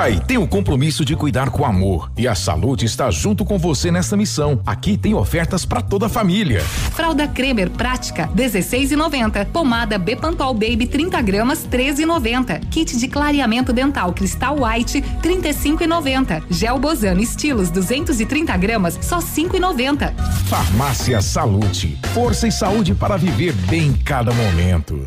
Pai tem o compromisso de cuidar com amor e a saúde está junto com você nessa missão. Aqui tem ofertas para toda a família. Fralda Cremer prática 16,90. Pomada Bepantol Baby 30 gramas 13,90. Kit de clareamento dental Cristal White 35,90. Gel Bozano Estilos 230 gramas só 5,90. Farmácia Salute, força e saúde para viver bem cada momento.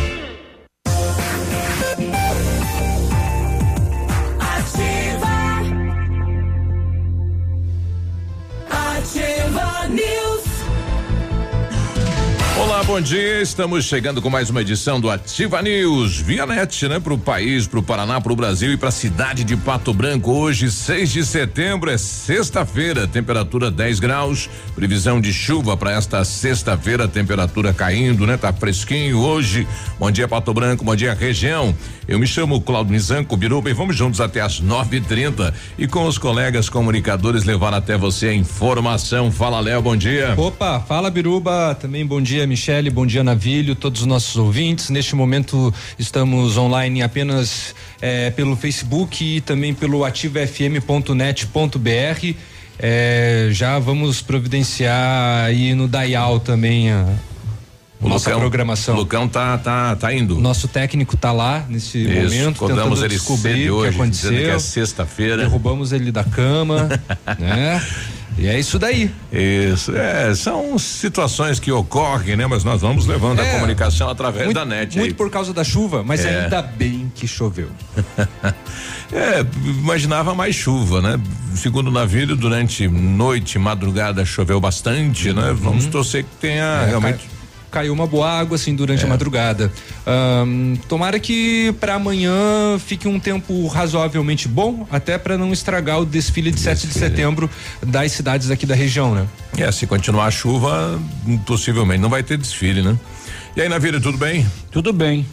Bom dia. Estamos chegando com mais uma edição do Ativa News via net, né? Para o país, para o Paraná, para o Brasil e para a cidade de Pato Branco. Hoje, 6 de setembro, é sexta-feira, temperatura 10 graus. Previsão de chuva para esta sexta-feira, temperatura caindo, né? Tá fresquinho hoje. Bom dia, Pato Branco. Bom dia, região. Eu me chamo Claudio Mizanco Biruba e vamos juntos até às 9:30 e, e com os colegas comunicadores levar até você a informação. Fala, Léo. Bom dia. Opa, fala Biruba. Também bom dia, Bom dia Navilho, todos os nossos ouvintes. Neste momento estamos online apenas eh, pelo Facebook e também pelo ativafm.net.br. Eh, já vamos providenciar aí no Dial também a O nossa Lucão- programação. O Lucão tá, tá, tá indo. Nosso técnico tá lá nesse Isso, momento acordamos tentando ele descobrir cedo o que hoje, aconteceu. que é sexta-feira. Derrubamos ele da cama, né? E é isso daí. Isso, é, são situações que ocorrem, né? Mas nós vamos levando a É, comunicação através muito, da net Muito aí. por causa da chuva, mas É. ainda bem que choveu. É, imaginava mais chuva, né? Segundo o navio, durante noite, madrugada, choveu bastante, né? Vamos torcer que tenha É, realmente. Cai- caiu uma boa água assim durante a madrugada. Ahn, tomara que para amanhã fique um tempo razoavelmente bom, até para não estragar o desfile de 7 de setembro das cidades aqui da região, né? É, se continuar a chuva, possivelmente não vai ter desfile, né? E aí, Navírio, tudo bem? Tudo bem.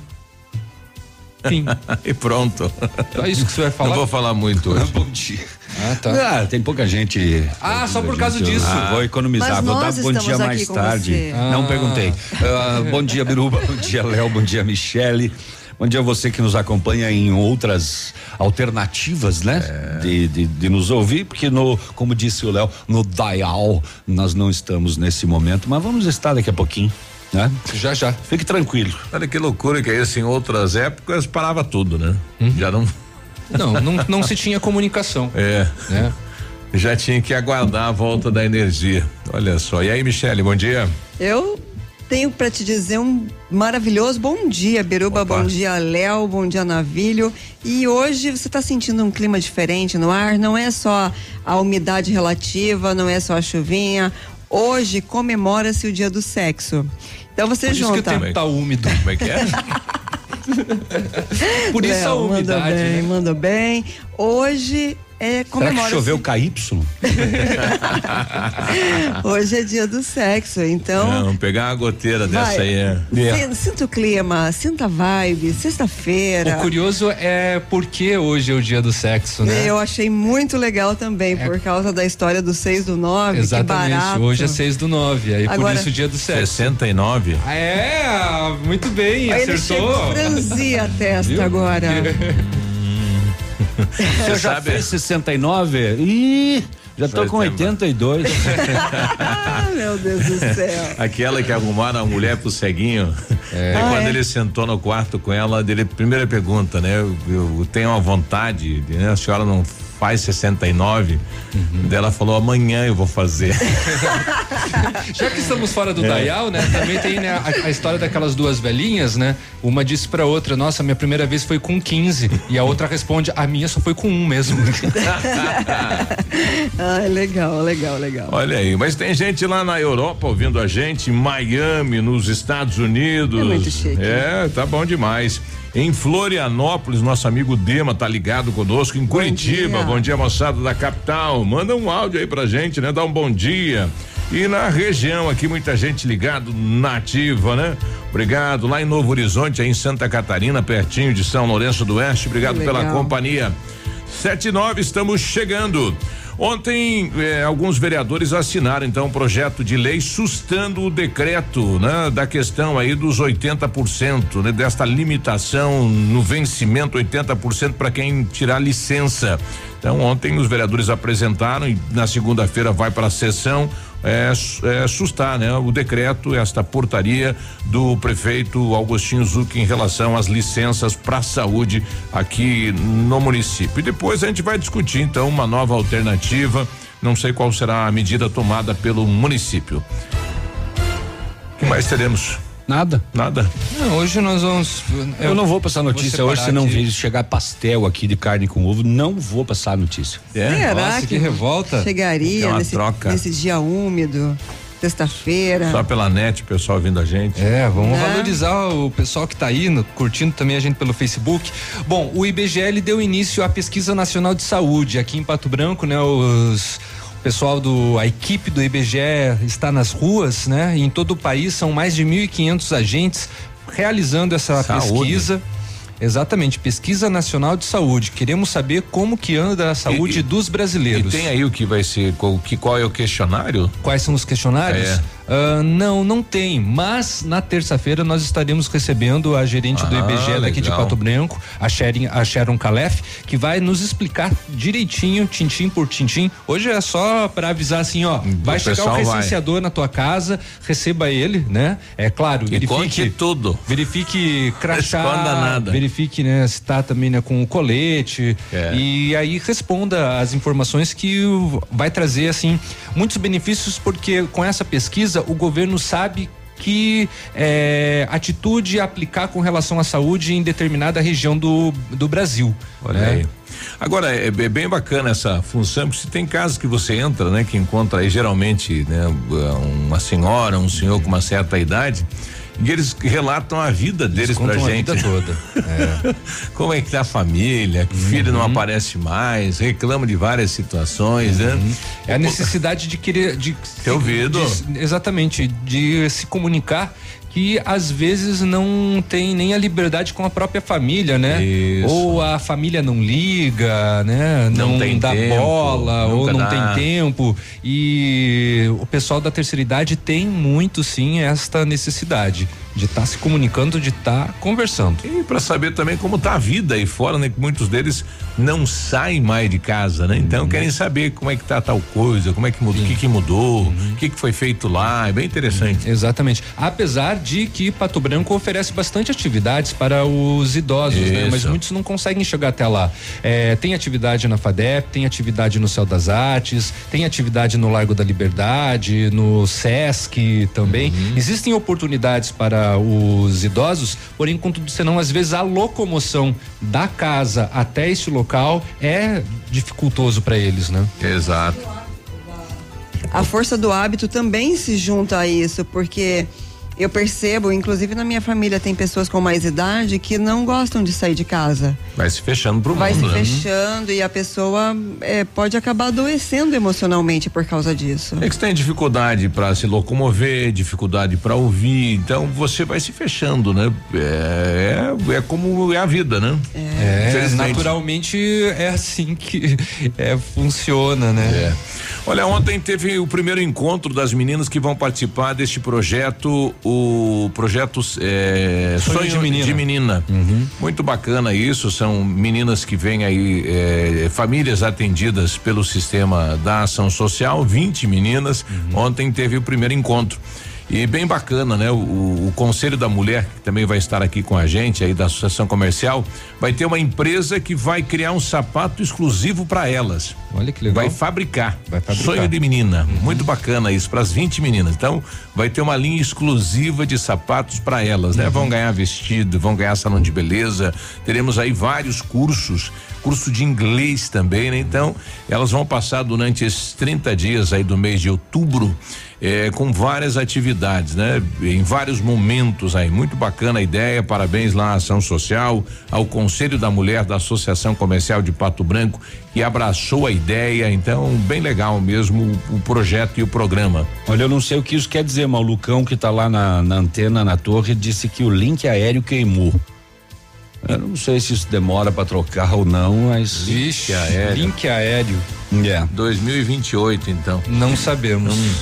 Sim. e pronto. Só isso que você vai falar? Não vou falar muito hoje. Bom dia. Ah, tá. Ah, tem pouca gente. Ah, só por causa Gente, disso. Ah, vou economizar, vou dar bom dia mais tarde. você. Não Ah. perguntei. Ah, bom dia, Biruba. Bom dia, Léo. Bom dia, Michele. Bom dia a você que nos acompanha em outras alternativas, né? É. De, de, de nos ouvir, porque no, como disse o Léo, no dial nós não estamos nesse momento, mas vamos estar daqui a pouquinho, né? Já, já. Fique tranquilo. Olha que loucura que é isso. Em outras épocas parava tudo, né? Uhum. Já não. Não, não, não se tinha comunicação. É. Né? Já tinha que aguardar a volta da energia. Olha só. E aí, Michele, bom dia. Eu tenho para te dizer um maravilhoso bom dia, Biruba, Opa. bom dia, Léo, bom dia, Navilho. E hoje você está sentindo um clima diferente no ar, não é só a umidade relativa, não é só a chuvinha. Hoje comemora-se o dia do sexo. Então você Por isso que o junta. tempo tá úmido. Como é que é? Por isso a Léo, umidade, Manda bem, né? manda bem. Hoje é Será que comemora choveu KY? Hoje é dia do sexo, então. Não, pegar uma goteira dessa Vai. aí é. Sin- Sinta o clima, sinta a vibe, sexta-feira. O curioso é porque hoje é o dia do sexo, né? Eu achei muito legal também, por causa da história do 6 do 9, que Exatamente. barato. Hoje é 6 do 9, aí por Agora- isso o dia do sexo. 69. Ah, É, muito bem, Aí Ele acertou. chegou a franzir a testa Viu? agora. Você já sabe- fez 69? Ih, já tô Faz com tempo. 82. Ah, meu Deus do céu. Aquela que arrumaram a mulher pro ceguinho. É. E Ah, quando é? ele sentou no quarto com ela, dele, primeira pergunta, né? Eu, eu tenho uma vontade, de, né? A senhora não faz 69? Uhum. Daí ela falou, amanhã eu vou fazer. Já que estamos fora do É. Dayal, né? Também tem né, a, a história daquelas duas velhinhas, né? Uma disse pra outra, nossa, minha primeira vez foi com 15. E a outra responde, a minha só foi com um mesmo. Ai, legal, legal, legal. Olha aí, mas tem gente lá na Europa ouvindo a gente, em Miami, nos Estados Unidos. É muito chique. É, tá bom demais. Em Florianópolis, nosso amigo Dema tá ligado conosco. Em Curitiba, dia. bom dia, moçada da capital. Manda um áudio aí pra gente, né? Dá um bom dia. E na região aqui, muita gente ligado na ativa, né? Obrigado. Lá em Novo Horizonte, aí em Santa Catarina, pertinho de São Lourenço do Oeste. Obrigado pela companhia. Sete e nove, estamos chegando. Ontem, eh, alguns vereadores assinaram então um projeto de lei sustando o decreto, né, da questão aí dos 80%, né, desta limitação no vencimento 80% para quem tirar licença. Então, ontem os vereadores apresentaram e na segunda-feira vai para a sessão é, é, sustar, né, o decreto, esta portaria do prefeito Augustinho Zucchi em relação às licenças para saúde aqui no município. E depois a gente vai discutir então uma nova alternativa. Não sei qual será a medida tomada pelo município. O que mais teremos? Nada. Nada. Não, hoje nós vamos. Eu não vou passar notícia hoje, se não vir chegar pastel aqui de carne com ovo, não vou passar notícia. Será Nossa, que revolta. chegaria É uma nesse, troca. nesse dia úmido, sexta-feira? Só pela net, o pessoal vindo a gente. É, vamos Né? valorizar o pessoal que está aí, no- curtindo também a gente pelo Facebook. Bom, o IBGL deu início à pesquisa nacional de saúde aqui em Pato Branco, né? Os pessoal do a equipe do IBGE está nas ruas, né? E em todo o país são mais de 1.500 agentes realizando essa Saúde. pesquisa. Exatamente, pesquisa nacional de saúde. Queremos saber como que anda a saúde E- e- dos E brasileiros. tem aí o que vai ser, qual, que, qual é o questionário? Quais são os questionários? É. Ah, não, não tem. Mas na terça-feira nós estaremos recebendo a gerente do Ah, IBGE daqui de legal. Pato Branco, a Sharon, a Sharon Calef, que vai nos explicar direitinho, tintim por tintim. Hoje é só para avisar assim, ó, vai chegar o pessoal vai. recenseador na tua casa, receba ele, né? É claro, E conte verifique tudo. Verifique crachá, nada. verifique, né, se tá também né, com o colete É. e aí responda as informações que o- vai trazer assim muitos benefícios porque com essa pesquisa o governo sabe que é, atitude aplicar com relação à saúde em determinada região do, do Brasil. Olha né? aí. Agora, é, é bem bacana essa função, porque se tem casos que você entra, né, que encontra aí geralmente, né, uma senhora, um senhor com uma certa idade, e eles relatam a vida deles pra contam a gente. vida toda. É. Como é que tá a família, que o filho Uhum. não aparece mais, reclama de várias situações, né? É a necessidade de querer de Ter ouvido. de- exatamente, de se comunicar que às vezes não tem nem a liberdade com a própria família, né? Isso. Ou a família não liga, né? Não Não, tem dá tempo, bola, ou não dá. tem tempo. E o pessoal da terceira idade tem muito sim esta necessidade de estar se comunicando, de estar conversando. E para saber também como tá a vida aí fora, né? Que muitos deles não saem mais de casa, né? Então Uhum. querem saber como é que tá tal coisa, como é que mudou, o que que mudou, Uhum. o que que foi feito lá, é bem interessante. Exatamente. Apesar de que Pato Branco oferece bastante atividades para os idosos, né? Mas Isso. muitos não conseguem chegar até lá. É, tem atividade na FADEP, tem atividade no Céu das Artes, tem atividade no Largo da Liberdade, no Sesc também. Uhum. Existem oportunidades para os idosos, porém, contudo, senão, às vezes a locomoção da casa até este local é dificultoso para eles, né? Exato. A força do hábito também se junta a isso, porque eu percebo, inclusive na minha família tem pessoas com mais idade que não gostam de sair de casa. Vai se fechando pro Vai se mundo, né? fechando e a pessoa é, pode acabar adoecendo emocionalmente por causa disso. É que você tem dificuldade para se locomover, dificuldade para ouvir, então você vai se fechando, né? É, é, é como é a vida, né? É, naturalmente é assim que é, funciona, né? É. Olha, ontem teve o primeiro encontro das meninas que vão participar deste projeto, o projeto é, Sonho Sonho, de Menina. de Menina. Uhum. Muito bacana isso, são meninas que vêm aí, é, famílias atendidas pelo sistema da ação social, 20 meninas. Uhum. Ontem teve o primeiro encontro. E bem bacana, né? O, o Conselho da Mulher, que também vai estar aqui com a gente aí da Associação Comercial, vai ter uma empresa que vai criar um sapato exclusivo para elas. Olha que legal. Vai fabricar. Vai fabricar. Sonho de menina. Muito bacana isso, para as 20 meninas. Então, vai ter uma linha exclusiva de sapatos para elas, né? Vão ganhar vestido, vão ganhar salão de beleza. Teremos aí vários cursos curso de inglês também, né? Então, elas vão passar durante esses 30 dias aí do mês de outubro é, com várias atividades, né? Em vários momentos aí. Muito bacana a ideia. Parabéns lá à Ação Social, ao Conselho da Mulher da Associação Comercial de Pato Branco, que abraçou a ideia. Então, bem legal mesmo o, o projeto e o programa. Olha, eu não sei o que isso quer dizer, mas o Lucão que está lá na, na antena, na torre, disse que o link aéreo queimou. Eu não sei se isso demora para trocar ou não, mas. Vixe, aéreo. link aéreo. É. 2028, então. Não sabemos. Hum.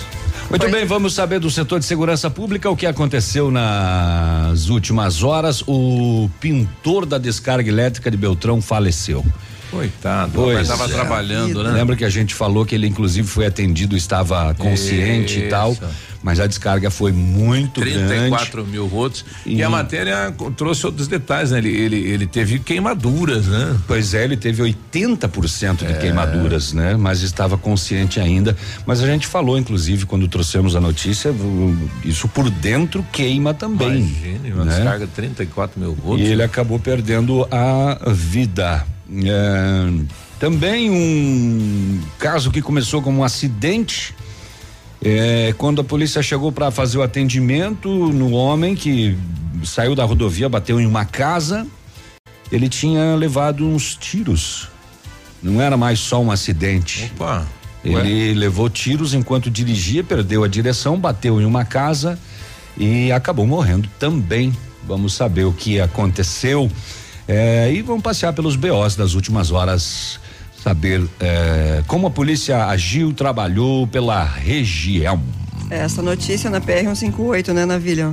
Muito bem, vamos saber do setor de segurança pública o que aconteceu nas últimas horas. O pintor da descarga elétrica de Beltrão faleceu. Coitado, pois estava é. trabalhando, né? Lembra que a gente falou que ele inclusive foi atendido, estava consciente Isso. e tal mas a descarga foi muito 34 grande. 34 mil volts. E, e, a matéria trouxe outros detalhes, né? Ele, ele, ele teve queimaduras, né? Pois é, ele teve 80% de é. queimaduras, né? Mas estava consciente ainda. Mas a gente falou, inclusive, quando trouxemos a notícia, isso por dentro queima também. Imagine, uma né? descarga 34 mil volts. E ele acabou perdendo a vida. É, também um caso que começou como um acidente é, quando a polícia chegou para fazer o atendimento no homem que saiu da rodovia, bateu em uma casa, ele tinha levado uns tiros. Não era mais só um acidente. Opa! Ele Ué? levou tiros enquanto dirigia, perdeu a direção, bateu em uma casa e acabou morrendo também. Vamos saber o que aconteceu. É, e vamos passear pelos BOs das últimas horas saber é, como a polícia agiu, trabalhou pela região. Essa notícia na PR 158, né, Navilha?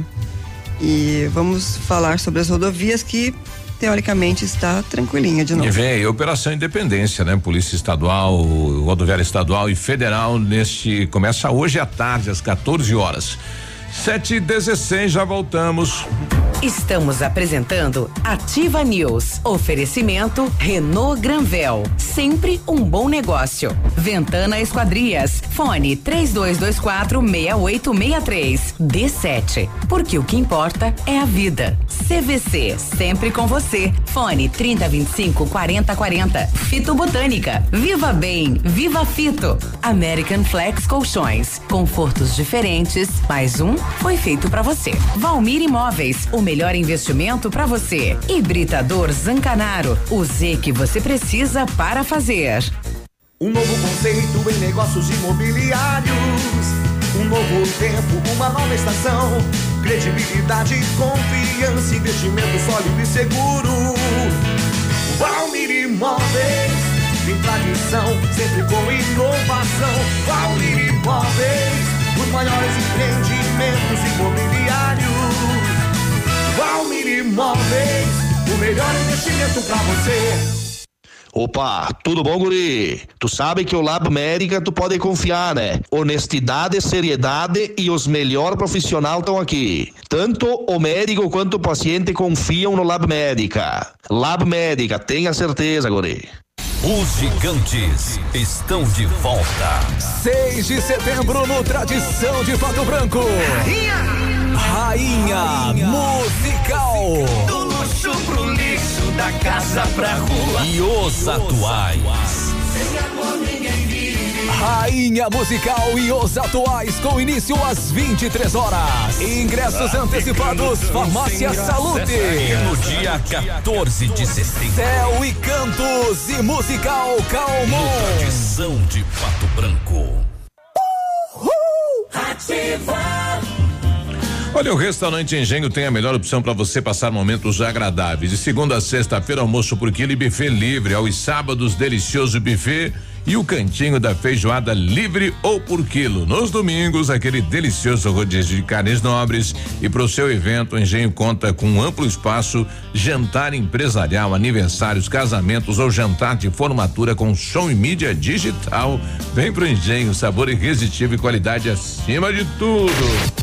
E vamos falar sobre as rodovias que teoricamente está tranquilinha de novo. E vem Operação Independência, né? Polícia Estadual, Rodoviária Estadual e Federal neste começa hoje à tarde às 14 horas. Sete e dezesseis, já voltamos. Estamos apresentando Ativa News. Oferecimento Renault Granvel. Sempre um bom negócio. Ventana Esquadrias. Fone 3224 6863. D7. Porque o que importa é a vida. CVC. Sempre com você. Fone 3025 4040. Fito Botânica. Viva Bem. Viva Fito. American Flex Colchões. Confortos diferentes. Mais um foi feito para você. Valmir Imóveis, o melhor investimento para você. Hibridador Zancanaro, o Z que você precisa para fazer. Um novo conceito em negócios imobiliários. Um novo tempo, uma nova estação. Credibilidade, confiança, investimento sólido e seguro. Valmir Imóveis, tem tradição, sempre com inovação. Valmir Imóveis os maiores empreendimentos imobiliários. Valmir Imóveis, o melhor investimento para você. Opa, tudo bom, guri? Tu sabe que o Lab Médica tu pode confiar, né? Honestidade, seriedade e os melhores profissionais estão aqui. Tanto o médico quanto o paciente confiam no Lab Médica. Lab Médica, tenha certeza, guri. Os gigantes estão de volta. 6 de setembro no Tradição de Pato Branco. Rainha, Rainha Musical. Da casa pra rua. E os atuais. Sem amor ninguém Rainha Musical e os atuais com início às 23 horas. Ingressos antecipados, Farmácia Salute. No dia 14 de setembro. Céu e Cantos e Musical Calmon. Tradição de Pato Branco. Uhul. Ativa. Olha, o restaurante Engenho tem a melhor opção para você passar momentos agradáveis. De segunda a sexta-feira, almoço por quilo e buffet livre. Aos sábados, delicioso buffet e o cantinho da feijoada livre ou por quilo. Nos domingos, aquele delicioso rodízio de carnes nobres. E para o seu evento, o Engenho conta com um amplo espaço, jantar empresarial, aniversários, casamentos ou jantar de formatura com som e mídia digital. Vem pro Engenho, sabor irresistível e qualidade acima de tudo.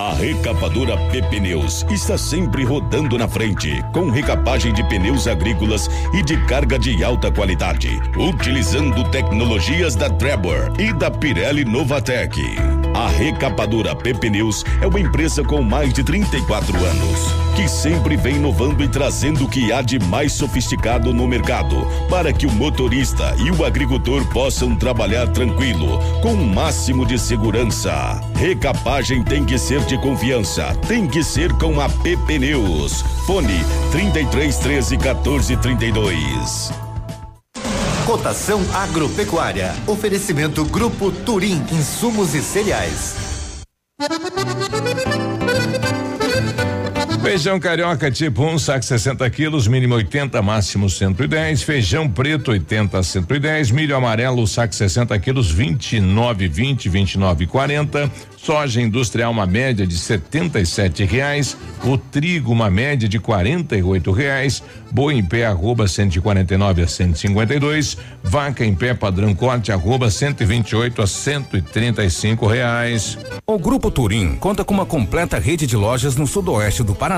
A recapadora PP está sempre rodando na frente, com recapagem de pneus agrícolas e de carga de alta qualidade, utilizando tecnologias da Trevor e da Pirelli Novatec. A recapadora PP é uma empresa com mais de 34 anos, que sempre vem inovando e trazendo o que há de mais sofisticado no mercado, para que o motorista e o agricultor possam trabalhar tranquilo, com o máximo de segurança. Recapagem tem que ser de confiança, tem que ser com a PP Neus. Fone 33 13 14 32. Cotação agropecuária. Oferecimento Grupo Turim, insumos e cereais. Feijão carioca tipo 1, um, saco 60 quilos, mínimo 80, máximo 110. Feijão preto 80 a 110. Milho amarelo, saco 60 quilos, 29, 20, 29 40. Soja industrial uma média de setenta e reais, o trigo uma média de quarenta e reais, boi em pé arroba 149 a 152, vaca em pé padrão corte arroba 128 a 135 reais. O Grupo Turim conta com uma completa rede de lojas no sudoeste do Paraná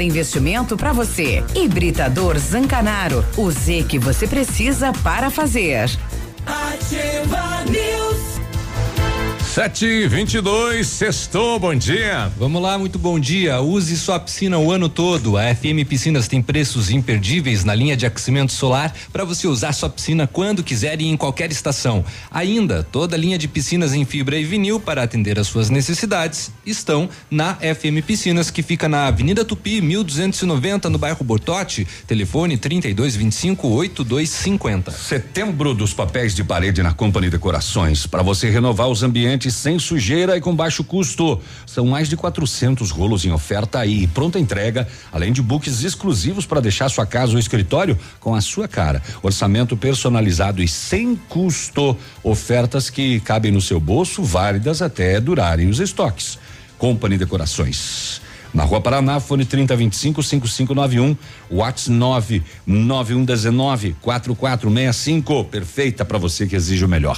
investimento para você. Hibridador Zancanaro. O Z que você precisa para fazer. Ativa News. Sete e vinte e dois, sextou, bom dia. Vamos lá, muito bom dia. Use sua piscina o ano todo. A FM Piscinas tem preços imperdíveis na linha de aquecimento solar para você usar sua piscina quando quiser e em qualquer estação. Ainda, toda a linha de piscinas em fibra e vinil para atender às suas necessidades estão na FM Piscinas, que fica na Avenida Tupi, 1290, no bairro Bortote. Telefone 3225 8250. Setembro dos papéis de parede na Company Decorações. Para você renovar os ambientes sem sujeira e com baixo custo. São mais de 400 rolos em oferta e pronta entrega, além de books exclusivos para deixar sua casa ou escritório com a sua cara. Orçamento personalizado e sem custo. Ofertas que cabem no seu bolso, válidas até durarem os estoques. Company Decorações. Na Rua Paraná, fone 3025 5591, Whats 99119 4465. Perfeita para você que exige o melhor.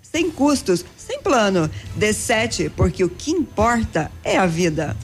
sem custos, sem plano. D7, porque o que importa é a vida.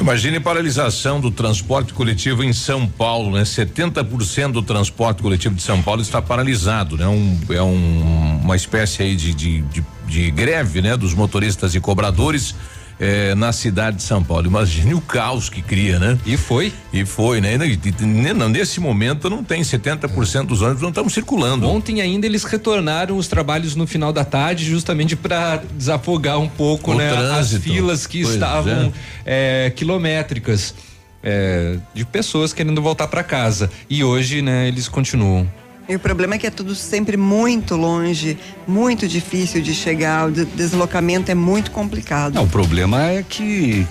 Imagine paralisação do transporte coletivo em São Paulo, né? 70% do transporte coletivo de São Paulo está paralisado, né? Um, é um, uma espécie aí de, de, de, de greve, né? Dos motoristas e cobradores eh, na cidade de São Paulo. Imagine o caos que cria, né? E foi. E foi, né? E, não, nesse momento não tem 70% dos ônibus não estão circulando. Ontem ainda eles retornaram os trabalhos no final da tarde, justamente para desafogar um pouco, O né? trânsito. As filas que Pois estavam eh, quilométricas. eh, de pessoas querendo voltar para casa. E hoje, né, eles continuam. E o problema é que é tudo sempre muito longe, muito difícil de chegar, o de- deslocamento é muito complicado. Não, o problema é que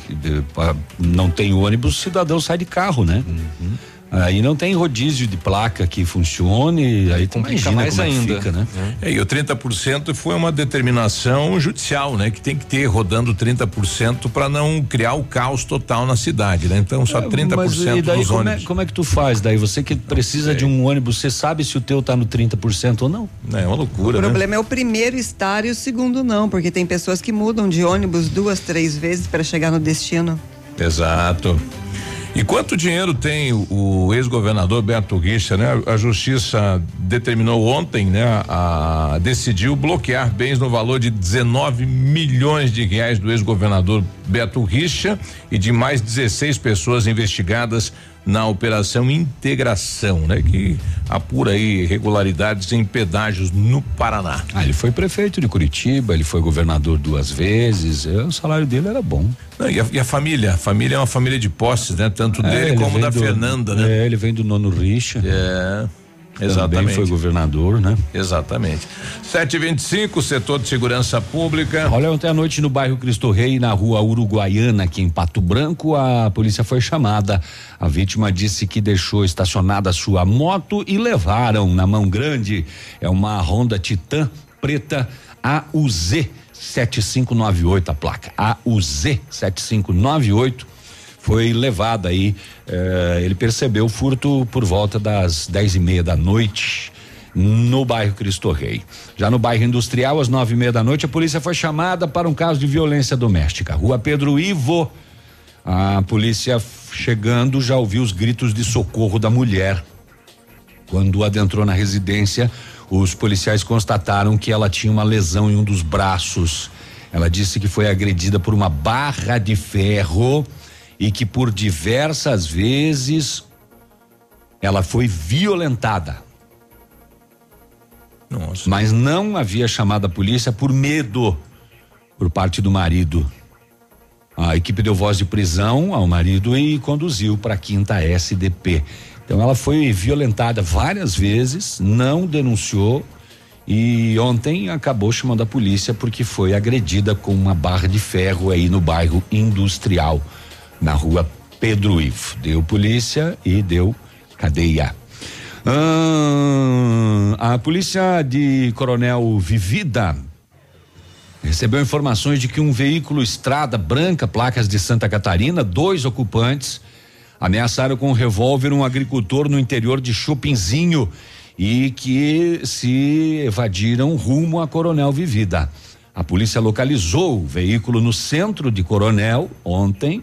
não tem ônibus, o cidadão sai de carro, né? Uhum. Aí não tem rodízio de placa que funcione, aí tu Complica imagina mais como é ainda. fica, né? É, e o 30% foi uma determinação judicial, né? Que tem que ter rodando 30% para não criar o caos total na cidade, né? Então só 30% É, Mas e daí dos como é, ônibus. como é que tu faz? Daí você que precisa de um ônibus, você sabe se o teu tá no 30% ou não? É uma O loucura, problema é o primeiro estar e o segundo não, porque tem pessoas que mudam de ônibus duas, três vezes para chegar no destino. Exato. E quanto dinheiro tem o, ex-governador Beto Richa, né? A justiça determinou ontem, né? A, decidiu bloquear bens no valor de 19 milhões de reais do ex-governador Beto Richa e de mais 16 pessoas investigadas na operação Integração, né? Que apura aí irregularidades em pedágios no Paraná. Ah, ele foi prefeito de Curitiba, ele foi governador duas vezes, é, o salário dele era bom. Não, e, a, e a família? A família é uma família de posses, né? Tanto É, dele ele como da do- Fernanda, né? É, ele vem do nono Richa. É. Também Exatamente. foi governador, né? Exatamente. 725, setor de segurança pública. Olha, ontem à noite no bairro Cristo Rei, na rua Uruguaiana, aqui em Pato Branco, a polícia foi chamada. A vítima disse que deixou estacionada sua moto e levaram na mão grande. É uma Honda Titan preta AUZ 7598 a placa. AUZ 7598 foi levada aí. eh, ele percebeu o furto por volta das dez e meia da noite no bairro Cristo Rei. Já no bairro Industrial, às nove e meia da noite, a polícia foi chamada para um caso de violência doméstica. Rua Pedro Ivo. A polícia chegando já ouviu os gritos de socorro da mulher. Quando adentrou na residência, os policiais constataram que ela tinha uma lesão em um dos braços. Ela disse que foi agredida por uma barra de ferro e que por diversas vezes ela foi violentada. Nossa. Mas não havia chamado a polícia por medo por parte do marido. A equipe deu voz de prisão ao marido e conduziu para a quinta SDP. Então ela foi violentada várias vezes, não denunciou e ontem acabou chamando a polícia porque foi agredida com uma barra de ferro aí no bairro Industrial, na rua Pedro Ivo. Deu polícia e deu cadeia. Ahn, a polícia de Coronel Vivida recebeu informações de que um veículo estrada branca, placas de Santa Catarina, dois ocupantes ameaçaram com um revólver um agricultor no interior de Chupinzinho e que se evadiram rumo a Coronel Vivida. A polícia localizou o veículo no centro de Coronel ontem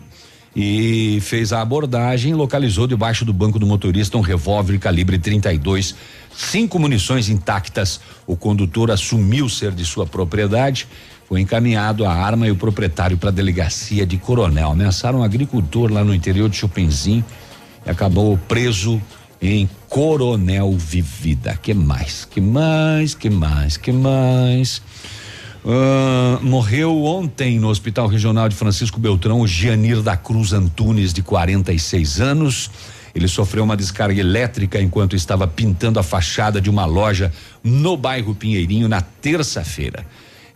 e fez a abordagem, localizou debaixo do banco do motorista um revólver calibre 32, cinco munições intactas. O condutor assumiu ser de sua propriedade, foi encaminhado a arma e o proprietário para a delegacia de Coronel. Ameaçaram um agricultor lá no interior de Chupinzinho e acabou preso em Coronel Vivida. Que mais? Que mais? Que mais? Que mais? Ah, morreu ontem no Hospital Regional de Francisco Beltrão o Gianir da Cruz Antunes, de 46 anos. Ele sofreu uma descarga elétrica enquanto estava pintando a fachada de uma loja no bairro Pinheirinho na terça-feira.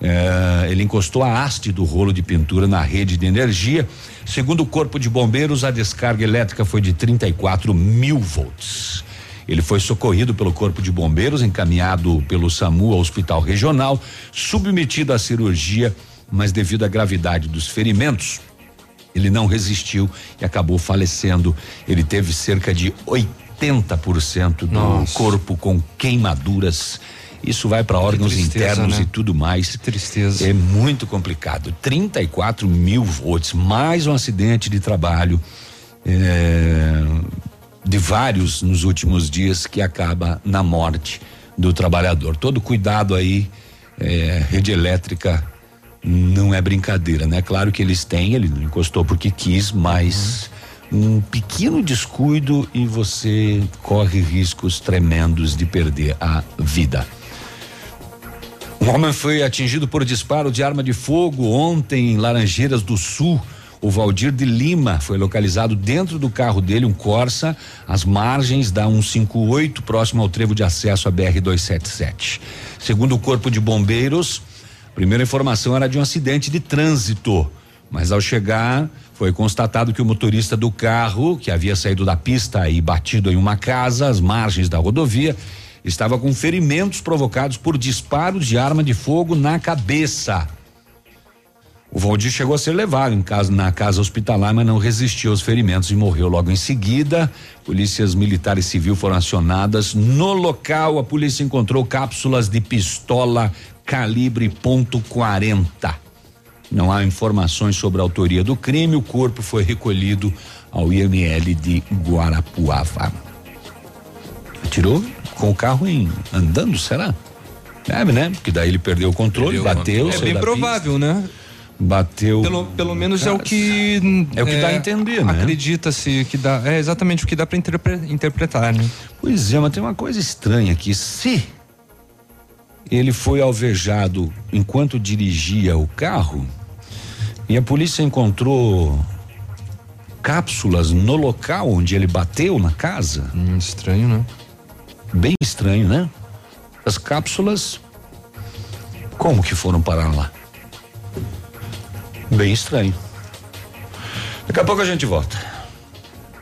Eh, ele encostou a haste do rolo de pintura na rede de energia. Segundo o Corpo de Bombeiros, a descarga elétrica foi de 34 mil volts. Ele foi socorrido pelo Corpo de Bombeiros, encaminhado pelo SAMU ao Hospital Regional, submetido à cirurgia, mas devido à gravidade dos ferimentos, ele não resistiu e acabou falecendo. Ele teve cerca de 80% do Nossa. corpo com queimaduras. Isso vai para órgãos tristeza, internos né? e tudo mais. Que tristeza. É muito complicado. 34 mil volts, mais um acidente de trabalho. é, de vários nos últimos dias que acaba na morte do trabalhador. Todo cuidado aí, é, rede elétrica não é brincadeira, né? Claro que eles têm, ele não encostou porque quis, mas um pequeno descuido e você corre riscos tremendos de perder a vida. Um homem foi atingido por disparo de arma de fogo ontem em Laranjeiras do Sul. O Valdir de Lima foi localizado dentro do carro dele, um Corsa, às margens da 158, próximo ao trevo de acesso à BR 277. Segundo o Corpo de Bombeiros, a primeira informação era de um acidente de trânsito, mas ao chegar foi constatado que o motorista do carro, que havia saído da pista e batido em uma casa às margens da rodovia, estava com ferimentos provocados por disparos de arma de fogo na cabeça. O Valdir chegou a ser levado em casa, na casa hospitalar, mas não resistiu aos ferimentos e morreu logo em seguida. Polícias militares civil foram acionadas. No local, a polícia encontrou cápsulas de pistola calibre ponto .40. Não há informações sobre a autoria do crime. O corpo foi recolhido ao IML de Guarapuava. Atirou com o carro em andando, será? Deve, né? Porque daí ele perdeu o controle, Perdeu o bateu. controle. É bem provável, né? Bateu. Pelo, pelo menos é o que. É o que dá a entender, né? Acredita-se que dá. É exatamente o que dá para interpretar, né? Pois é, mas tem uma coisa estranha aqui. Se ele foi alvejado enquanto dirigia o carro e a polícia encontrou cápsulas no local onde ele bateu na casa. estranho, né? Bem estranho, né? As cápsulas, como que foram parar lá? Bem estranho. Daqui a pouco a gente volta.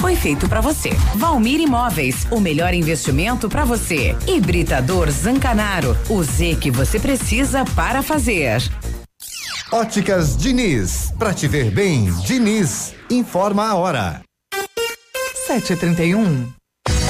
foi feito para você. Valmir Imóveis, o melhor investimento para você. Hibridador Zancanaro, o Z que você precisa para fazer. Óticas Diniz, pra te ver bem, Diniz, informa a hora. 7h31.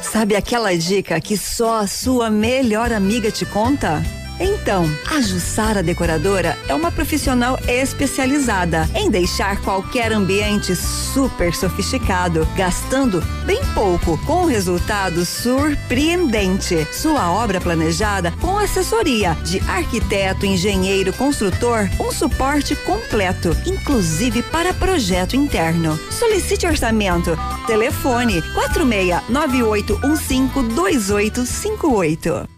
Sabe aquela dica que só a sua melhor amiga te conta? Então, a Jussara Decoradora é uma profissional especializada em deixar qualquer ambiente super sofisticado, gastando bem pouco, com um resultado surpreendente. Sua obra planejada com assessoria de arquiteto, engenheiro, construtor, um suporte completo, inclusive para projeto interno. Solicite orçamento. Telefone 46 9815 2858.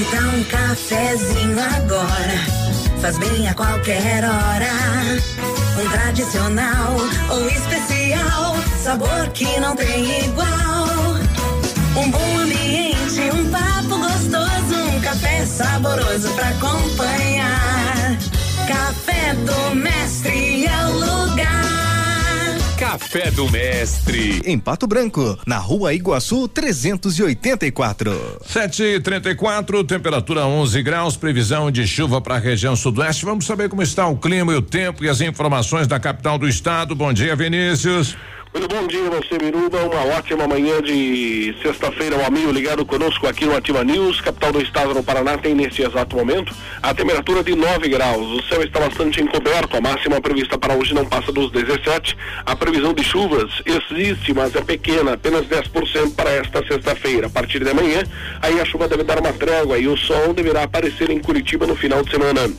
Que tal um cafezinho agora? Faz bem a qualquer hora. Um tradicional ou especial, sabor que não tem igual. Um bom ambiente, um papo gostoso, um café saboroso pra acompanhar. Café do Mestre é o lugar. Café do Mestre. Em Pato Branco, na rua Iguaçu 384. 734, temperatura 11 graus, previsão de chuva para a região sudoeste. Vamos saber como está o clima e o tempo e as informações da capital do estado. Bom dia, Vinícius. Muito bom dia, você Miruba. Uma ótima manhã de sexta-feira, um amigo ligado conosco aqui no Ativa News, capital do estado do Paraná, tem nesse exato momento a temperatura de 9 graus. O céu está bastante encoberto, a máxima prevista para hoje não passa dos 17. A previsão de chuvas existe, mas é pequena, apenas 10% para esta sexta-feira. A partir de amanhã, aí a chuva deve dar uma trégua e o sol deverá aparecer em Curitiba no final de semana.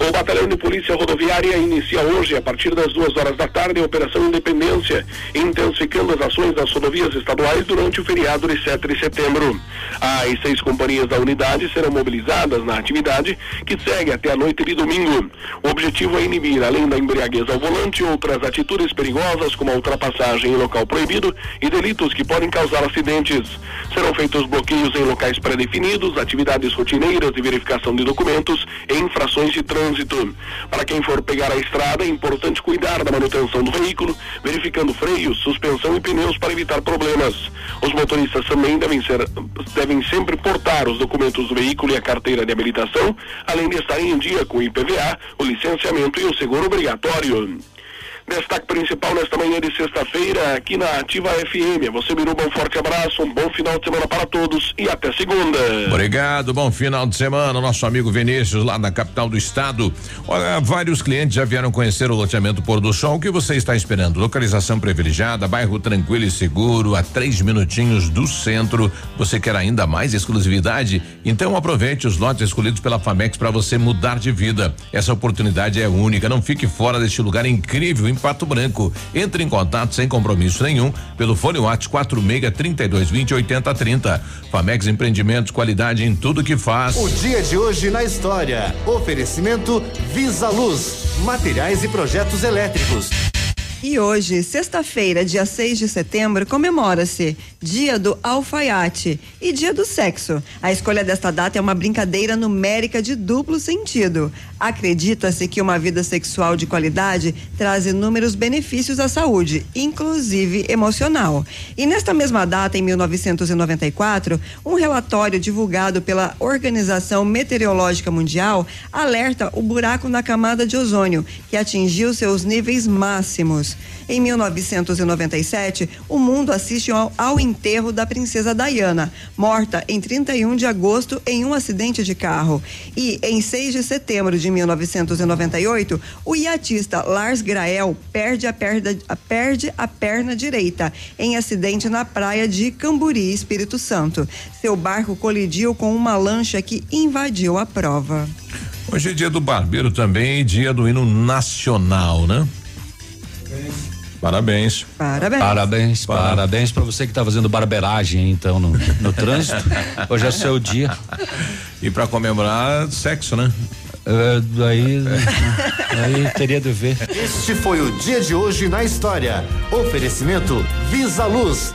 O Batalhão de Polícia Rodoviária inicia hoje, a partir das duas horas da tarde, a Operação Independência, intensificando as ações das rodovias estaduais durante o feriado de 7 de setembro. As seis companhias da unidade serão mobilizadas na atividade, que segue até a noite de domingo. O objetivo é inibir, além da embriaguez ao volante, outras atitudes perigosas, como a ultrapassem em local proibido e delitos que podem causar acidentes. Serão feitos bloqueios em locais pré-definidos, atividades rotineiras de verificação de documentos e infrações de trânsito. Para quem for pegar a estrada, é importante cuidar da manutenção do veículo, verificando freios, suspensão e pneus para evitar problemas. Os motoristas também devem, ser, devem sempre portar os documentos do veículo e a carteira de habilitação, além de estarem em dia com o IPVA, o licenciamento e o seguro obrigatório. Destaque principal nesta manhã de sexta-feira aqui na Ativa FM. Você, Biruba, um forte abraço, um bom final de semana para todos e até segunda. Obrigado, bom final de semana. Nosso amigo Vinícius, lá na capital do estado. Olha, vários clientes já vieram conhecer o loteamento Pôr do Sol. O que você está esperando? Localização privilegiada, bairro tranquilo e seguro, a três minutinhos do centro. Você quer ainda mais exclusividade? Então aproveite os lotes escolhidos pela Famex para você mudar de vida. Essa oportunidade é única. Não fique fora deste lugar incrível em Pato Branco. Entre em contato sem compromisso nenhum pelo fone WhatsApp 46 32 20 80 30. Famex Empreendimentos, qualidade em tudo que faz. O dia de hoje na história. Oferecimento Visa Luz, materiais e projetos elétricos. E hoje, sexta-feira, dia 6 de setembro, comemora-se Dia do Alfaiate e Dia do Sexo. A escolha desta data é uma brincadeira numérica de duplo sentido. Acredita-se que uma vida sexual de qualidade traz inúmeros benefícios à saúde, inclusive emocional. E nesta mesma data, em 1994, um relatório divulgado pela Organização Meteorológica Mundial alerta o buraco na camada de ozônio, que atingiu seus níveis máximos. Em 1997, o mundo assiste ao, ao enterro da princesa Diana, morta em 31 de agosto em um acidente de carro. E em 6 de setembro de 1998, o iatista Lars Grael perde a, perda, perde a perna direita em acidente na praia de Camburi, Espírito Santo. Seu barco colidiu com uma lancha que invadiu a prova. Hoje é dia do barbeiro também dia do hino nacional, né? Parabéns. Parabéns. Parabéns, parabéns para você que está fazendo barbeiragem então no, no trânsito. Hoje é seu dia. E para comemorar sexo, né? É, daí, aí teria de ver. Este foi o dia de hoje na história. Oferecimento Visa Luz.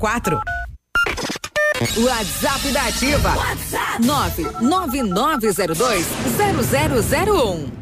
WhatsApp da Ativa. WhatsApp 999020001.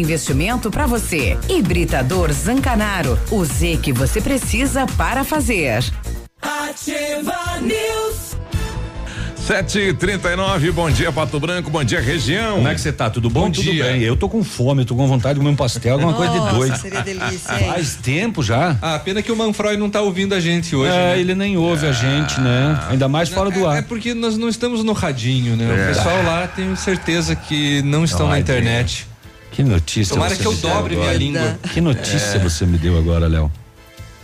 investimento para você. Hibridador Zancanaro. O Z que você precisa para fazer. Ativa News. Sete trinta nove, bom dia Pato Branco, bom dia região. Como é que você tá? Tudo bom? Bom Tudo dia. bem. Eu tô com fome, tô com vontade de comer um pastel, alguma coisa de doido. seria delícia, hein? Faz tempo já. Ah, pena que o Manfroy não tá ouvindo a gente hoje. é, né? ele nem ouve a gente, né? Ainda mais fora do É ar. porque nós não estamos no radinho, né? É. O pessoal lá tenho certeza que não estão na Ai, internet. Que notícia Tomara você que eu dobre minha língua. Que notícia É. você me deu agora, Léo?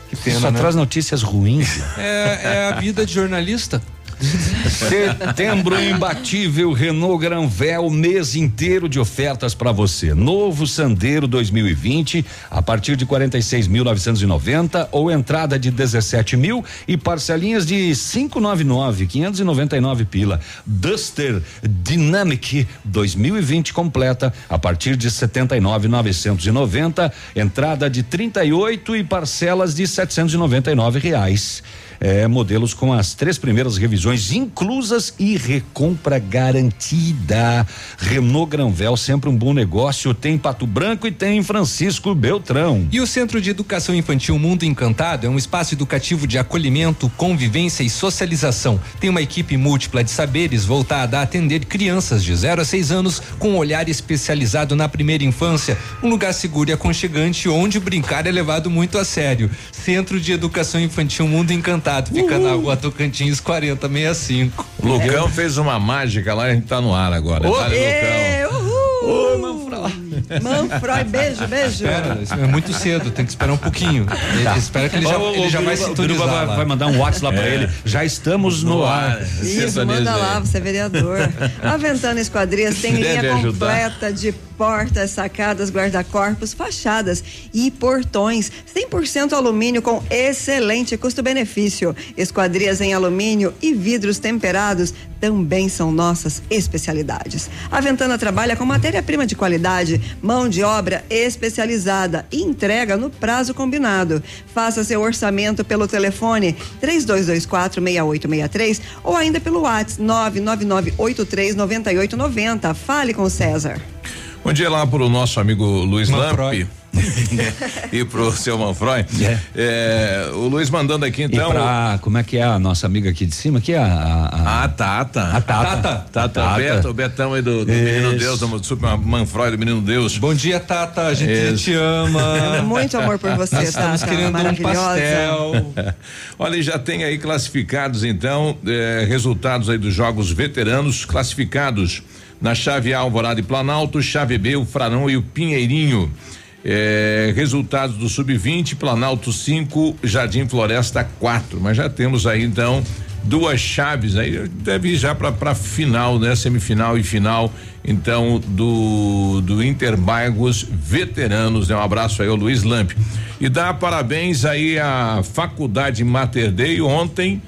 Que pena, Só né? traz notícias ruins. É, é a vida de jornalista. Setembro imbatível Renault Granvel, mês inteiro de ofertas para você. Novo Sandero 2020 a partir de 46.990 ou entrada de 17 mil e parcelinhas de 599, 599 pila. Duster Dynamic 2020 completa a partir de 79.990, entrada de 38 e parcelas de 799 reais. É, modelos com as três primeiras revisões inclusas e recompra garantida. Renault Granvel, sempre um bom negócio. Tem em Pato Branco e tem em Francisco Beltrão. E o Centro de Educação Infantil Mundo Encantado é um espaço educativo de acolhimento, convivência e socialização. Tem uma equipe múltipla de saberes voltada a atender crianças de 0 a 6 anos com um olhar especializado na primeira infância. Um lugar seguro e aconchegante onde brincar é levado muito a sério. Centro de Educação Infantil Mundo Encantado fica na rua Tocantins 4065. O Lucão fez uma mágica lá e a gente tá no ar agora. Ô, Vale, Lucão. uhul! Manfroy, beijo, beijo. Espera, é muito cedo, tem que esperar um pouquinho. Ele, espera que ele já, ele já o vai Biruba- sintonizar. Vai, vai mandar um WhatsApp lá pra É. ele. Já estamos no, ar. Isso, manda lá, você é vereador. A Ventana Esquadrias tem Deve linha ajudar. completa de portas, sacadas, guarda-corpos, fachadas e portões. 100% alumínio com excelente custo-benefício. Esquadrias em alumínio e vidros temperados também são nossas especialidades. A Ventana trabalha com matéria-prima de qualidade, mão de obra especializada e entrega no prazo combinado. Faça seu orçamento pelo telefone 32246863 ou ainda pelo WhatsApp 999839890. Fale com o César. Bom dia lá pro nosso amigo Luiz. Lamp. E pro seu Manfroy. É, o Luiz mandando aqui então. E pra, como é que é a nossa amiga aqui de cima? Que é a, a, a Tata. A Tata. Tata. A Tata. Beto, o Betão aí do, do Menino Isso. Deus, do Super Manfroy do Menino Deus. Bom dia, Tata. A gente te ama. Muito amor por você, Nós estamos Tata. querendo um pastel. Olha, já tem aí classificados, então, eh, resultados aí dos jogos veteranos classificados na chave A, Alvorada e Planalto, chave B, o Frarão e o Pinheirinho. Eh, resultados do Sub-20, Planalto 5, Jardim Floresta 4. Mas já temos aí, então, duas chaves aí, deve ir já para final, né? Semifinal e final, então, do, do Interbairros Veteranos, né? Um abraço aí ao Luiz Lamp. E dá parabéns aí à Faculdade Mater Dei ontem.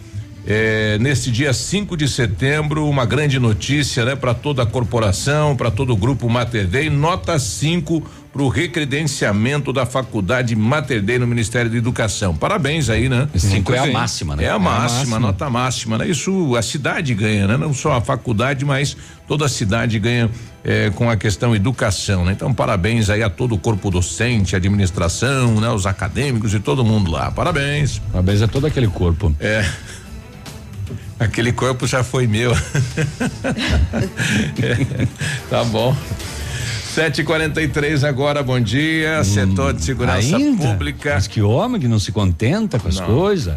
É, nesse dia 5 de setembro, uma grande notícia, né, para toda a corporação, para todo o grupo Mater Dei, nota 5 para o recredenciamento da Faculdade Mater Dei no Ministério da Educação. Parabéns aí, né? Cinco é a máxima, né? É É a a máxima, máxima. nota máxima, né? Isso a cidade ganha, né? Não só a faculdade, mas toda a cidade ganha eh, com a questão educação, né? Então, parabéns aí a todo o corpo docente, administração, né? Os acadêmicos e todo mundo lá. Parabéns. Parabéns a todo aquele corpo. É. Aquele corpo já foi meu. É, tá bom. 7h43 agora, bom dia. Setor de segurança Ainda? pública. Mas que homem que não se contenta com as coisas.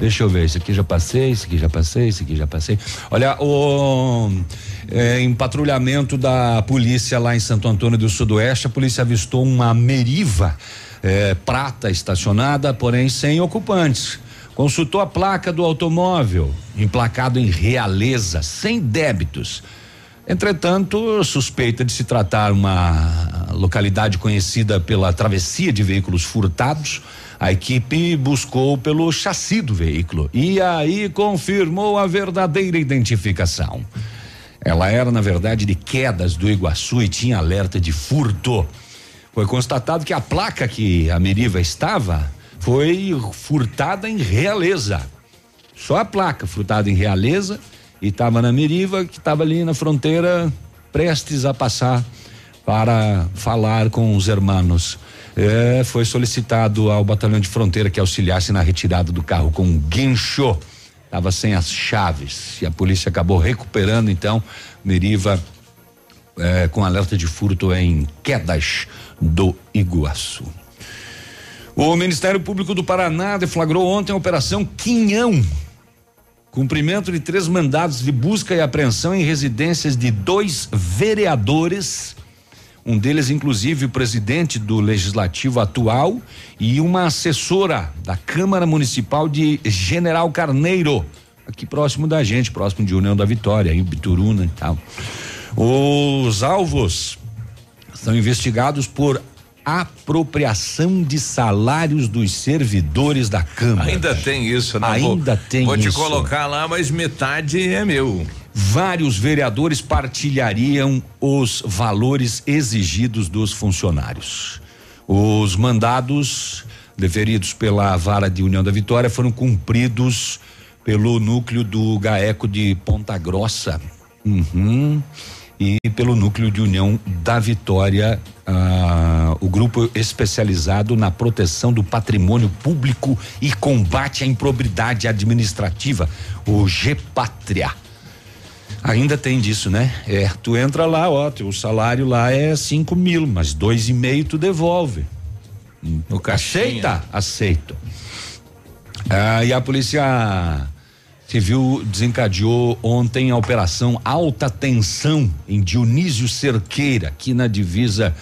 Deixa eu ver, esse aqui já passei, esse aqui já passei, esse aqui já passei. Olha, o é, em patrulhamento da polícia lá em Santo Antônio do Sudoeste, a polícia avistou uma meriva é, prata estacionada, porém sem ocupantes. Consultou a placa do automóvel, emplacado em Realeza, sem débitos. Entretanto, suspeita de se tratar uma localidade conhecida pela travessia de veículos furtados, a equipe buscou pelo chassi do veículo e aí confirmou a verdadeira identificação. Ela era, na verdade, de quedas do Iguaçu e tinha alerta de furto. Foi constatado que a placa que a Meriva estava foi furtada em Realeza. Só a placa furtada em Realeza e estava na Meriva, que estava ali na fronteira, prestes a passar para falar com os hermanos. É, foi solicitado ao batalhão de fronteira que auxiliasse na retirada do carro com um guincho. Estava sem as chaves e a polícia acabou recuperando então Meriva é, com alerta de furto em quedas do Iguaçu. O Ministério Público do Paraná deflagrou ontem a Operação Quinhão. Cumprimento de três mandados de busca e apreensão em residências de dois vereadores um deles, inclusive, o presidente do legislativo atual e uma assessora da Câmara Municipal de General Carneiro, aqui próximo da gente, próximo de União da Vitória, em Bituruna e tal. Os alvos são investigados por apropriação de salários dos servidores da Câmara. Ainda tem isso, né? Ainda vou, tem vou isso. Vou te colocar lá, mas metade é meu vários vereadores partilhariam os valores exigidos dos funcionários. Os mandados deferidos pela Vara de União da Vitória foram cumpridos pelo núcleo do GAECO de Ponta Grossa. Uhum. E pelo núcleo de União da Vitória, ah, o grupo especializado na proteção do patrimônio público e combate à improbidade administrativa, o GEPATRIA. Ainda tem disso, né? É, tu entra lá, ó, teu salário lá é cinco mil, mas dois e meio tu devolve. No Aceita? Aceito. Ah, e a polícia civil desencadeou ontem a operação Alta Tensão em Dionísio Cerqueira, aqui na divisa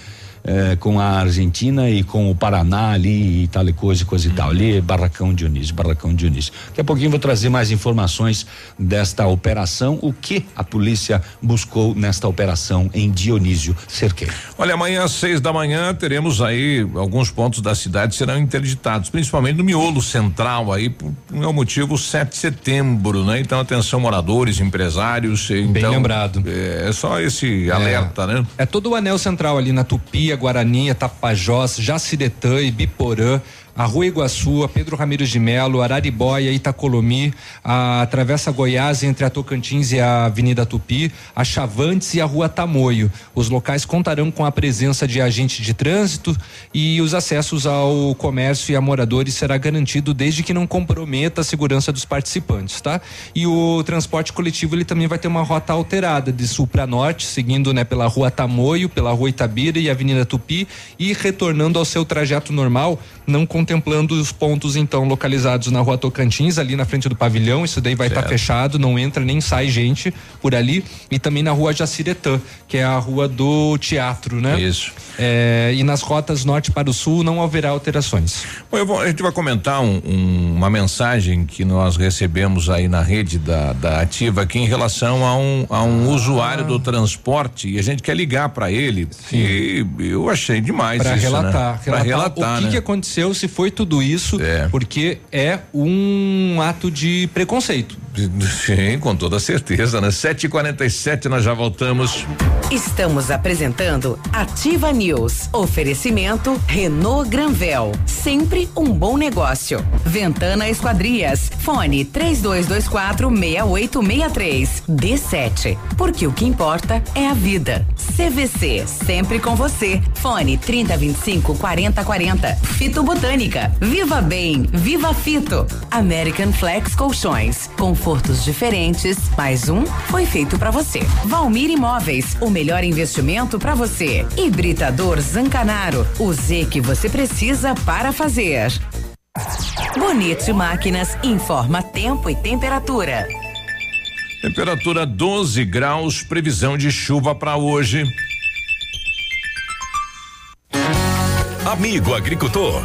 eh, com a Argentina e com o Paraná ali e tal e coisa, coisa e tal. Ali, Barracão Dionísio, Barracão Dionísio. Daqui a pouquinho vou trazer mais informações desta operação, o que a polícia buscou nesta operação em Dionísio Cerqueira. Olha, amanhã às seis da manhã teremos aí alguns pontos da cidade serão interditados, principalmente no miolo central aí, por um motivo 7 de setembro, né? Então, atenção moradores, empresários. Bem então, lembrado. É, é só esse é, alerta, né? É todo o anel central ali na Tupi, Guarani, Tapajós, Jaciretã e Biporã a Rua Iguaçu, a Pedro Ramires de Melo, Araribóia, Itacolomi, a Travessa Goiás entre a Tocantins e a Avenida Tupi, a Chavantes e a Rua Tamoio. Os locais contarão com a presença de agente de trânsito e os acessos ao comércio e a moradores será garantido desde que não comprometa a segurança dos participantes, tá? E o transporte coletivo ele também vai ter uma rota alterada de sul para norte, seguindo né pela Rua Tamoio, pela Rua Itabira e Avenida Tupi e retornando ao seu trajeto normal, não com contemplando os pontos então localizados na rua Tocantins, ali na frente do pavilhão. Isso daí vai estar tá fechado, não entra nem sai gente por ali. E também na rua Jaciretã, que é a rua do teatro, né? Isso. É, e nas rotas norte para o sul não haverá alterações. Bom, vou, a gente vai comentar um, um, uma mensagem que nós recebemos aí na rede da, da Ativa aqui em relação a um, a um ah. usuário do transporte e a gente quer ligar para ele. Sim. E eu achei demais Para relatar, né? relatar, relatar, o que, né? que aconteceu se foi tudo isso, é. porque é um ato de preconceito. Sim, com toda certeza, né? 7h47 nós já voltamos. Estamos apresentando Ativa News. Oferecimento Renault Granvel. Sempre um bom negócio. Ventana Esquadrias. Fone 3224 6863. D7. Porque o que importa é a vida. CVC. Sempre com você. Fone 3025 4040. Fito Botânica. Viva Bem. Viva Fito. American Flex Colchões. Confortos diferentes. Mais um foi feito para você. Valmir Imóveis. O melhor investimento para você. Hibridador Zancanaro. O Z que você precisa para fazer. Bonito Máquinas informa tempo e temperatura. Temperatura 12 graus, previsão de chuva para hoje. Amigo agricultor,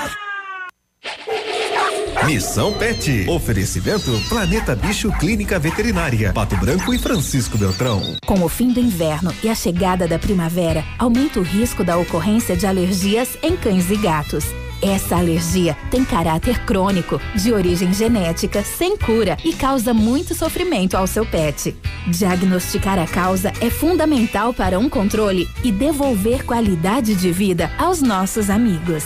Missão Pet. Oferecimento Planeta Bicho Clínica Veterinária. Pato Branco e Francisco Beltrão. Com o fim do inverno e a chegada da primavera, aumenta o risco da ocorrência de alergias em cães e gatos. Essa alergia tem caráter crônico, de origem genética, sem cura e causa muito sofrimento ao seu pet. Diagnosticar a causa é fundamental para um controle e devolver qualidade de vida aos nossos amigos.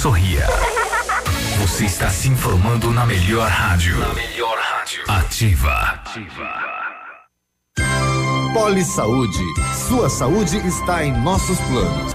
Sorria. Você está se informando na melhor rádio. Na melhor rádio. Ativa. Ativa. Poli Saúde. Sua saúde está em nossos planos.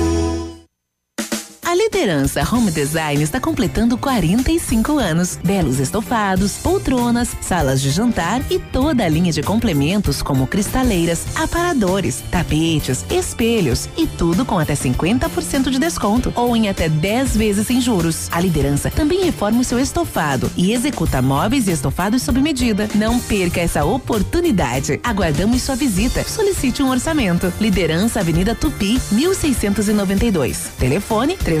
A liderança Home Design está completando 45 anos. Belos estofados, poltronas, salas de jantar e toda a linha de complementos como cristaleiras, aparadores, tapetes, espelhos e tudo com até 50% de desconto ou em até 10 vezes sem juros. A liderança também reforma o seu estofado e executa móveis e estofados sob medida. Não perca essa oportunidade. Aguardamos sua visita. Solicite um orçamento. Liderança Avenida Tupi, 1692. Telefone 3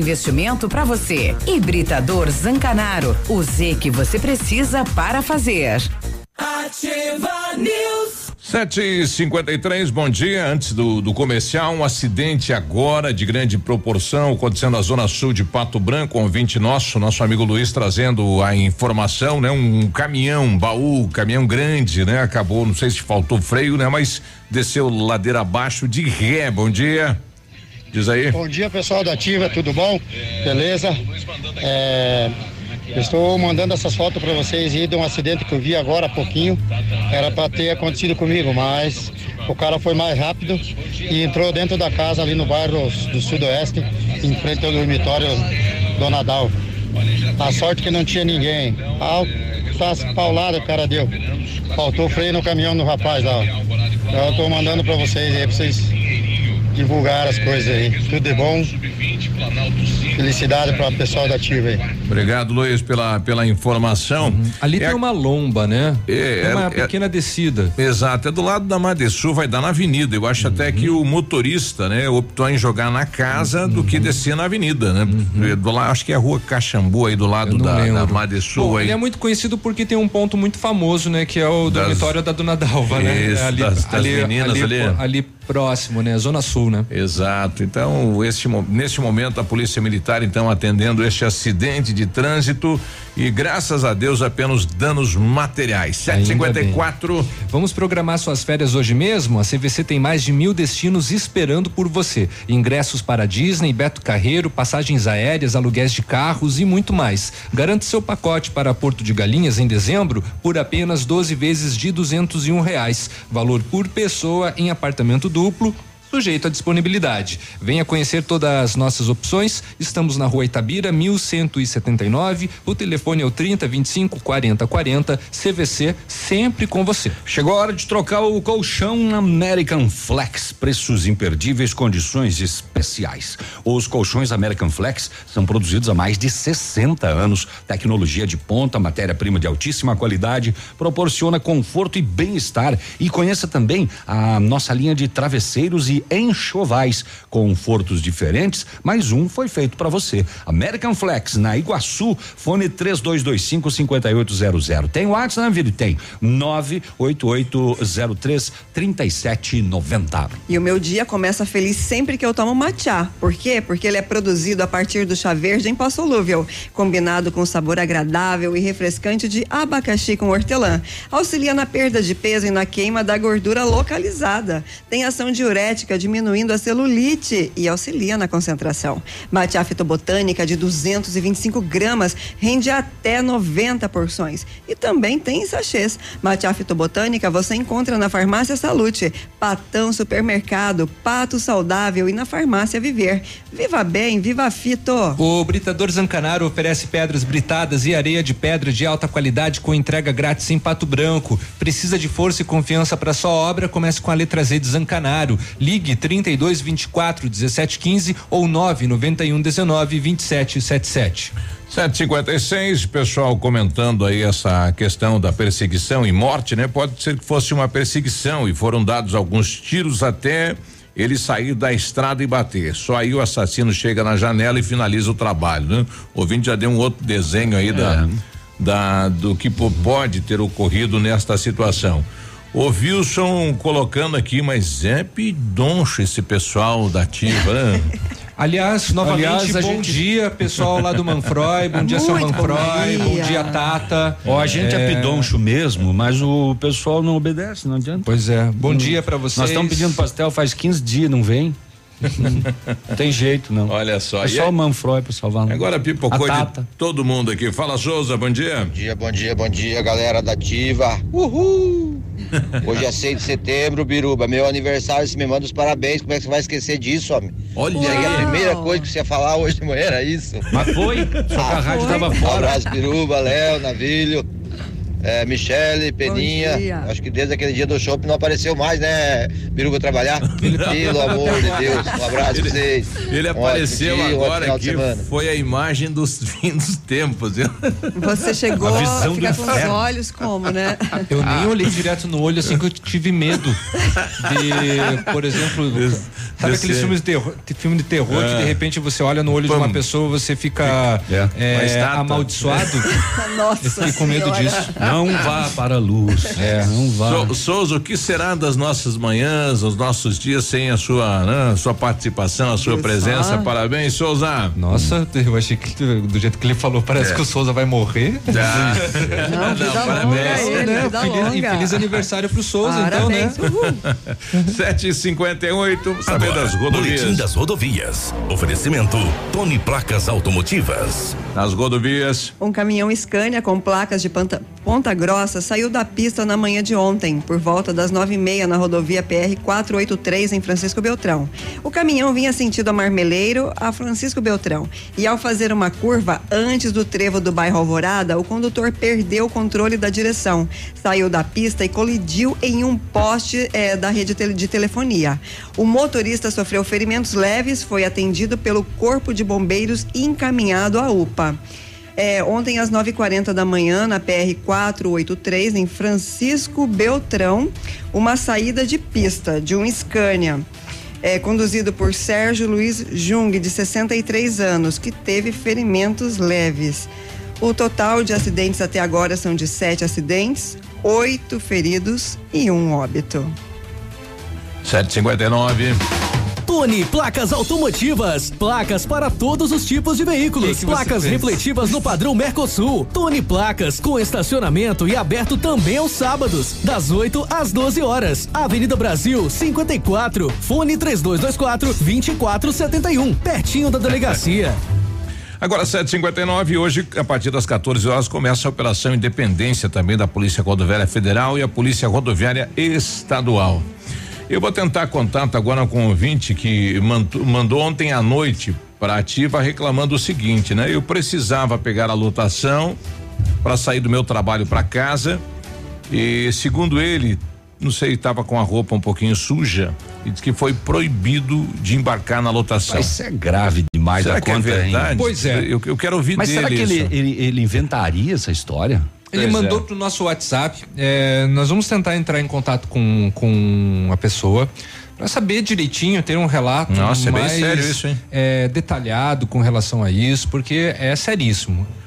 investimento para você. Hibridador Zancanaro. O Z que você precisa para fazer. Ativa News. Sete e cinquenta e três, bom dia. Antes do, do comercial, um acidente agora de grande proporção acontecendo na zona sul de Pato Branco, um ouvinte nosso, nosso amigo Luiz trazendo a informação, né? Um caminhão, um baú, caminhão grande, né? Acabou, não sei se faltou freio, né? Mas desceu ladeira abaixo de ré. Bom dia. Diz aí. Bom dia, pessoal da Ativa, tudo bom? Beleza? É, estou mandando essas fotos para vocês e de um acidente que eu vi agora há pouquinho. Era para ter acontecido comigo, mas o cara foi mais rápido e entrou dentro da casa ali no bairro do Sudoeste, em frente ao dormitório Dona Dal. A sorte que não tinha ninguém. Altas pauladas o cara deu. Faltou freio no caminhão do rapaz lá. Eu estou mandando para vocês aí, para vocês divulgar as coisas aí. Tudo de bom. Felicidade para o pessoal da Ativa aí. Obrigado, Luiz, pela, pela informação. Uhum. Ali é, tem uma lomba, né? É, é uma é, pequena descida. Exato, é do lado da Madesul, vai dar na avenida. Eu acho uhum. até que o motorista, né, optou em jogar na casa uhum. do que descer na avenida, né? Uhum. Do lado, acho que é a rua Caxambu aí do lado da, da Madesul Bom, aí. Ele é muito conhecido porque tem um ponto muito famoso, né? Que é o das, dormitório da Dona Dalva, né? Isso, ali, das, das ali, meninas ali. ali, ali próximo, né? Zona Sul, né? Exato. Então, este, neste momento, a Polícia Militar, então, atendendo este acidente de trânsito e graças a Deus apenas danos materiais. 754. Vamos programar suas férias hoje mesmo? A CVC tem mais de mil destinos esperando por você. Ingressos para Disney, Beto Carreiro, passagens aéreas, aluguéis de carros e muito mais. Garante seu pacote para Porto de Galinhas em dezembro por apenas 12 vezes de duzentos e um reais. Valor por pessoa em apartamento duplo sujeito à disponibilidade. Venha conhecer todas as nossas opções. Estamos na rua Itabira, 1179. O telefone é o 30 25 40 40. CVC, sempre com você. Chegou a hora de trocar o colchão American Flex. Preços imperdíveis, condições especiais. Os colchões American Flex são produzidos há mais de 60 anos. Tecnologia de ponta, matéria-prima de altíssima qualidade, proporciona conforto e bem-estar. E conheça também a nossa linha de travesseiros e enxovais, confortos diferentes, mas um foi feito para você. American Flex na Iguaçu, fone 3225 5800. Tem WhatsApp, né, Vili? Tem 98803 3790. E o meu dia começa feliz sempre que eu tomo matcha. Por quê? Porque ele é produzido a partir do chá verde em pó solúvel, combinado com sabor agradável e refrescante de abacaxi com hortelã. Auxilia na perda de peso e na queima da gordura localizada. Tem ação diurética diminuindo a celulite e auxilia na concentração. Matcha fitobotânica de 225 gramas rende até 90 porções. E também tem sachês. Matcha fitobotânica você encontra na Farmácia Salute, Patão Supermercado, Pato Saudável e na Farmácia Viver. Viva bem, viva fito! O Britador Zancanaro oferece pedras britadas e areia de pedra de alta qualidade com entrega grátis em Pato Branco. Precisa de força e confiança para sua obra? Comece com a letra Z de Zancanaro. Ligue Ligue 32 24 17 15 ou 991 19 27 77. 756, pessoal comentando aí essa questão da perseguição e morte, né? Pode ser que fosse uma perseguição e foram dados alguns tiros até ele sair da estrada e bater. Só aí o assassino chega na janela e finaliza o trabalho, né? O ouvinte já deu um outro desenho aí é. da, da do que pode ter ocorrido nesta situação. O Wilson colocando aqui, mas é pidoncho esse pessoal da Ativa, né? Aliás, novamente, Aliás, bom gente... dia, pessoal lá do Manfroy, bom dia, seu Manfroy, bom dia. bom dia, Tata. Ó, a gente é... é pidoncho mesmo, mas o pessoal não obedece, não adianta. Pois é, bom dia para vocês. Nós estamos pedindo pastel faz 15 dias, não vem? Não tem jeito, não. Olha só. É só o Manfroy para salvar. Agora pipocou de todo mundo aqui. Fala, Souza, bom dia. Bom dia, bom dia, bom dia, galera da Ativa. Uhul! Hoje é 6 de setembro, Biruba. Meu aniversário, você me manda os parabéns. Como é que você vai esquecer disso, homem? Olha Isso aí é a primeira coisa que você ia falar hoje de manhã, era isso? Mas foi? Só ah, que a rádio tava fora. Um abraço, Biruba, Léo, Navilho. É, Michele, Peninha. Acho que desde aquele dia do shopping não apareceu mais, né? Biruba trabalhar. Pelo amor de Deus. Um abraço ele, pra vocês. Ele um apareceu dia, agora aqui. Foi a imagem dos fins dos tempos. Você chegou a visão ficar com os olhos como, né? Eu nem olhei direto no olho assim que eu tive medo de, por exemplo, sabe aqueles filmes de terror, filme de terror é. que de repente você olha no olho Pum. de uma pessoa você fica é. É, amaldiçoado? Nossa. Eu fiquei com medo disso. Não vá para a luz. É, não vá. So, Souza, o que será das nossas manhãs, os nossos dias sem a sua, né, sua participação, a sua presença? Parabéns, Souza. Nossa, eu achei que do jeito que ele falou, parece é. que o Souza vai morrer. Já. Não, não, parabéns. Ele, né? feliz, feliz aniversário pro Souza, parabéns. então, né? 7h58, saber das rodovias. Boletim das rodovias. Oferecimento Tony Placas Automotivas. Nas rodovias. Um caminhão Scania com placas de Ponta, Ponta Grossa saiu da pista na manhã de ontem, por volta das nove e meia na rodovia PR 483 em Francisco Beltrão. O caminhão vinha sentido a Marmeleiro a Francisco Beltrão e ao fazer uma curva antes do trevo do bairro Alvorada, o condutor perdeu o controle da direção, saiu da pista e colidiu em um poste eh, da rede de telefonia. O motorista sofreu ferimentos leves, foi atendido pelo Corpo de Bombeiros e encaminhado à UPA. É, ontem às 9h40 da manhã, na PR 483, em Francisco Beltrão, uma saída de pista de um Scania. É, conduzido por Sérgio Luiz Jung, de 63 anos, que teve ferimentos leves. O total de acidentes até agora são de sete acidentes, oito feridos e um óbito. 759. Tony Placas Automotivas. Placas para todos os tipos de veículos. Que que placas refletivas no padrão Mercosul. Tony Placas com estacionamento e aberto também aos sábados, das 8 às 12 horas. Avenida Brasil 54. Fone 3224 2471. Pertinho da delegacia. Agora, 7h59, hoje, a partir das 14 horas, começa a Operação Independência também da Polícia Rodoviária Federal e a Polícia Rodoviária Estadual. Eu vou tentar contato agora com um ouvinte que mandou, mandou ontem à noite para ativa reclamando o seguinte, né? Eu precisava pegar a lotação para sair do meu trabalho para casa e segundo ele, não sei, estava com a roupa um pouquinho suja e disse que foi proibido de embarcar na lotação. Mas isso é grave demais será da que é conta, é verdade? Hein? Pois é. Eu, eu quero ouvir Mas dele será que ele, ele, ele inventaria essa história? Ele Pois mandou é. pro nosso WhatsApp. é, nós vamos tentar entrar em contato com, com a pessoa para saber direitinho, ter um relato Nossa, é bem mais sério isso, hein? é, detalhado com relação a isso, porque é seríssimo.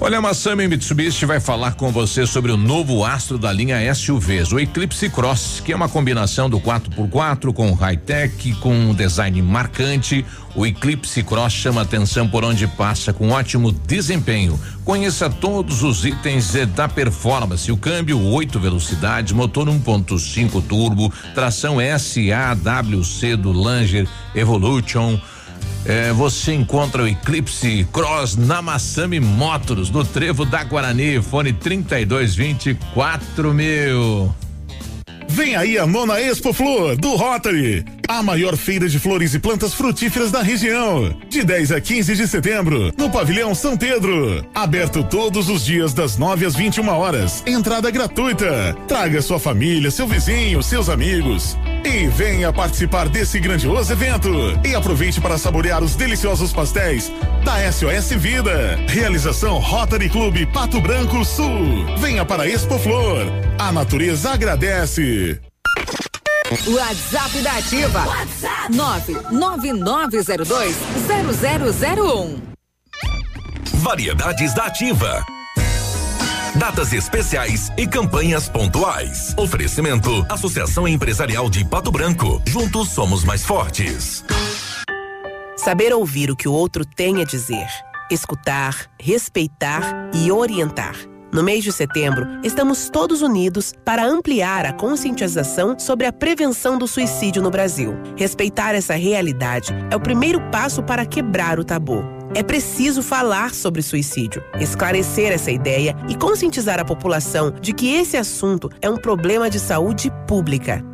Olha, a Massami Mitsubishi vai falar com você sobre o novo astro da linha SUVs, o Eclipse Cross, que é uma combinação do 4x4 com high-tech, com um design marcante. O Eclipse Cross chama atenção por onde passa com ótimo desempenho. Conheça todos os itens da performance: o câmbio, oito velocidades, motor 1.5 turbo, tração SAWC do Langer Evolution. É, você encontra o Eclipse Cross na Massami Motors, no Trevo da Guarani, fone 3224 mil. Vem aí a nona Expo Flor do Rotary, a maior feira de flores e plantas frutíferas da região. De 10 a 15 de setembro, no Pavilhão São Pedro. Aberto todos os dias das 9 às 21 horas. Entrada gratuita. Traga sua família, seu vizinho, seus amigos. E venha participar desse grandioso evento. E aproveite para saborear os deliciosos pastéis da SOS Vida. Realização Rotary Clube Pato Branco Sul. Venha para Expo Flor. A natureza agradece. WhatsApp da Ativa. WhatsApp 999020001. Variedades da Ativa. Datas especiais e campanhas pontuais. Oferecimento: Associação Empresarial de Pato Branco. Juntos somos mais fortes. Saber ouvir o que o outro tem a dizer. Escutar, respeitar e orientar. No mês de setembro, estamos todos unidos para ampliar a conscientização sobre a prevenção do suicídio no Brasil. Respeitar essa realidade é o primeiro passo para quebrar o tabu. É preciso falar sobre suicídio, esclarecer essa ideia e conscientizar a população de que esse assunto é um problema de saúde pública.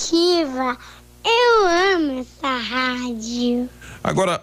Ativa. Eu amo essa rádio. Agora,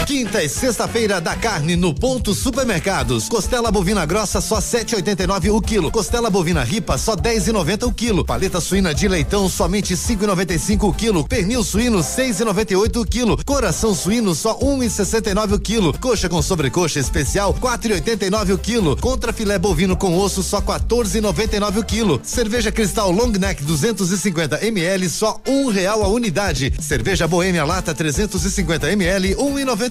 Quinta e sexta-feira da carne no ponto supermercados. Costela bovina grossa só 7,89 o quilo. Costela bovina ripa só 10,90 o quilo. Paleta suína de leitão somente 5,95 o quilo. Pernil suíno 6,98 o quilo. Coração suíno só 1,69 o quilo. Coxa com sobrecoxa especial 4,89 o quilo. Contra filé bovino com osso só 14,99 o quilo. Cerveja Cristal Long Neck 250 ml só um real a unidade. Cerveja Boêmia Lata 350 ml 1,99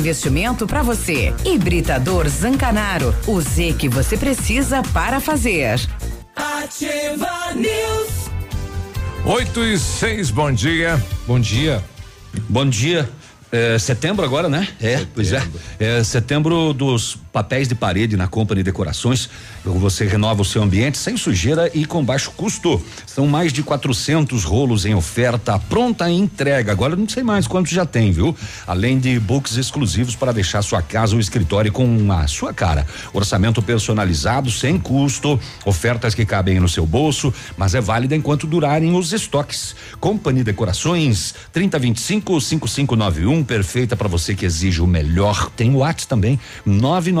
investimento para você. Hibridador Zancanaro, o Z que você precisa para fazer. Ativa News. 8 e 6, bom dia. Bom dia. Bom dia. É, setembro agora, né? É, setembro. pois é. é. Setembro dos papéis de parede na Company Decorações. Você renova o seu ambiente sem sujeira e com baixo custo. São mais de 400 rolos em oferta, pronta entrega. Agora não sei mais quantos já tem, viu? Além de books exclusivos para deixar sua casa ou escritório com a sua cara. Orçamento personalizado, sem custo, ofertas que cabem no seu bolso, mas é válida enquanto durarem os estoques. Company Decorações 3025 5591, perfeita para você que exige o melhor. Tem o WhatsApp também, 99119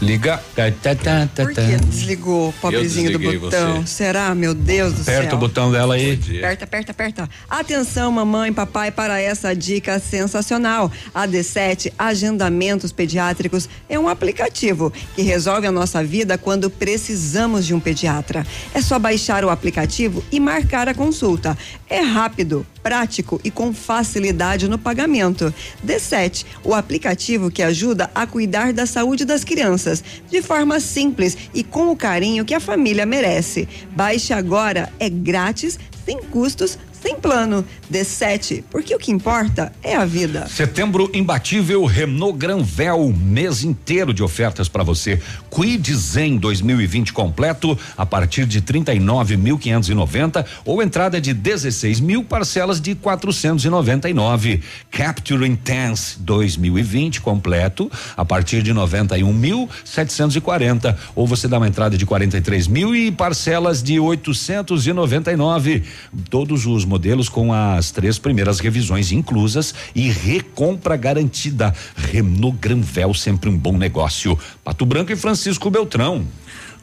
Liga. Por que desligou o pobrezinho do botão? Você. Será, meu Deus do Aperta céu? Aperta o botão dela aí. Aperta, aperta, aperta. Atenção, mamãe, papai, para essa dica sensacional. A D7 Agendamentos Pediátricos é um aplicativo que resolve a nossa vida quando precisamos de um pediatra. É só baixar o aplicativo e marcar a consulta. É rápido prático e com facilidade no pagamento. D7, o aplicativo que ajuda a cuidar da saúde das crianças de forma simples e com o carinho que a família merece. Baixe agora, é grátis, sem custos, sem plano. D7, porque o que importa é a vida. Setembro imbatível Renault Granvel, mês inteiro de ofertas para você. Quid Zen 2020 completo a partir de 39.590 ou entrada de 16 mil parcelas de 499. Capture Intense 2020 completo a partir de 91.740 ou você dá uma entrada de 43 mil e parcelas de 899. Todos os modelos com as três primeiras revisões inclusas e recompra garantida. Renault Granvel, sempre um bom negócio. Pato Branco e Francisco Beltrão.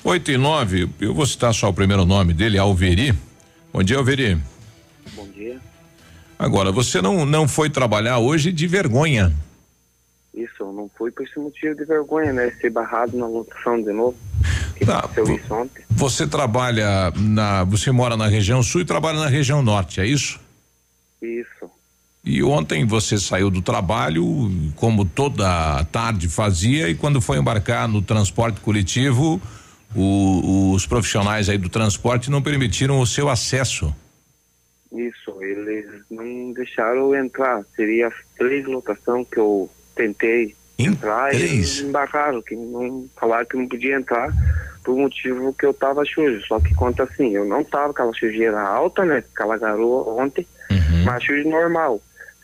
8 e 9, eu vou citar só o primeiro nome dele, Alveri. Bom dia, Alveri. Bom dia. Agora, você não, não foi trabalhar hoje de vergonha. Isso, não fui por esse motivo de vergonha, né? Ser barrado na lotação de novo. Que tá, isso ontem. Você trabalha na. Você mora na região sul e trabalha na região norte, é isso? Isso. E ontem você saiu do trabalho, como toda tarde fazia, e quando foi embarcar no transporte coletivo, o, os profissionais aí do transporte não permitiram o seu acesso. Isso, eles não deixaram eu entrar. Seria três lotação que eu tentei em entrar três. e eles embarcaram, que não falaram que não podia entrar por motivo que eu tava sujo. Só que conta assim, eu não tava com aquela sujeira alta, né? Aquela garoa ontem, uhum. mas sujo normal.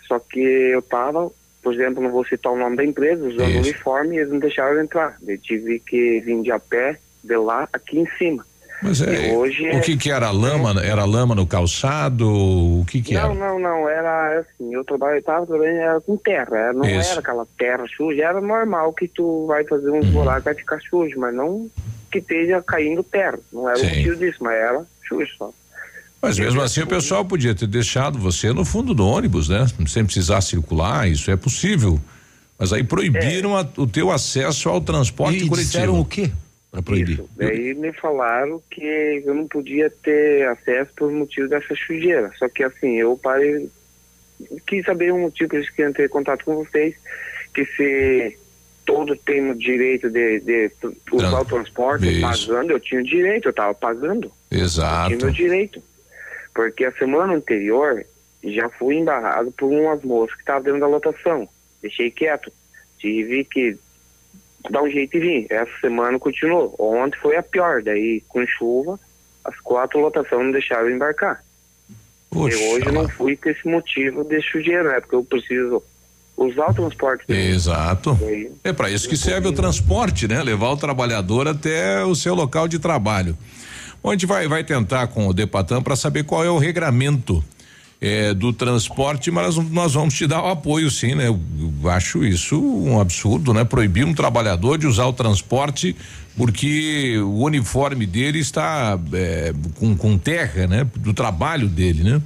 Só que eu tava, por exemplo, não vou citar o nome da empresa, usando Isso. uniforme e eles não deixaram eu entrar. Eu tive que vir de a pé de lá aqui em cima. Mas é, hoje o que que era lama? Era lama no calçado? O que que não, era? Não, não, não, era assim, eu trabalhava, tava trabalhando era com terra, não Isso. era aquela terra suja, era normal que tu vai fazer uns uhum. buracos, vai ficar sujo, mas não que esteja caindo terra. Não era Sim. o motivo disso, mas era sujo só. Mas mesmo assim o pessoal podia ter deixado você no fundo do ônibus, né? Sem precisar circular, isso é possível. Mas aí proibiram é. a, o teu acesso ao transporte e coletivo. disseram o quê? Para proibir. Isso. Daí me falaram que eu não podia ter acesso por motivo dessa sujeira. Só que assim, eu parei, quis saber um motivo, por isso que entrei em contato com vocês, que se todo tem o direito de, de usar o transporte Isso. pagando, eu tinha o direito, eu estava pagando. Exato. Eu tinha o direito. Porque a semana anterior já fui embarrado por umas moças que estavam dentro da lotação. Deixei quieto. Tive que dar um jeito e vir. Essa semana continuou. Ontem foi a pior. Daí, com chuva, as quatro lotações não deixaram embarcar. Puxa. Eu hoje não fui com esse motivo de sujeira, né? Porque eu preciso usar o transporte. Exato. É para isso que serve o transporte, né? Levar o trabalhador até o seu local de trabalho. Bom, a gente vai, vai tentar com o Depatam para saber qual é o regramento é, do transporte, mas nós vamos te dar o apoio sim, né? Eu, acho isso um absurdo, né? Proibir um trabalhador de usar o transporte porque o uniforme dele está é, com, com terra, né? Do trabalho dele, né?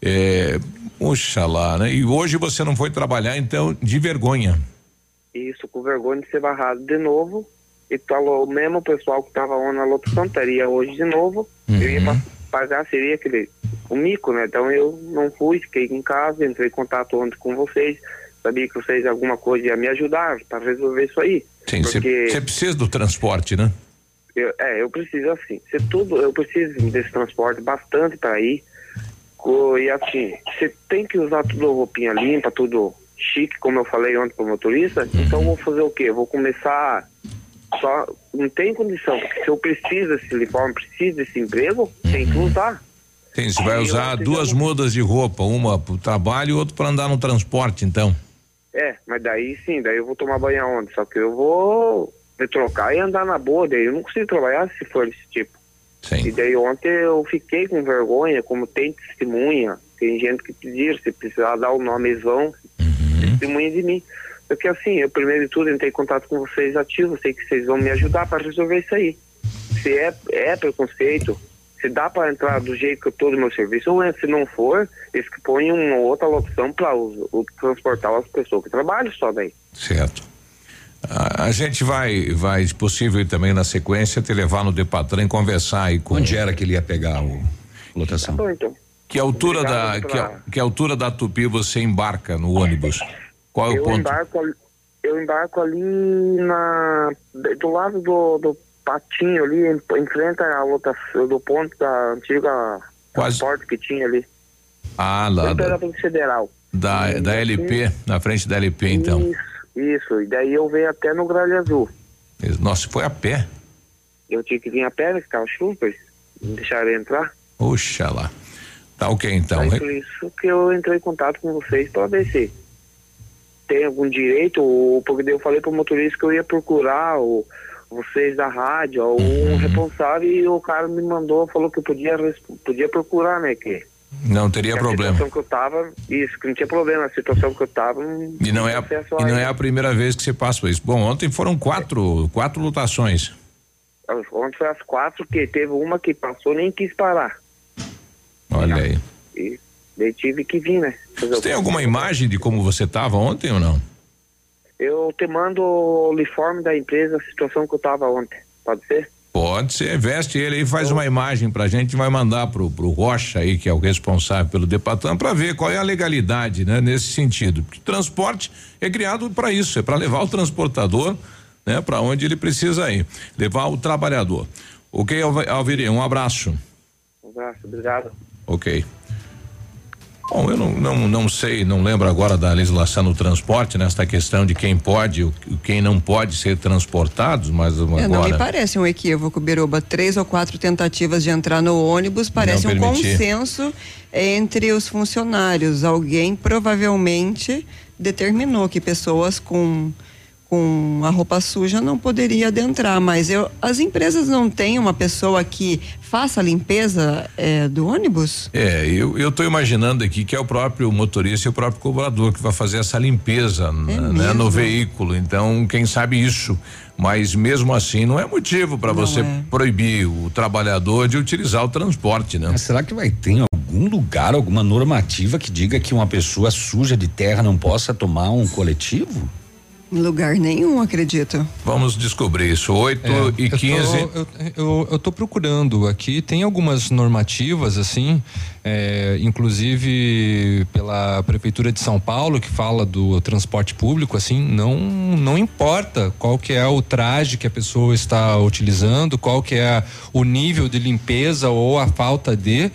É, Oxalá, né? E hoje você não foi trabalhar, então, de vergonha. Isso, com vergonha de ser barrado de novo. E falou, o mesmo pessoal que estava lá na lotação estaria hoje de novo. Uhum. Eu ia uhum. Pagar, seria aquele, o mico, né? Então eu não fui, fiquei em casa, entrei em contato ontem com vocês. Sabia que vocês alguma coisa ia me ajudar para resolver isso aí. Sim, você precisa do transporte, né? Eu, é, eu preciso assim. Se tudo, eu preciso desse transporte bastante para ir e assim, você tem que usar tudo roupinha limpa, tudo chique, como eu falei ontem pro motorista, uhum. então vou fazer o quê? Vou começar só não tem condição, porque se eu preciso desse uniforme, preciso desse emprego, uhum. tem que usar. Tem, você vai usar duas mudas de roupa, uma pro trabalho e outra para andar no transporte, então. É, mas daí sim, daí eu vou tomar banho onde? Só que eu vou me trocar e andar na boa, daí eu não consigo trabalhar se for desse tipo. Sim. E daí ontem eu fiquei com vergonha, como tem testemunha, tem gente que pediu, se precisar dar o nome, vão, uhum. testemunha de mim. Porque assim, eu primeiro de tudo entrei em contato com vocês ativos, sei que vocês vão me ajudar para resolver isso aí. Se é, é preconceito, se dá para entrar do jeito que eu tô no meu serviço, ou é, se não for, eles que põem uma outra opção para transportar as pessoas que trabalham só daí. Certo. A, a, gente vai, vai, se possível, também na sequência, te levar no Depatran e conversar aí com. Onde era que ele ia pegar o lotação? Tá bom, então. Que altura da que, que, altura da Tupi você embarca no ônibus? Qual é eu o ponto? Embarco, eu embarco ali na do lado do, do patinho ali, em, frente à outra do ponto da antiga Quase. transporte que tinha ali. Ah, lá. Da, Federal. Da, da LP, na frente da LP, então. Isso, isso. E daí eu venho até no Gralha Azul. Nossa, foi a pé? Eu tinha que vir a pé, né, que tava não deixaram entrar. Oxalá. Tá ok, então. É por isso que eu entrei em contato com vocês para ver se tem algum direito, ou porque eu falei pro motorista que eu ia procurar o, vocês da rádio, algum uhum. responsável, e o cara me mandou, falou que podia, podia procurar, né, que não teria problema. A situação que eu tava, isso, que não tinha problema, a situação que eu tava. E não, é a, e não é a primeira vez que você passa por isso. Bom, ontem foram quatro, é. quatro lutações. Ontem foi as quatro, que teve uma que passou nem quis parar. Olha aí. E daí tive que vir, né? Você tem alguma imagem de como você tava ontem ou não? Eu te mando o uniforme da empresa, a situação que eu tava ontem. Pode ser? Pode ser, veste ele aí, faz uma imagem pra gente, vai mandar pro, pro Rocha aí, que é o responsável pelo Depatan, para ver qual é a legalidade, né, nesse sentido. Porque transporte é criado para isso, é para levar o transportador, né, para onde ele precisa ir, levar o trabalhador. Ok, Alviri, um abraço. Um abraço, obrigado. Ok. Bom, eu não, não, não sei, não lembro agora da legislação no transporte, nesta questão de quem pode e quem não pode ser transportados, mas é, agora... Não me parece um equívoco, Biruba. Três ou quatro tentativas de entrar no ônibus parece um consenso entre os funcionários. Alguém provavelmente determinou que pessoas com com a roupa suja não poderia adentrar, mas eu, as empresas não têm uma pessoa que faça a limpeza é, do ônibus? É, eu eu estou imaginando aqui que é o próprio motorista e o próprio cobrador que vai fazer essa limpeza é né, no veículo. Então, quem sabe isso. Mas mesmo assim não é motivo para você é. proibir o trabalhador de utilizar o transporte, né? Mas será que vai ter algum lugar, alguma normativa que diga que uma pessoa suja de terra não possa tomar um coletivo? Lugar nenhum, acredito. Vamos descobrir isso. 8 é, e 15. Eu eu, eu, eu tô procurando aqui, tem algumas normativas, assim, é, inclusive pela Prefeitura de São Paulo, que fala do transporte público, assim, não, não importa qual que é o traje que a pessoa está utilizando, qual que é o nível de limpeza ou a falta de.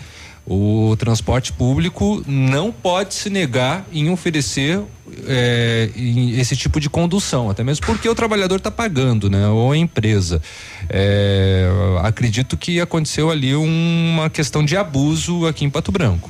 O transporte público não pode se negar em oferecer é, esse tipo de condução, até mesmo porque o trabalhador está pagando, né? Ou a empresa. É, acredito que aconteceu ali uma questão de abuso aqui em Pato Branco.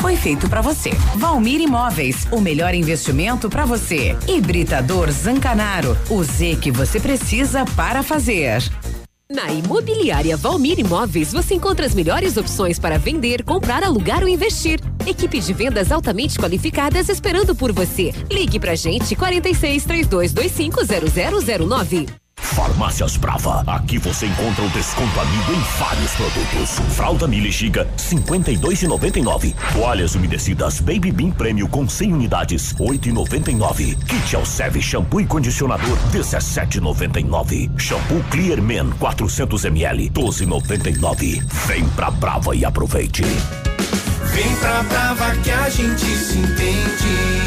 foi feito para você. Valmir Imóveis, o melhor investimento para você. Hibridador Zancanaro, o Z que você precisa para fazer. Na Imobiliária Valmir Imóveis, você encontra as melhores opções para vender, comprar, alugar ou investir. Equipe de vendas altamente qualificadas esperando por você. Ligue pra gente 46 3225 0009. Farmácias Brava. Aqui você encontra o desconto amigo em vários produtos. Fralda Mili Giga, 52,99. Toalhas umedecidas Baby Bean Prêmio com 100 unidades, 8,99. Kit Alceve shampoo e condicionador, 17,99. Shampoo Clear Men 400 ml, 12,99. Vem pra Brava e aproveite. Vem pra Brava que a gente se entende.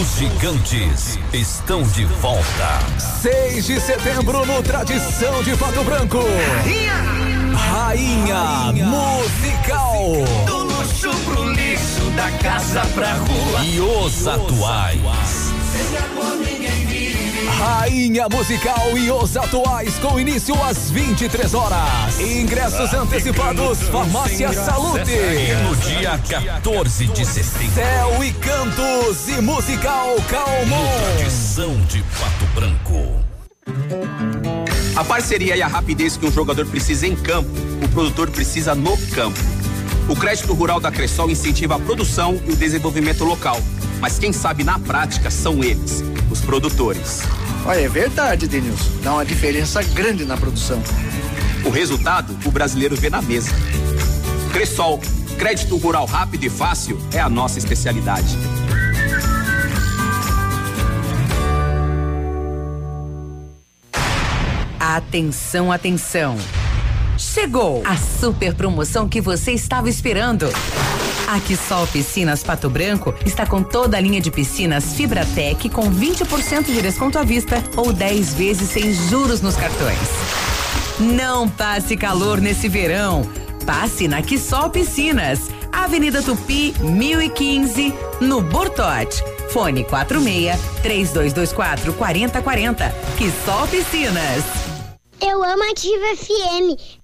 Os gigantes estão de volta. 6 de setembro no Tradição de Pato Branco. Rainha, Rainha Musical. Do luxo pro lixo, da casa pra rua. E os atuais. Rainha Musical e os atuais com início às 23 horas. Ingressos antecipados Farmácia Salute. No dia 14 de setembro. Céu e Cantos e Musical Calmon. Tradição de Pato Branco. A parceria e a rapidez que um jogador precisa em campo, o produtor precisa no campo. O crédito rural da Cressol incentiva a produção e o desenvolvimento local. Mas quem sabe na prática são eles, os produtores. Olha, é verdade, Denilson. Dá uma diferença grande na produção. O resultado, o brasileiro vê na mesa. Cressol, crédito rural rápido e fácil é a nossa especialidade. Atenção, atenção. Chegou a super promoção que você estava esperando. A Quissol Piscinas Pato Branco está com toda a linha de piscinas Fibratec com 20% de desconto à vista ou 10 vezes sem juros nos cartões. Não passe calor nesse verão. Passe na Quissol Piscinas, Avenida Tupi, 1015, no Bortote. Fone 46 3224 4040. Quissol Piscinas. Eu amo Ativa FM.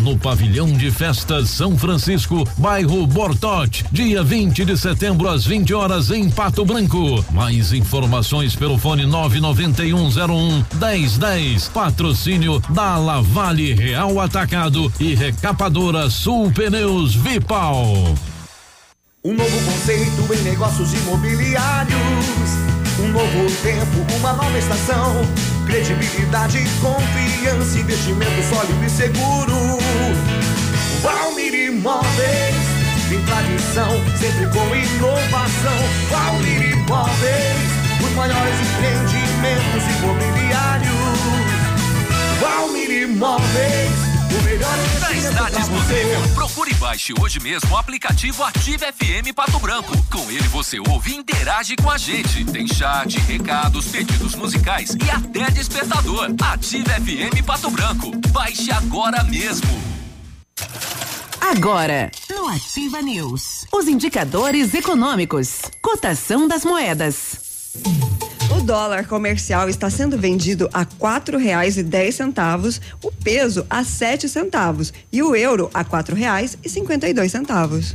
no Pavilhão de Festas São Francisco, bairro Bortote, dia 20 de setembro às 20 horas em Pato Branco. Mais informações pelo fone 99101 1010. Patrocínio da Lavale Real Atacado e Recapadora Sul Pneus Vipal. Um novo conceito em negócios imobiliários um novo tempo, uma nova estação. Credibilidade, confiança, investimento sólido e seguro. Valmir Imóveis, tem tradição, sempre com inovação. Valmir Imóveis, os maiores empreendimentos imobiliários. Valmir Imóveis o melhor Já está disponível. Procure e baixe hoje mesmo o aplicativo Ative FM Pato Branco. Com ele você ouve e interage com a gente. Tem chat, recados, pedidos musicais e até despertador. Ative FM Pato Branco. Baixe agora mesmo. Agora, no Ativa News, os indicadores econômicos, cotação das moedas. O dólar comercial está sendo vendido a quatro reais e dez centavos, o peso a sete centavos e o euro a quatro reais e cinquenta e dois centavos.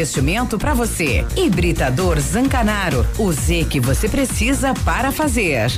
investimento para você. Hibridador Zancanaro, o Z que você precisa para fazer.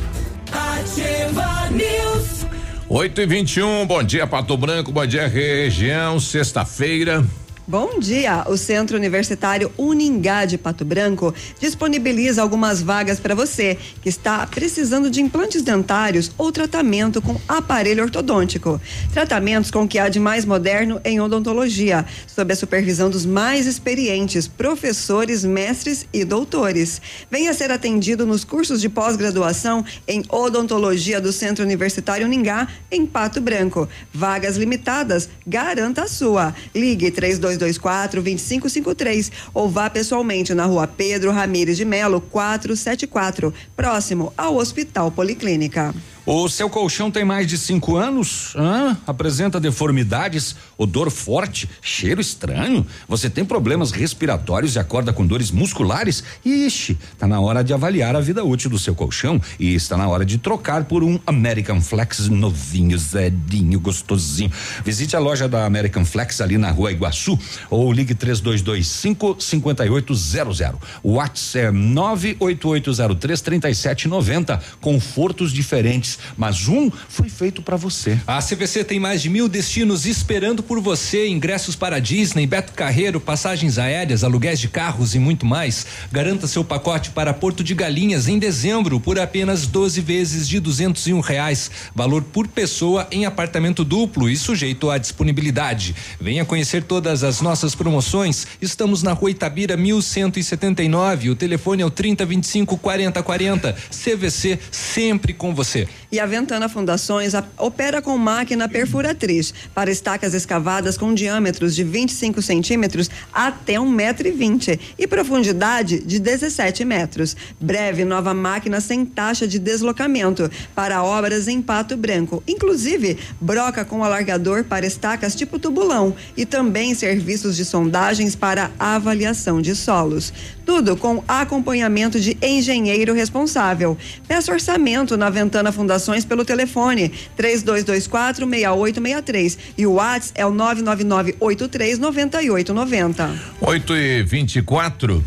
Ativa News. 8 e 21 um, bom dia Pato Branco, bom dia região, sexta-feira. Bom dia! O Centro Universitário Uningá de Pato Branco disponibiliza algumas vagas para você que está precisando de implantes dentários ou tratamento com aparelho ortodôntico. Tratamentos com o que há de mais moderno em odontologia, sob a supervisão dos mais experientes professores, mestres e doutores. Venha ser atendido nos cursos de pós-graduação em odontologia do Centro Universitário Uningá, em Pato Branco. Vagas limitadas, garanta a sua. Ligue 32 3224 2553 ou vá pessoalmente na rua Pedro Ramires de Melo 474, próximo ao Hospital Policlínica. O seu colchão tem mais de cinco anos? Hã? Apresenta deformidades, odor forte, cheiro estranho? Você tem problemas respiratórios e acorda com dores musculares? Ixi, tá na hora de avaliar a vida útil do seu colchão e está na hora de trocar por um American Flex novinho, zedinho, gostosinho. Visite a loja da American Flex ali na rua Iguaçu ou ligue 3225 5800. O WhatsApp é 98803 3790. Confortos diferentes mas um foi feito para você. A CVC tem mais de mil destinos esperando por você. Ingressos para Disney, Beto Carreiro, passagens aéreas, aluguéis de carros e muito mais. Garanta seu pacote para Porto de Galinhas em dezembro por apenas 12 vezes de duzentos e um reais. Valor por pessoa em apartamento duplo e sujeito à disponibilidade. Venha conhecer todas as nossas promoções. Estamos na rua Itabira 1179. O telefone é o 3025 4040. CVC sempre com você. E a Ventana Fundações a- opera com máquina perfuratriz para estacas escavadas com diâmetros de 25 centímetros até 1,20m e profundidade de 17 metros. Breve nova máquina sem taxa de deslocamento para obras em pato branco, inclusive broca com alargador para estacas tipo tubulão e também serviços de sondagens para avaliação de solos. Tudo com acompanhamento de engenheiro responsável. Peça orçamento na Ventana Fundações pelo telefone 3224 6863 e o WhatsApp é o 999 83 9890. 8 e 24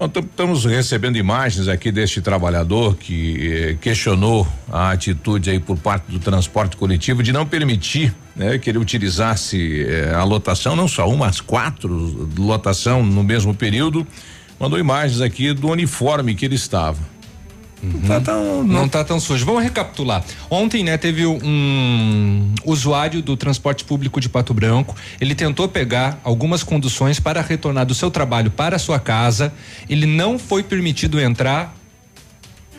Estamos recebendo imagens aqui deste trabalhador que eh, questionou a atitude aí por parte do transporte coletivo de não permitir né, que ele utilizasse eh, a lotação, não só uma, as quatro lotação no mesmo período. Mandou imagens aqui do uniforme que ele estava. Não tá tão, não tá tão sujo. Vamos recapitular. Ontem, né, teve um usuário do transporte público de Pato Branco. Ele tentou pegar algumas conduções para retornar do seu trabalho para a sua casa. Ele não foi permitido entrar.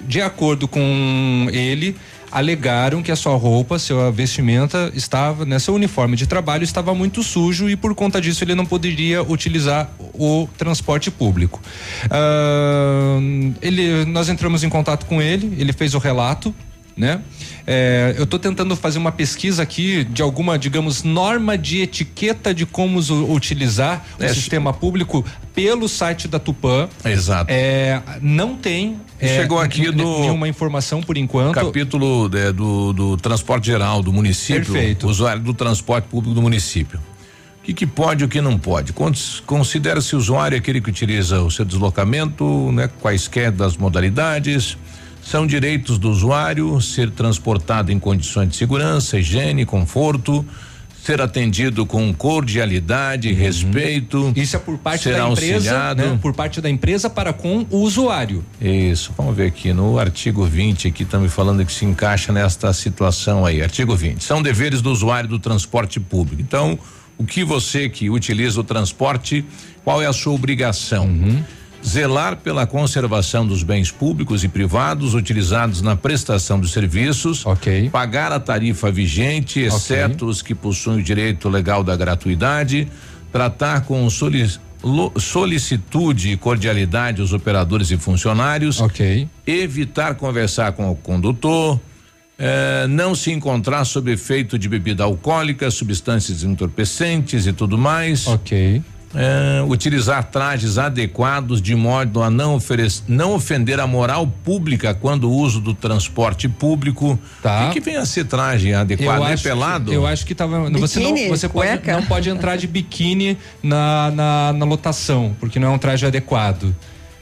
De acordo com ele, alegaram que a sua roupa, sua vestimenta estava, né, seu uniforme de trabalho estava muito sujo e por conta disso ele não poderia utilizar o transporte público. Ah, ele, nós entramos em contato com ele, ele fez o relato, né? É, eu estou tentando fazer uma pesquisa aqui de alguma, digamos, norma de etiqueta de como utilizar o É, sistema público pelo site da Tupã. Exato. É, não tem. é, Chegou aqui do- nenhuma informação por enquanto. Capítulo né, do, do transporte geral do município. Perfeito. Usuário do transporte público do município. O que, que pode e o que não pode? Cons- Considera-se usuário aquele que utiliza o seu deslocamento, né, quaisquer das modalidades. São direitos do usuário ser transportado em condições de segurança, higiene, conforto, ser atendido com cordialidade, e respeito. Uhum. Isso é por parte da empresa, auxiliado. né? Por parte da empresa para com o usuário. Isso, vamos ver aqui no artigo 20 aqui me falando que se encaixa nesta situação aí. Artigo 20. São deveres do usuário do transporte público. Então, o que você que utiliza o transporte, qual é a sua obrigação? Zelar pela conservação dos bens públicos e privados utilizados na prestação dos serviços. Pagar a tarifa vigente, exceto os que possuem o direito legal da gratuidade. Tratar com solic- lo- solicitude e cordialidade os operadores e funcionários. Evitar conversar com o condutor. eh, não se encontrar sob efeito de bebida alcoólica, substâncias entorpecentes e tudo mais. Ok. Utilizar trajes adequados de modo a não oferecer, não ofender a moral pública quando o uso do transporte público. Tá. O que, que vem a ser traje adequado? Eu é acho que- pelado? eu acho que tava. você não, Biquíni, você pode, não pode entrar de biquíni na, na, na lotação, porque não é um traje adequado.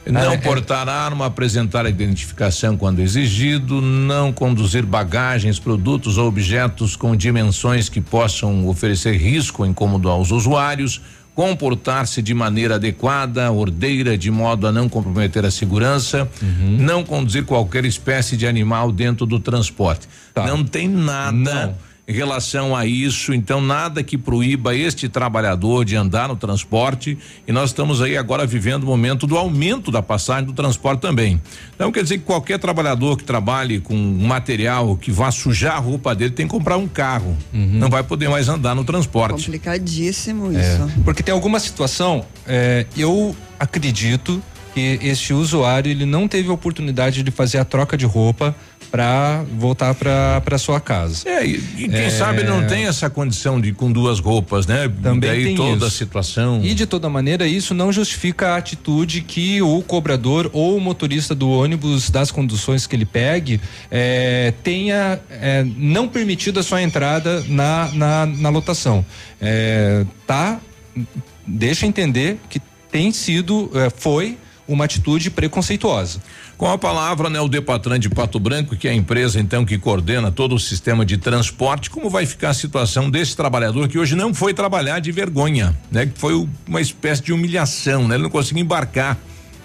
Não É- portar arma, apresentar a identificação quando exigido, não conduzir bagagens, produtos ou objetos com dimensões que possam oferecer risco ou incômodo aos usuários, comportar-se de maneira adequada, ordeira, de modo a não comprometer a segurança, Uhum. não conduzir qualquer espécie de animal dentro do transporte. Tá. Não tem nada. Em relação a isso, então nada que proíba este trabalhador de andar no transporte e nós estamos aí agora vivendo o momento do aumento da passagem do transporte também. Então quer dizer que qualquer trabalhador que trabalhe com material que vá sujar a roupa dele tem que comprar um carro. Não vai poder mais andar no transporte. Complicadíssimo É, isso. porque tem alguma situação, é, eu acredito que este usuário ele não teve a oportunidade de fazer a troca de roupa para voltar para sua casa. É, e, quem sabe ele não tem essa condição de com duas roupas, né? Também Daí tem toda a isso. situação. E de toda maneira, isso não justifica a atitude que o cobrador ou o motorista do ônibus das conduções que ele pegue eh, tenha eh, não permitido a sua entrada na, na, na lotação. Eh, tá? Deixa entender que tem sido, eh, foi uma atitude preconceituosa. Com a palavra, né, o Depatran de Pato Branco, que é a empresa então que coordena todo o sistema de transporte, como vai ficar a situação desse trabalhador que hoje não foi trabalhar de vergonha, né? Que foi uma espécie de humilhação, né? Ele não conseguiu embarcar,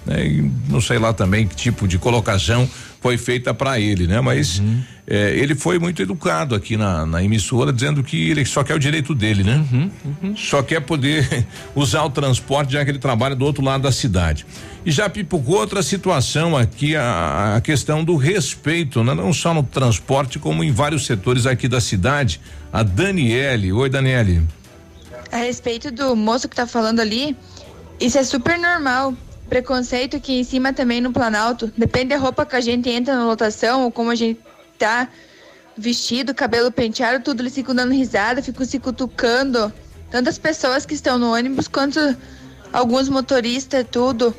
né? E não sei lá também que tipo de colocação foi feita para ele, né? Mas uhum. é, ele foi muito educado aqui na, na, emissora, dizendo que ele só quer o direito dele, né? Uhum, uhum. Só quer poder usar o transporte, já que ele trabalha do outro lado da cidade. E já pipocou outra situação aqui, a, a questão do respeito, né? não só no transporte, como em vários setores aqui da cidade. A Daniele. Oi, Daniele. A respeito do moço que tá falando ali, isso é super normal preconceito aqui em cima também no Planalto. Depende da roupa que a gente entra na lotação ou como a gente tá vestido, cabelo penteado, tudo eles ficam dando risada, ficam se cutucando. Tantas pessoas que estão no ônibus quanto alguns motoristas, tudo.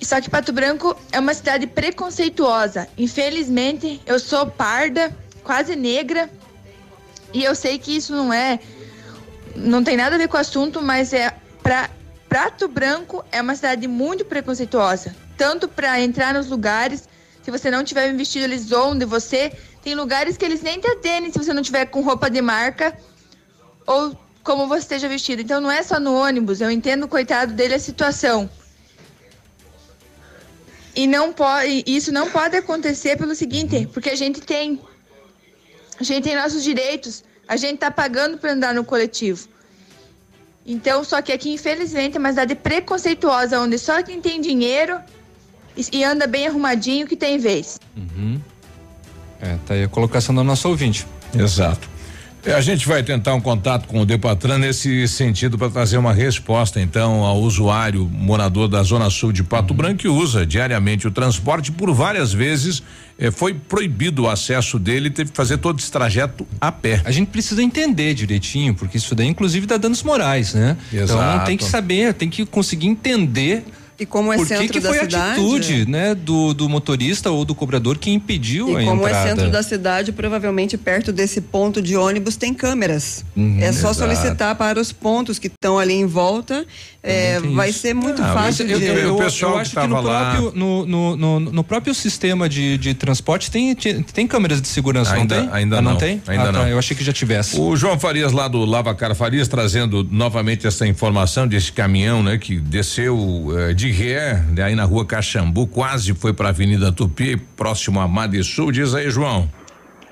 Só que Pato Branco é uma cidade preconceituosa. Infelizmente, eu sou parda, quase negra, e eu sei que isso não é não tem nada a ver com o assunto, mas é para Prato Branco é uma cidade muito preconceituosa, tanto para entrar nos lugares, se você não tiver vestido, eles de você. Tem lugares que eles nem te atendem se você não tiver com roupa de marca ou como você esteja vestido. Então não é só no ônibus, eu entendo, coitado dele, a situação. E não pode, isso não pode acontecer pelo seguinte, porque a gente tem a gente tem nossos direitos, a gente está pagando para andar no coletivo. Então, só que aqui, infelizmente, é uma cidade preconceituosa, onde só quem tem dinheiro e anda bem arrumadinho que tem vez. Uhum. É, tá aí a colocação da nossa ouvinte. Exato. A gente vai tentar um contato com o Depatran nesse sentido para trazer uma resposta então ao usuário morador da zona sul de Pato uhum. Branco que usa diariamente o transporte por várias vezes eh, foi proibido o acesso dele teve que fazer todo esse trajeto a pé. A gente precisa entender direitinho porque isso daí inclusive dá danos morais, né? Exato. Então tem que saber, tem que conseguir entender e como é Por centro que, que da foi cidade. a atitude, né, do, do motorista ou do cobrador que impediu e a como entrada? é centro da cidade, provavelmente perto desse ponto de ônibus tem câmeras. Uhum, é só exato. solicitar para os pontos que estão ali em volta. É, vai ser muito Ah, fácil eu, de. eu, eu, o pessoal eu que acho que, tava no lá- próprio, no, no, no, no próprio sistema de, de transporte tem, tem, câmeras de segurança, Ainda- não tem? ainda Ah, não. não, tem? ainda ah, tá, não. eu achei que já tivesse. O João Farias lá do Lava Cara Farias trazendo novamente essa informação desse caminhão, né, que desceu eh, de ré, né, aí na rua Caxambu, quase foi para a Avenida Tupi, próximo a Madesul. Diz aí, João.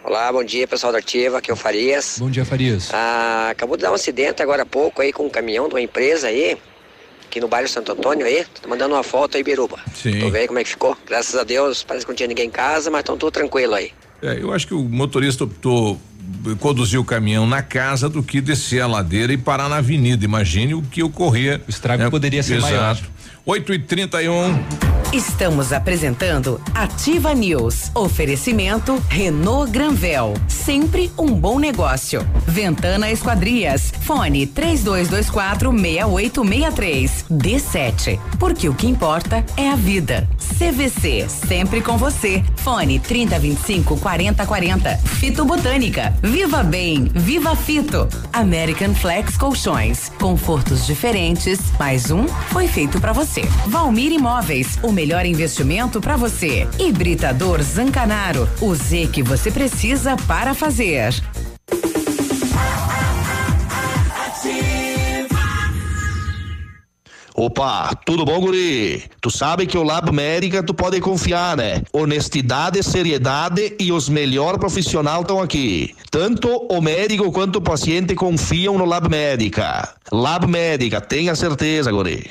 Olá, bom dia pessoal da Ativa, aqui é o Farias. Bom dia, Farias. Ah, acabou de dar um acidente agora há pouco aí com um caminhão de uma empresa aí, aqui no bairro Santo Antônio aí. Tô mandando uma foto aí, Biruba. Sim. Tô vendo como é que ficou. Graças a Deus, parece que não tinha ninguém em casa, mas estão tudo tranquilo aí. É, eu acho que o motorista optou conduzir o caminhão na casa do que descer a ladeira e parar na avenida. Imagine o que ocorria. O estrago poderia ser Exato. maior. 8 e 31 Estamos apresentando Ativa News. Oferecimento Renault Granvel. Sempre um bom negócio. Ventana Esquadrias. Fone 3224 6863. D7. Porque o que importa é a vida. CVC. Sempre com você. Fone 3025 4040. Fito Botânica. Viva Bem. Viva Fito. American Flex Colchões. Confortos diferentes. Mais um foi feito para você. Valmir Imóveis. O melhor investimento para você. Hibridador Zancanaro. O Z que você precisa para fazer. Opa, tudo bom, guri? Tu sabe que o Lab Médica tu pode confiar, né? Honestidade, seriedade e os melhores profissionais estão aqui. Tanto o médico quanto o paciente confiam no Lab Médica. Lab Médica, tenha certeza, guri.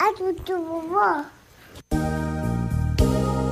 Ativa, vovó.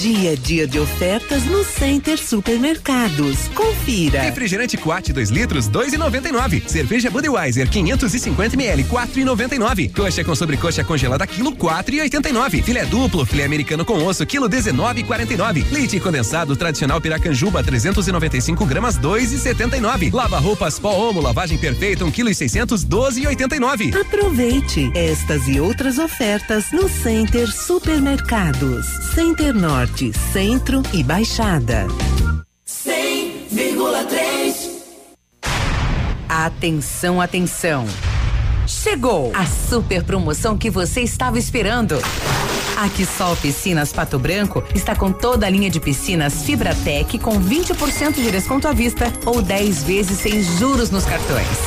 Dia a dia de ofertas no Center Supermercados. Confira. Refrigerante Quat 2 litros, 2,99. Cerveja Budweiser 550 ml, 4,99. Coxa com sobrecoxa congelada quilo, 4,89. Filé duplo, filé americano com osso, quilo 19,49. Leite condensado tradicional Piracanjuba 395 gramas, 2,79. Lava roupas pó Omo, lavagem perfeita, 1 kg e 600, 12,89. Aproveite estas e outras ofertas no Center Supermercados. Center Norte, Centro e Baixada. 100,3. Atenção, atenção. Chegou a super promoção que você estava esperando. A Quissol Piscinas Pato Branco está com toda a linha de piscinas Fibratec com 20% de desconto à vista ou 10 vezes sem juros nos cartões.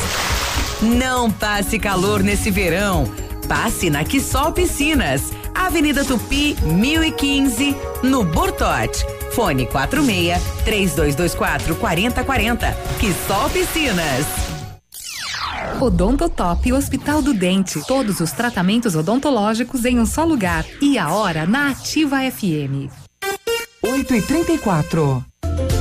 Não passe calor nesse verão. Passe na Quissol Piscinas, Avenida Tupi, 1015, no Bortote. Fone 46 3224 4040. Quissol Piscinas. Odontotop Hospital do Dente. Todos os tratamentos odontológicos em um só lugar. E a hora na Ativa FM. 8 e 34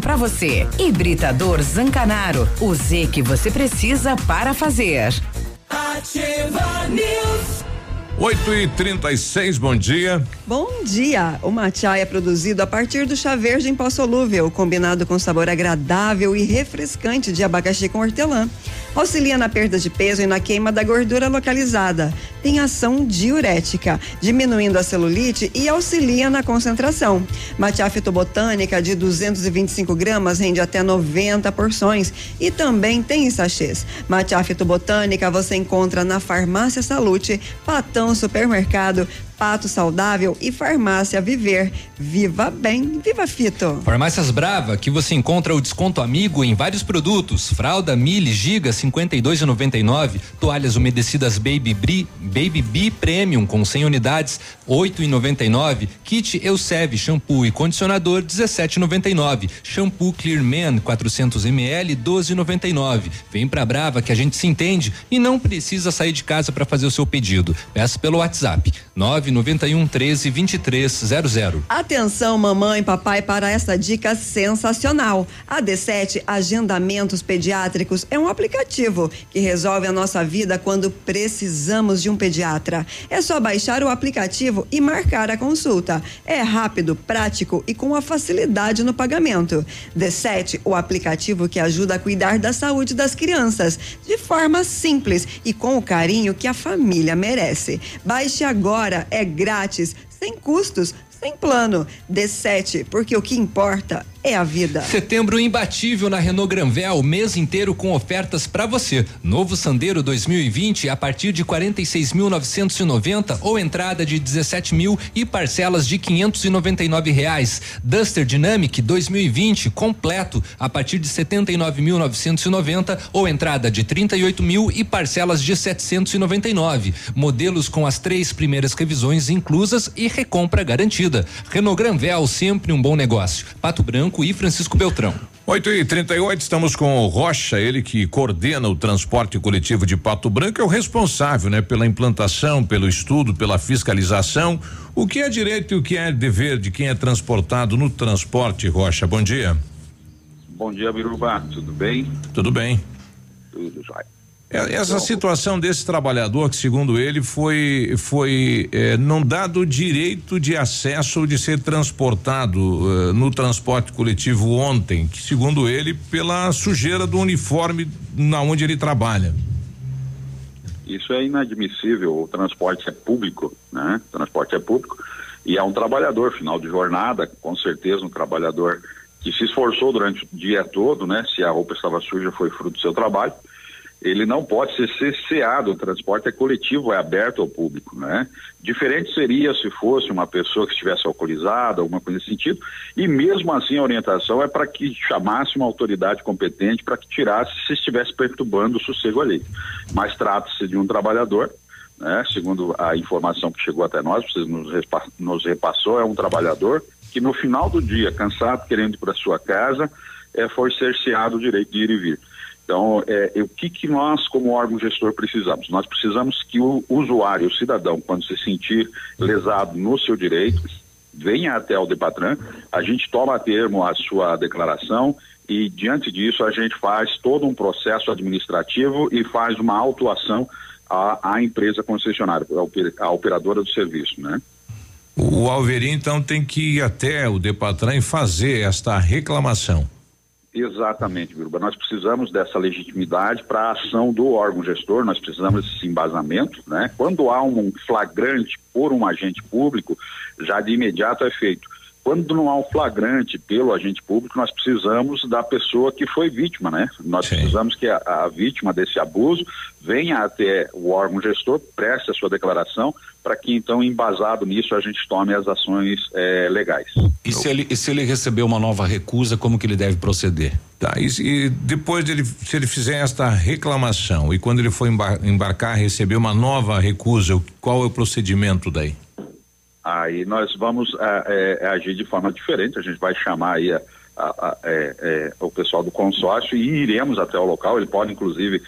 para você. Hibridador Zancanaro. O Z que você precisa para fazer. Ativa News. 8 e 36 bom dia. Bom dia! O matcha é produzido a partir do chá verde em pó solúvel, combinado com sabor agradável e refrescante de abacaxi com hortelã. Auxilia na perda de peso e na queima da gordura localizada. Tem ação diurética, diminuindo a celulite e auxilia na concentração. Matcha fitobotânica de 225 gramas rende até 90 porções e também tem em sachês. Matcha fitobotânica você encontra na Farmácia Salute, Patão Supermercado, Pato Saudável e Farmácia Viver. Viva bem, viva Fito. Farmácias Brava, que você encontra o desconto amigo em vários produtos: fralda Mili Giga 52,99, toalhas umedecidas Baby Bri, Baby B Premium com 100 unidades 8,99, kit Eucev shampoo e condicionador 17,99, shampoo Clear Man 400 ml 12,99. Vem pra Brava que a gente se entende e não precisa sair de casa para fazer o seu pedido. Peça pelo WhatsApp 991 13 2300. Atenção, mamãe e papai, para essa dica sensacional. A D7 Agendamentos Pediátricos é um aplicativo que resolve a nossa vida quando precisamos de um pediatra. É só baixar o aplicativo e marcar a consulta. É rápido, prático e com a facilidade no pagamento. D7, o aplicativo que ajuda a cuidar da saúde das crianças de forma simples e com o carinho que a família merece. Baixe agora é grátis, sem custos, sem plano. D7, porque o que importa é a vida. Setembro imbatível na Renault Granvel, mês inteiro com ofertas para você. Novo Sandero 2020 a partir de 46.990 ou entrada de 17 mil e parcelas de 599 reais. Duster Dynamic 2020 completo a partir de 79.990 ou entrada de 38 mil e parcelas de 799. Modelos com as três primeiras revisões inclusas e recompra garantida. Renault Granvel sempre um bom negócio. Pato Branco e Francisco Beltrão. 8 e 38 estamos com o Rocha, ele que coordena o transporte coletivo de Pato Branco, é o responsável, né, pela implantação, pelo estudo, pela fiscalização. O que é direito e o que é dever de quem é transportado no transporte, Rocha? Bom dia. Bom dia, Biruba. Tudo bem? Tudo bem. Tudo jóia. É, Essa situação desse trabalhador que, segundo ele, foi foi eh, não dado o direito de acesso de ser transportado eh, no transporte coletivo ontem, que segundo ele, pela sujeira do uniforme na onde ele trabalha. Isso é inadmissível. O transporte é público, né? O transporte é público e é um trabalhador final de jornada, com certeza um trabalhador que se esforçou durante o dia todo, né? Se a roupa estava suja, foi fruto do seu trabalho. Ele não pode ser cerceado. O transporte é coletivo, é aberto ao público, né? Diferente seria se fosse uma pessoa que estivesse alcoolizada, alguma coisa nesse sentido. E mesmo assim a orientação é para que chamasse uma autoridade competente para que tirasse se estivesse perturbando o sossego ali. Mas trata-se de um trabalhador né? Segundo a informação que chegou até nós, você nos, repa- nos repassou, é um trabalhador que no final do dia, cansado, querendo ir para sua casa, é, foi cerceado o direito de ir e vir. Então, é, o que, que nós, como órgão gestor, precisamos? Nós precisamos que o usuário, o cidadão, quando se sentir lesado no seu direito, venha até o Depatran, a gente toma a termo a sua declaração e, diante disso, a gente faz todo um processo administrativo e faz uma autuação à, à empresa concessionária, à oper- à operadora do serviço, né? O Alveri, então, tem que ir até o Depatran e fazer esta reclamação. Exatamente, Biruba. Nós precisamos dessa legitimidade para a ação do órgão gestor, nós precisamos desse embasamento, né? Quando há um flagrante por um agente público, já de imediato é feito. Quando não há um flagrante pelo agente público, nós precisamos da pessoa que foi vítima, né? Nós precisamos que a, a vítima desse abuso venha até o órgão gestor, preste a sua declaração, para que então, embasado nisso, a gente tome as ações eh, legais. E se ele, e se ele receber uma nova recusa, como que ele deve proceder? Tá, e, e depois dele, se ele fizer esta reclamação e quando ele for embar- embarcar, receber uma nova recusa, qual é o procedimento daí? Aí nós vamos ah, eh, agir de forma diferente, a gente vai chamar aí a- a- a- eh, o pessoal do consórcio e iremos até o local, ele pode inclusive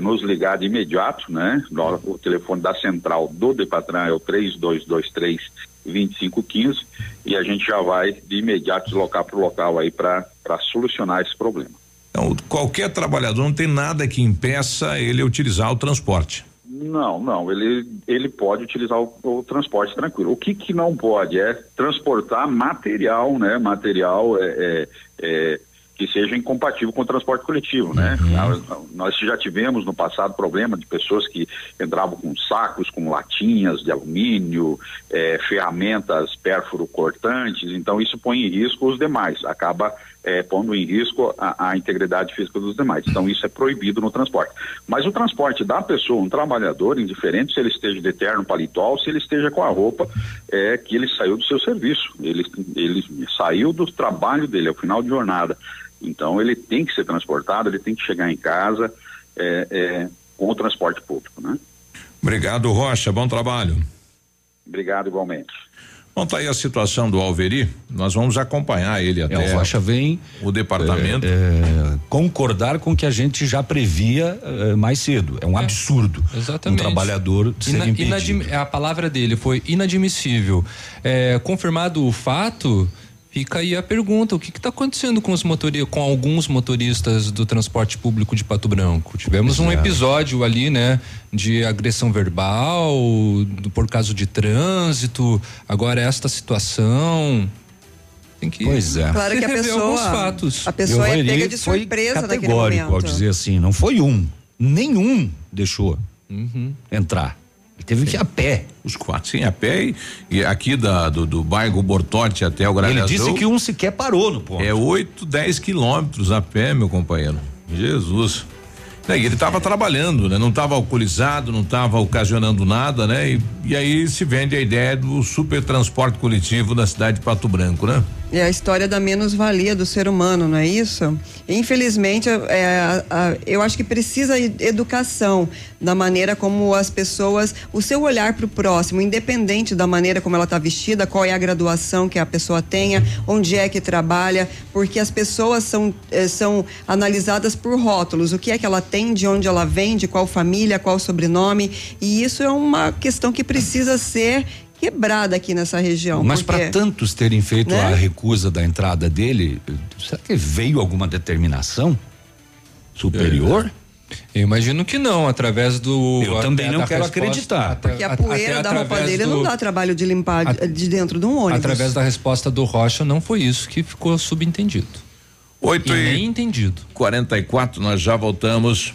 nos ligar de imediato, né? O telefone da central do Depatran é o 3223 2515 e a gente já vai de imediato deslocar para o local aí para solucionar esse problema. Então, qualquer trabalhador não tem nada que impeça ele utilizar o transporte. Não, não, ele, ele pode utilizar o, o transporte tranquilo. O que que não pode é transportar material, né? Material é, é, é, que seja incompatível com o transporte coletivo, né? Nós, nós já tivemos no passado problema de pessoas que entravam com sacos, com latinhas de alumínio, é, ferramentas pérfuro cortantes, então isso põe em risco os demais, acaba é, pondo em risco a, a integridade física dos demais. Então isso é proibido no transporte. Mas o transporte da pessoa, um trabalhador, indiferente se ele esteja de terno, paletó, ou se ele esteja com a roupa é, que ele saiu do seu serviço, ele, ele saiu do trabalho dele, é o final de jornada. Então ele tem que ser transportado, ele tem que chegar em casa é, é, com o transporte público, né? Obrigado, Rocha. Bom trabalho. Obrigado igualmente. Bom, tá aí a situação do Alveri. Nós vamos acompanhar ele até É, o Rocha vem o departamento. é, é, concordar com o que a gente já previa é, mais cedo. É um absurdo. Exatamente. Um trabalhador ser Ina- impedido. a palavra dele foi inadmissível. É, confirmado o fato, fica aí a pergunta: o que está acontecendo com os motori com alguns motoristas do transporte público de Pato Branco? Tivemos um Pois é. episódio ali, né, de agressão verbal, do- por causa de trânsito. Agora esta situação. Tem que Pois é. Claro que a rever pessoa, alguns fatos. a pessoa é pega de foi surpresa naquele categórico momento. ao dizer assim, não foi um, nenhum deixou Uhum. entrar. Teve que ir a pé. Os quatro, sim, a pé e, e aqui da, do, do bairro Bortote até o Grande Ele disse que um sequer parou no ponto. É 8, 10 quilômetros a pé, meu companheiro. Jesus. É, e ele estava trabalhando, né? Não estava alcoolizado, não estava ocasionando nada, né? E, e aí se vende a ideia do super transporte coletivo na cidade de Pato Branco, né? É a história da menos-valia do ser humano, não é isso? Infelizmente, é, a- a- eu acho que precisa educação da maneira como as pessoas, o seu olhar para o próximo, independente da maneira como ela está vestida, qual é a graduação que a pessoa tenha, onde é que trabalha, porque as pessoas são, eh, são analisadas por rótulos, o que é que ela tem, de onde ela vem, de qual família, qual sobrenome, e isso é uma questão que precisa ser quebrada aqui nessa região. Mas para tantos terem feito Né? a recusa da entrada dele, será que veio alguma determinação superior? Eu imagino que não, através do. Eu também não quero resposta- acreditar. até- Porque a poeira da roupa dele não do- dá trabalho de limpar de, de dentro de um ônibus. Através da resposta do Rocha, não foi isso que ficou subentendido. 8 e e nem entendido. 44, nós já voltamos.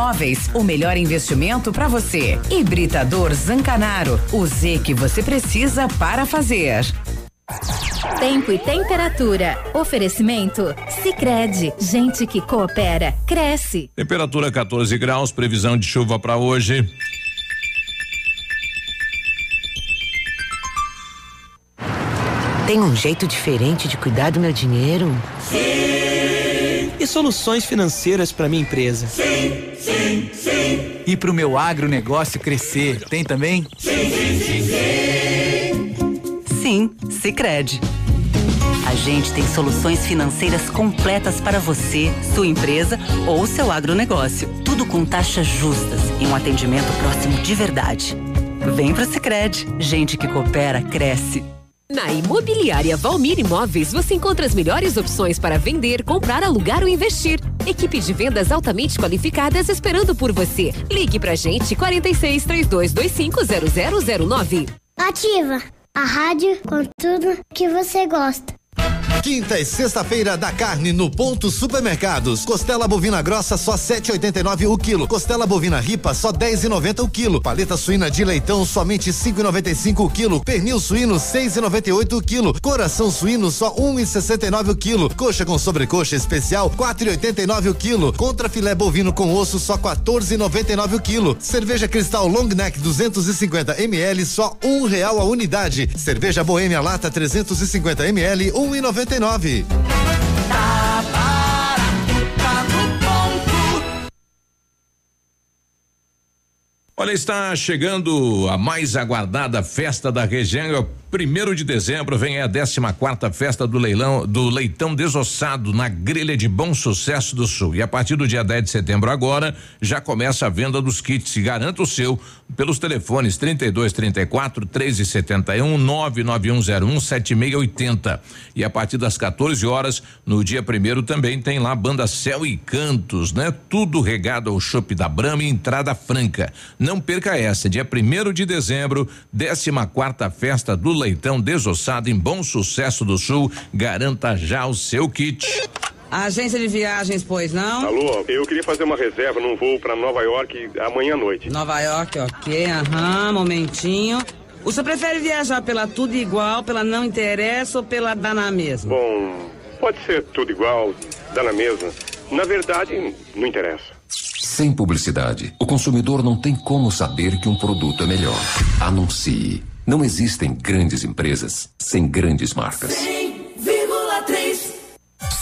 O melhor investimento pra você. Hibridador Zancanaro. O Z que você precisa para fazer. Tempo e temperatura. Oferecimento? Sicredi Gente que coopera, cresce. Temperatura 14 graus, previsão de chuva para hoje. Tem um jeito diferente de cuidar do meu dinheiro? E soluções financeiras para minha empresa? Sim, sim, sim. E pro meu agronegócio crescer, tem também? Sim, sim, sim, sim. Sim, Sicredi. A gente tem soluções financeiras completas para você, sua empresa ou seu agronegócio. Tudo com taxas justas e um atendimento próximo de verdade. Vem pro Sicredi. Gente que coopera cresce. Na Imobiliária Valmir Imóveis, você encontra as melhores opções para vender, comprar, alugar ou investir. Equipe de vendas altamente qualificadas esperando por você. Ligue pra gente 46 3225 0009. Ativa a rádio com tudo que você gosta. Quinta e sexta-feira da carne no ponto supermercados. Costela bovina grossa só 7,89 o quilo. Costela bovina ripa só 10,90 o quilo. Paleta suína de leitão somente 5,95 o quilo. Pernil suíno 6,98 o quilo. Coração suíno só 1,69 o quilo. Coxa com sobrecoxa especial 4,89 o quilo. Contra filé bovino com osso só 14,99 o quilo. Cerveja Cristal Long Neck 250 ml só um real a unidade. Cerveja Boêmia Lata 350 ml 1,99. Olha, está chegando a mais aguardada festa da região. Primeiro de dezembro vem a 14 quarta festa do leilão do leitão desossado na grelha de Bom Sucesso do Sul. E a partir do dia 10 de setembro agora já começa a venda dos kits. Garanta o seu pelos telefones 32 34 13 71 99101 7680. E a partir das 14 horas no dia primeiro também tem lá banda Céu e Cantos, né? Tudo regado ao chopp da Brama e entrada franca. Não perca essa, dia primeiro de dezembro, 14 quarta festa do leitão desossado em Bom Sucesso do Sul. Garanta já o seu kit. Agência de viagens, pois não? Alô, eu queria fazer uma reserva num voo para Nova York amanhã à noite. Nova York, ok, aham, momentinho. O senhor prefere viajar pela tudo igual, pela não interessa ou pela dá na mesma? Bom, pode ser tudo igual, dá na mesma. Na verdade, não interessa. Sem publicidade, o consumidor não tem como saber que um produto é melhor. Anuncie. Não existem grandes empresas sem grandes marcas. 100,3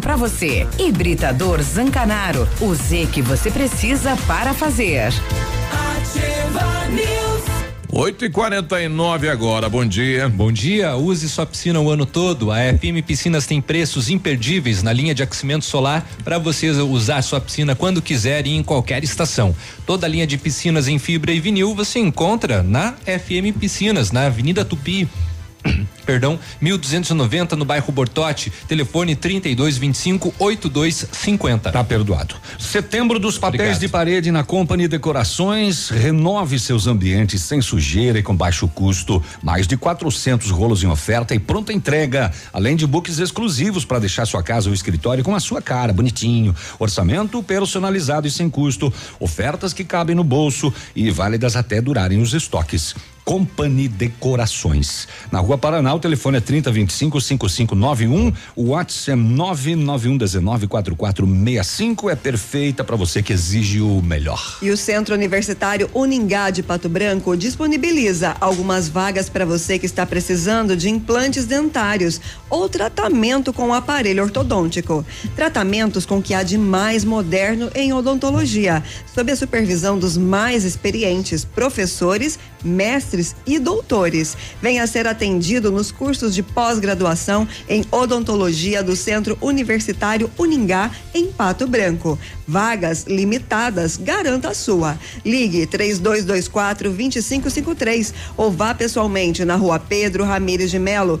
para você. Hibridador Zancanaro. O Z que você precisa para fazer. Ativa News. 8 e 49 agora, bom dia. Bom dia, use sua piscina o ano todo. A FM Piscinas tem preços imperdíveis na linha de aquecimento solar para você usar sua piscina quando quiser e em qualquer estação. Toda a linha de piscinas em fibra e vinil você encontra na FM Piscinas, na Avenida Tupi. Perdão, 1290 no bairro Bortote, telefone 3225 8250. Tá perdoado. Setembro dos papéis Obrigado. de parede na Company Decorações. Renove seus ambientes sem sujeira e com baixo custo. Mais de 400 rolos em oferta e pronta entrega. Além de books exclusivos para deixar sua casa ou escritório com a sua cara, bonitinho. Orçamento personalizado e sem custo. Ofertas que cabem no bolso e válidas até durarem os estoques. Company Decorações. Na Rua Paraná, o telefone é 3025 5591, o WhatsApp é 99119 4465 é perfeita para você que exige o melhor. E o Centro Universitário Uningá de Pato Branco disponibiliza algumas vagas para você que está precisando de implantes dentários ou tratamento com aparelho ortodôntico. Tratamentos com que há de mais moderno em odontologia, sob a supervisão dos mais experientes professores, mestres e doutores. Venha ser atendido nos cursos de pós-graduação em odontologia do Centro Universitário Uningá, em Pato Branco. Vagas limitadas, garanta a sua. Ligue 3224 2553 ou vá pessoalmente na rua Pedro Ramires de Melo,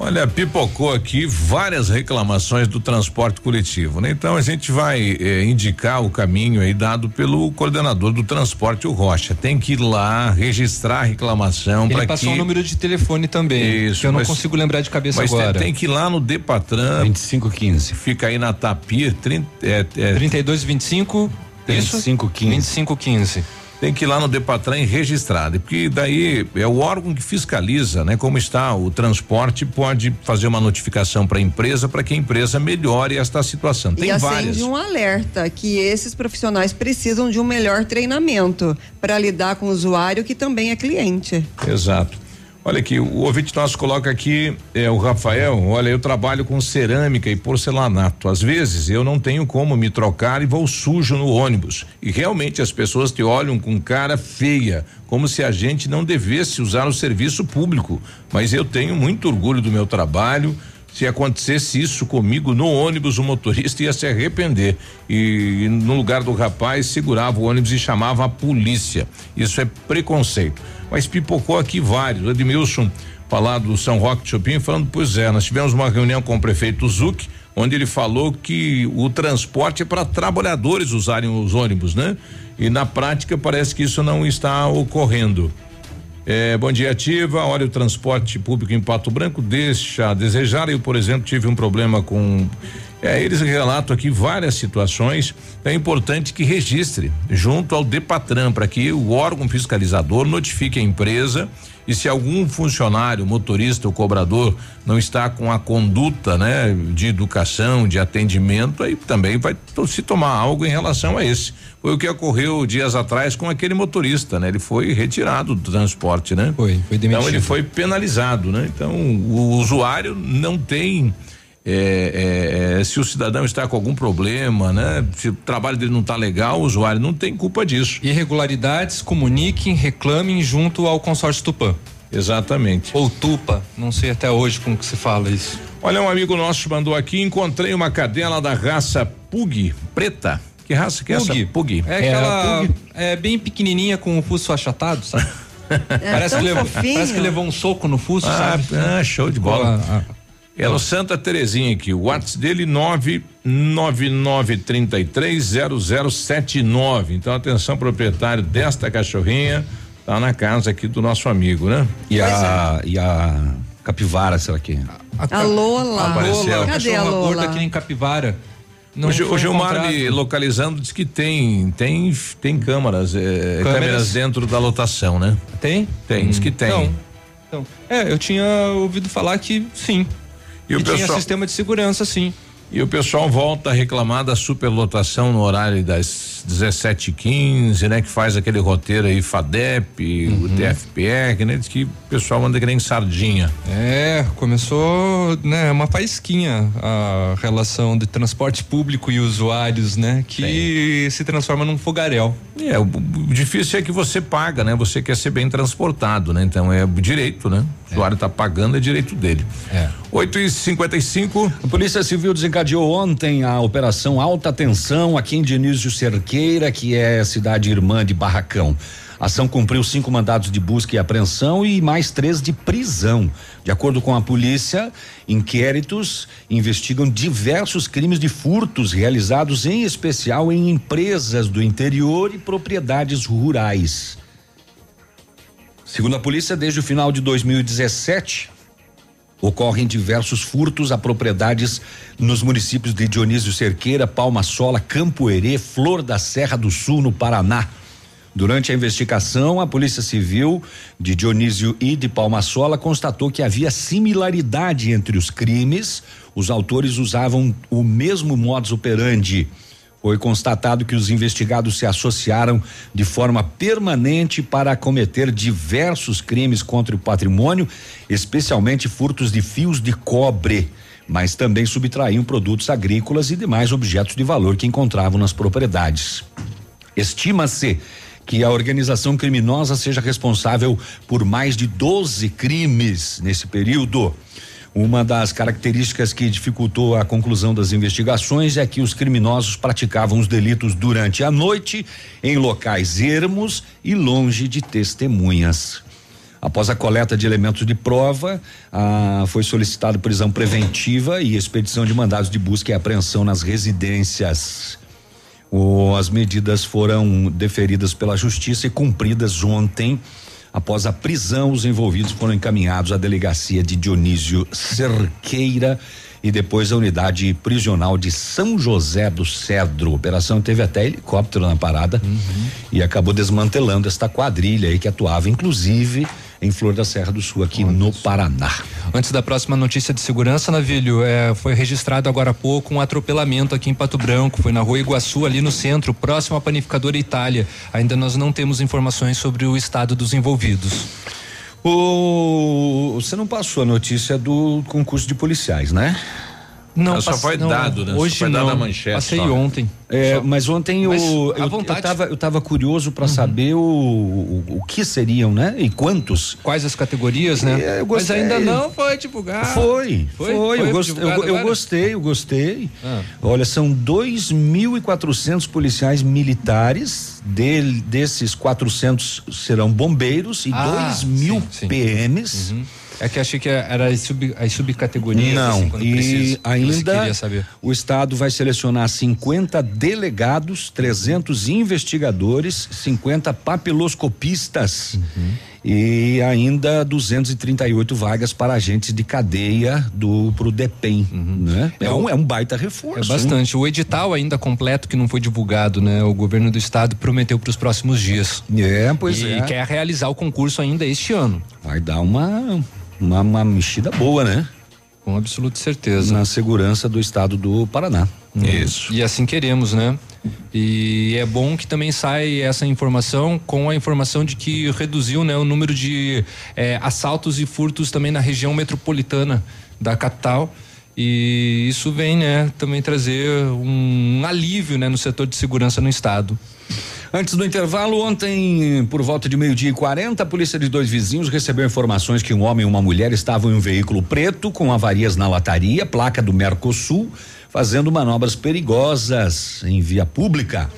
Olha, pipocou aqui várias reclamações do transporte coletivo, né? Então a gente vai eh, indicar o caminho aí dado pelo coordenador do transporte, o Rocha. Tem que ir lá registrar a reclamação para passou que um número de telefone também, Isso, que eu não mas- consigo lembrar de cabeça mas tem- agora. Tem, que ir lá no Depatran 2515. Fica aí na Tapir 30 é, é, 3225 isso? 2515. 2515. Tem que ir lá no Depatran e registrar, porque daí é o órgão que fiscaliza, né? Como está o transporte, pode fazer uma notificação para a empresa para que a empresa melhore esta situação. Tem e acende várias. um alerta que esses profissionais precisam de um melhor treinamento para lidar com o usuário que também é cliente. Exato. Olha aqui, o ouvinte nosso coloca aqui, é o Rafael, olha, eu trabalho com cerâmica e porcelanato. Às vezes eu não tenho como me trocar e vou sujo no ônibus. E realmente as pessoas te olham com cara feia, como se a gente não devesse usar o serviço público. Mas eu tenho muito orgulho do meu trabalho. Se acontecesse isso comigo no ônibus, o motorista ia se arrepender. E, e no lugar do rapaz, segurava o ônibus e chamava a polícia. Isso é preconceito. Mas pipocou aqui vários. Edmilson falar do São Roque de Chopin, falando, pois é, nós tivemos uma reunião com o prefeito Zuc, onde ele falou que o transporte é para trabalhadores usarem os ônibus, né? E na prática parece que isso não está ocorrendo. É, bom dia, Ativa. Olha, o transporte público em Pato Branco deixa a desejar. Eu, por exemplo, tive um problema com. É, eles relatam aqui várias situações. É importante que registre junto ao Depatran para que o órgão fiscalizador notifique a empresa e se algum funcionário, motorista ou cobrador não está com a conduta, né, de educação, de atendimento, aí também vai se tomar algo em relação a esse. Foi o que ocorreu dias atrás com aquele motorista, né? Ele foi retirado do transporte, né? Foi, foi demitido. Então ele foi penalizado, né? Então o usuário não tem é, é, é, se o cidadão está com algum problema, né? Se o trabalho dele não está legal, o usuário não tem culpa disso. Irregularidades, comuniquem, reclamem junto ao consórcio Tupã. Exatamente. Ou Tupa, não sei até hoje como que se fala isso. Olha, um amigo nosso mandou aqui, encontrei uma cadela da raça Pug preta. Que raça que é essa? Pug. É, é aquela Pug. é bem pequenininha com o fuso achatado, sabe? É parece, que levou, parece, que levou, um soco no fuso, ah, sabe? Ah, show de bola. Ah, ah. É no Santa Terezinha aqui. O WhatsApp dele 999330079. Então atenção proprietário desta cachorrinha, tá na casa aqui do nosso amigo, né? E a é. e a capivara, será que? A, a Lola. Apareceu. Cadê a Lola? gorda aqui em Capivara. Não o, o Gilmar me localizando diz que tem tem tem câmeras, é, câmeras, câmeras dentro da lotação, né? Tem? Tem, hum. diz que tem. Então, então, é, eu tinha ouvido falar que sim, e, o pessoal, tinha sistema de segurança, sim. E o pessoal volta a reclamar da superlotação no horário das 17h15, né? Que faz aquele roteiro aí, FADEP, uhum. o TFPR, né? Diz que o pessoal anda que nem sardinha. É, começou, né? Uma faísquinha a relação de transporte público e usuários, né? Que Sim. se transforma num fogaréu. É, o, o, difícil é que você paga, né? Você quer ser bem transportado, né? Então é direito, né? O usuário está pagando, é direito dele. É. 8 e 55 A Polícia Civil desencadeou ontem a Operação Alta Tensão aqui em Dionísio Cerqueira, que é a cidade irmã de Barracão. A ação cumpriu cinco mandados de busca e apreensão e mais três de prisão. De acordo com a polícia, inquéritos investigam diversos crimes de furtos realizados em especial em empresas do interior e propriedades rurais. Segundo a polícia, desde o final de 2017, ocorrem diversos furtos a propriedades nos municípios de Dionísio Cerqueira, Palma Sola, Campo Herê, Flor da Serra do Sul, no Paraná. Durante a investigação, a Polícia Civil de Dionísio e de Palma Sola constatou que havia similaridade entre os crimes. Os autores usavam o mesmo modus operandi foi constatado que os investigados se associaram de forma permanente para cometer diversos crimes contra o patrimônio, especialmente furtos de fios de cobre, mas também subtraíam produtos agrícolas e demais objetos de valor que encontravam nas propriedades. Estima-se que a organização criminosa seja responsável por mais de 12 crimes nesse período. Uma das características que dificultou a conclusão das investigações é que os criminosos praticavam os delitos durante a noite, em locais ermos e longe de testemunhas. Após a coleta de elementos de prova, ah, foi solicitado prisão preventiva e expedição de mandados de busca e apreensão nas residências. As medidas foram deferidas pela justiça e cumpridas ontem. Após a prisão, os envolvidos foram encaminhados à delegacia de Dionísio Cerqueira e depois à unidade prisional de São José do Cedro. A operação teve até helicóptero na parada uhum. e acabou desmantelando esta quadrilha aí que atuava, inclusive, em Flor da Serra do Sul, aqui Olha no isso. Paraná. Antes da próxima notícia de segurança, Navilho, é, foi registrado agora há pouco um atropelamento aqui em Pato Branco, foi na rua Iguaçu, ali no centro, próximo à panificadora Itália. Ainda nós não temos informações sobre o estado dos envolvidos. O, você não passou a notícia do concurso de policiais, né? Não, só foi não, dado, né? Hoje só foi não. dado manchete. Passei só. ontem. É, mas ontem mas eu, eu, eu, tava, eu tava curioso para uhum. saber o, o, o, que seriam, né? E quantos. Quais as categorias, né? É, mas ainda não foi divulgado. Foi, foi. foi, foi eu, gost, eu, eu, gostei, eu gostei. Ah. Olha, são 2.400 policiais militares, desses 400 serão bombeiros e ah, 2 mil sim, sim. PMs. Uhum É que achei que era as, sub, as subcategorias. Não, assim, e precisa. ainda queria saber. o Estado vai selecionar 50 delegados, 300 investigadores, 50 papiloscopistas Uhum. e ainda 238 vagas para agentes de cadeia do pro DEPEN, né? É, um, é um baita reforço. É bastante. O edital ainda completo que não foi divulgado, né? O governo do estado prometeu para os próximos dias. É, pois e é. quer realizar o concurso ainda este ano. Vai dar uma uma, uma mexida boa, né? Com absoluta certeza. Na segurança do estado do Paraná. Isso. E assim queremos, né? E é bom que também sai essa informação com a informação de que reduziu né, o número de eh, assaltos e furtos também na região metropolitana da capital. E isso vem, né, também trazer um alívio, né, no setor de segurança no estado. Antes do intervalo, ontem, por volta de meio-dia e 40, a polícia de dois vizinhos recebeu informações que um homem e uma mulher estavam em um veículo preto com avarias na lataria, placa do Mercosul, fazendo manobras perigosas em via pública.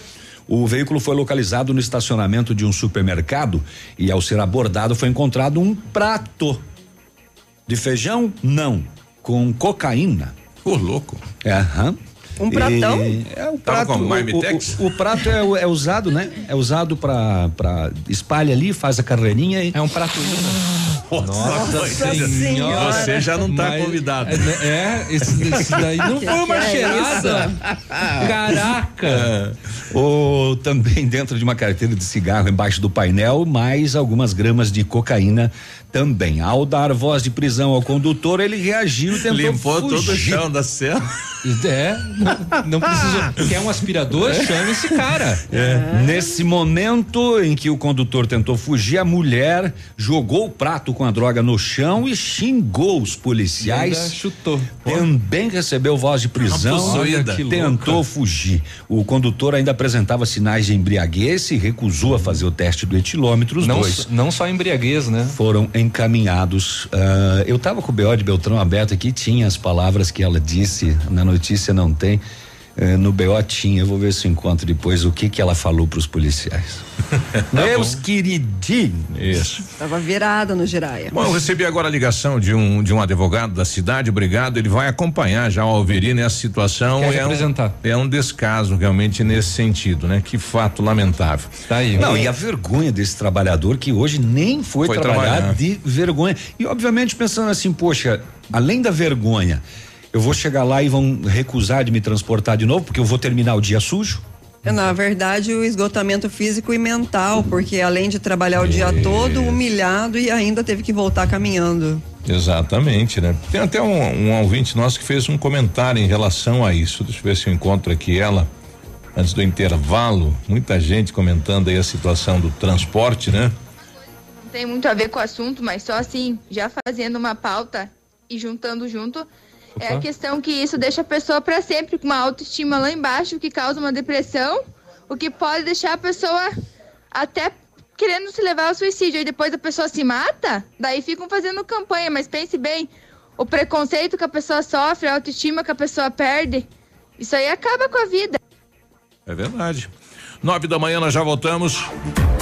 O veículo foi localizado no estacionamento de um supermercado e, ao ser abordado, foi encontrado um prato de feijão, não, com cocaína. Ô, louco. Aham. Um pratão? E É o Tava prato. com o- Marmitex? O, o prato é, é usado, né? É usado pra, pra espalha ali, faz a carreirinha e. É um prato. Nossa, Senhora. Você já não tá Mas- convidado. É, é, esse, esse daí não foi uma é cheirada. Caraca. Ou também dentro de uma carteira de cigarro embaixo do painel, mais algumas gramas de cocaína também. Ao dar voz de prisão ao condutor, ele reagiu e tentou Limpou todo o fugir. chão da cela. É, não, precisa. Quer um aspirador? Chama esse cara. É. Nesse momento em que o condutor tentou fugir, a mulher jogou o prato com a droga no chão e xingou os Ainda policiais. chutou. Também recebeu voz de prisão, possuída. que tentou fugir. O condutor ainda apresentava sinais de embriaguez e recusou a fazer o teste do etilômetro. Os Não, dois não só embriaguez, né? foram encaminhados. Ah, eu estava com o BO de Beltrão aberto aqui, tinha as palavras que ela disse, na notícia não tem. Eh, no BO tinha, eu vou ver se eu encontro depois o que que ela falou para os policiais. Meus queridinhos. Isso. Tava virada no Giraia. Bom, eu recebi agora a ligação de um de um advogado da cidade, obrigado. Ele vai acompanhar já o Alveri nessa situação. Quer é um, representar. é um descaso realmente nesse sentido, né? Que fato lamentável. Tá aí. Não, e a vergonha desse trabalhador que hoje nem foi, Foi trabalhar, trabalhar. de vergonha. E obviamente pensando assim, poxa, além da vergonha, eu vou chegar lá e vão recusar de me transportar de novo, porque eu vou terminar o dia sujo. Na verdade, o esgotamento físico e mental, porque além de trabalhar o dia todo, humilhado e ainda teve que voltar caminhando. Exatamente, né? Tem até um, um ouvinte nosso que fez um comentário em relação a isso. Deixa eu ver se eu encontro aqui ela. Antes do intervalo, muita gente comentando aí a situação do transporte, né? Não tem muito a ver com o assunto, mas só assim, já fazendo uma pauta e juntando junto, é a questão que isso deixa a pessoa para sempre com uma autoestima lá embaixo, o que causa uma depressão, o que pode deixar a pessoa até querendo se levar ao suicídio. E depois a pessoa se mata, daí ficam fazendo campanha, mas pense bem, o preconceito que a pessoa sofre, a autoestima que a pessoa perde, isso aí acaba com a vida. É verdade. Nove da manhã nós já voltamos.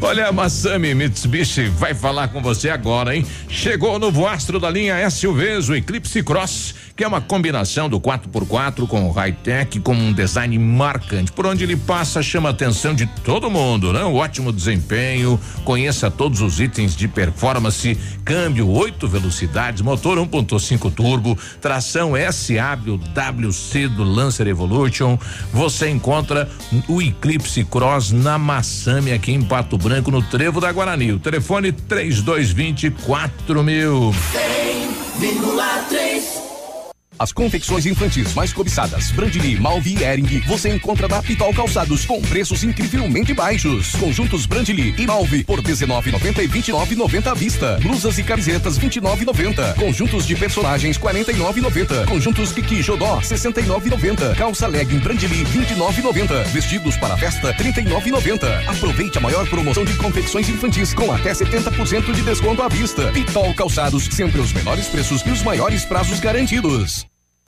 Olha, a Massami Mitsubishi vai falar com você agora, hein? Chegou o novo astro da linha SUVs, o Eclipse Cross que é uma combinação do 4x4 com high-tech, com um design marcante. Por onde ele passa, chama a atenção de todo mundo, né? Um ótimo desempenho, conheça todos os itens de performance, câmbio, oito velocidades, motor 1.5 turbo, tração SAWC do Lancer Evolution. Você encontra o Eclipse Cross na Massami aqui em Pato Branco, no Trevo da Guarani. O telefone 3220 4000. 100,3 as confecções infantis mais cobiçadas, Brandly, Malvi e Ering, você encontra na Pitol Calçados com preços incrivelmente baixos. Conjuntos Brandly e Malvi por 19,90 e 29,90 à vista. Blusas e camisetas 29,90. Conjuntos de personagens 49,90. Conjuntos Kiki Jodó 69,90. Calça legging Brandly 29,90. Vestidos para festa 39,90. Aproveite a maior promoção de confecções infantis com até 70% de desconto à vista. Pitol Calçados, sempre os menores preços e os maiores prazos garantidos.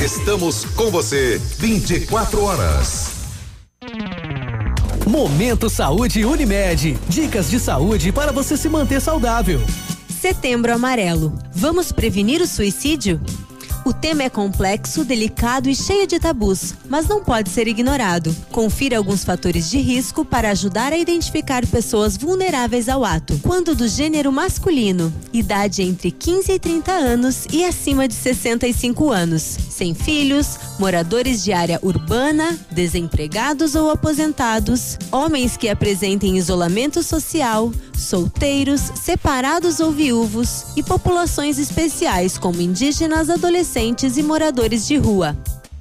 Estamos com você 24 horas. Momento Saúde Unimed. Dicas de saúde para você se manter saudável. Setembro Amarelo. Vamos prevenir o suicídio? O tema é complexo, delicado e cheio de tabus, mas não pode ser ignorado. Confira alguns fatores de risco para ajudar a identificar pessoas vulneráveis ao ato. Quando do gênero masculino, idade entre 15 e 30 anos e acima de 65 anos, sem filhos, moradores de área urbana, desempregados ou aposentados, homens que apresentem isolamento social, solteiros, separados ou viúvos e populações especiais como indígenas, adolescentes e moradores de rua.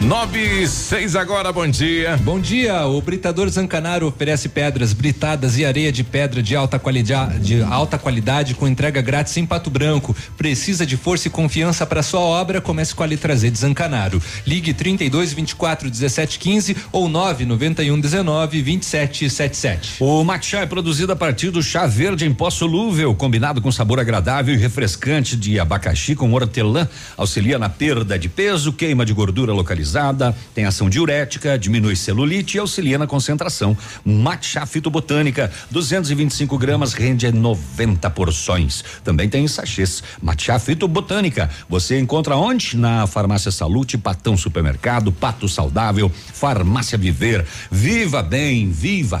Nove e seis agora, bom dia. Bom dia, o Britador Zancanaro oferece pedras britadas e areia de pedra de alta qualidade, de alta qualidade com entrega grátis em Pato Branco. Precisa de força e confiança para sua obra? Comece com a letra Z de Zancanaro. Ligue 32 24 17 15 ou 9 91 19 27 77. O matcha é produzido a partir do chá verde em pó solúvel, combinado com sabor agradável e refrescante de abacaxi com hortelã, auxilia na perda de peso, queima de gordura localizada, tem ação diurética, diminui celulite e auxilia na concentração. Matcha fitobotânica, 225 gramas, rende 90 porções. Também tem sachês. Matcha fitobotânica, você encontra onde? Na Farmácia Salute, Patão Supermercado, Pato Saudável, Farmácia Viver. Viva bem, viva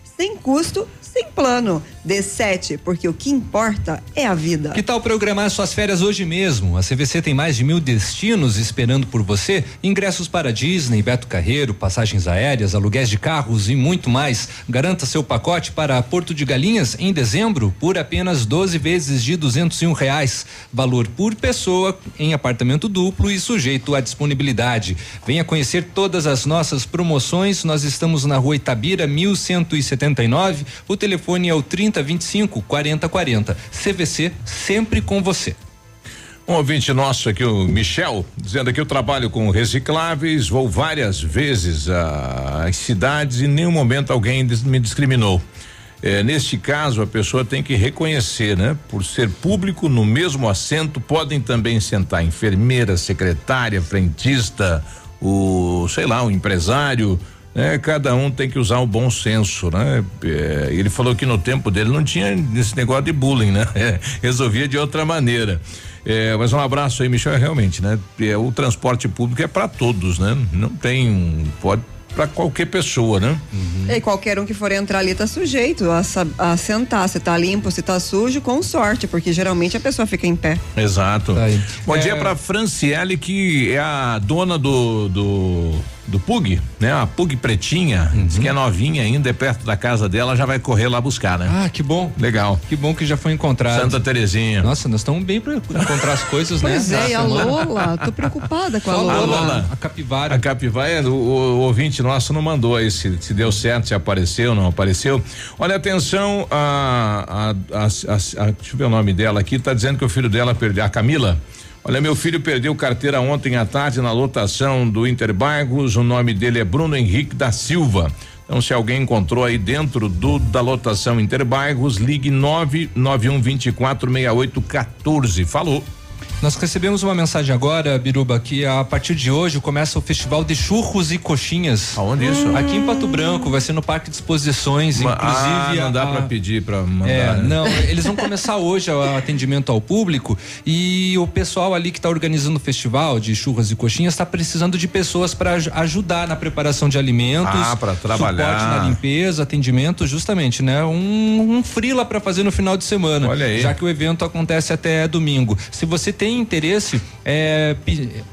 sem custo, sem plano. D7, porque o que importa é a vida. Que tal programar suas férias hoje mesmo? A CVC tem mais de mil destinos esperando por você. Ingressos para Disney, Beto Carreiro, passagens aéreas, aluguéis de carros e muito mais. Garanta seu pacote para Porto de Galinhas em dezembro por apenas 12 vezes de duzentos e um reais. Valor por pessoa em apartamento duplo e sujeito à disponibilidade. Venha conhecer todas as nossas promoções. Nós estamos na rua Itabira, 1179. O telefone é o 30 25 40 40. CVC sempre com você. Um ouvinte nosso aqui, o Michel, dizendo que eu trabalho com recicláveis, vou várias vezes às cidades e em nenhum momento alguém me discriminou. É, neste caso, a pessoa tem que reconhecer, né? Por ser público, no mesmo assento podem também sentar enfermeira, secretária, frentista, o, sei lá, o empresário, né? Cada um tem que usar o bom senso, né? É, ele falou que no tempo dele não tinha esse negócio de bullying, né? É, resolvia de outra maneira. É, mas um abraço aí, Michel, realmente, né? É, o transporte público é para todos, né? Não tem, pode para qualquer pessoa, né? Uhum. E qualquer um que for entrar ali tá sujeito a, a, sentar, se tá limpo, se tá sujo, com sorte, porque geralmente a pessoa fica em pé. Exato. Tá Bom é... dia para Franciele, que é a dona do, do do Pug, né? A Pug pretinha, uhum. diz que é novinha ainda, é perto da casa dela, já vai correr lá buscar, né? Ah, que bom. Legal. Que bom que já foi encontrado. Santa Terezinha. Nossa, nós estamos bem para encontrar as coisas, né? Pois é, e a Lola, tô preocupada com a Lola. A Lola. A capivara. A capivara, o, o, o ouvinte nosso não mandou aí se, se deu certo, se apareceu, não apareceu. Olha, atenção, a, a, a, a, deixa eu ver o nome dela aqui, tá dizendo que o filho dela perdeu, a Camila, Olha, meu filho perdeu carteira ontem à tarde na lotação do Interbairros. O nome dele é Bruno Henrique da Silva. Então, se alguém encontrou aí dentro do da lotação Interbairros, ligue 991 24 68 14. Falou. Nós recebemos uma mensagem agora, Biruba, que a partir de hoje começa o Festival de Churros e Coxinhas. Aonde isso? Aqui em Pato Branco, vai ser no Parque de Exposições, Uma, inclusive. Ah, não dá para pedir para mandar. É, né? não, eles vão começar hoje o atendimento ao público e o pessoal ali que está organizando o festival de churras e coxinhas está precisando de pessoas para ajudar na preparação de alimentos, ah, para trabalhar, suporte na limpeza, atendimento, justamente, né? Um, um frila para fazer no final de semana. Olha aí. Já que o evento acontece até domingo. Se você tem interesse, é,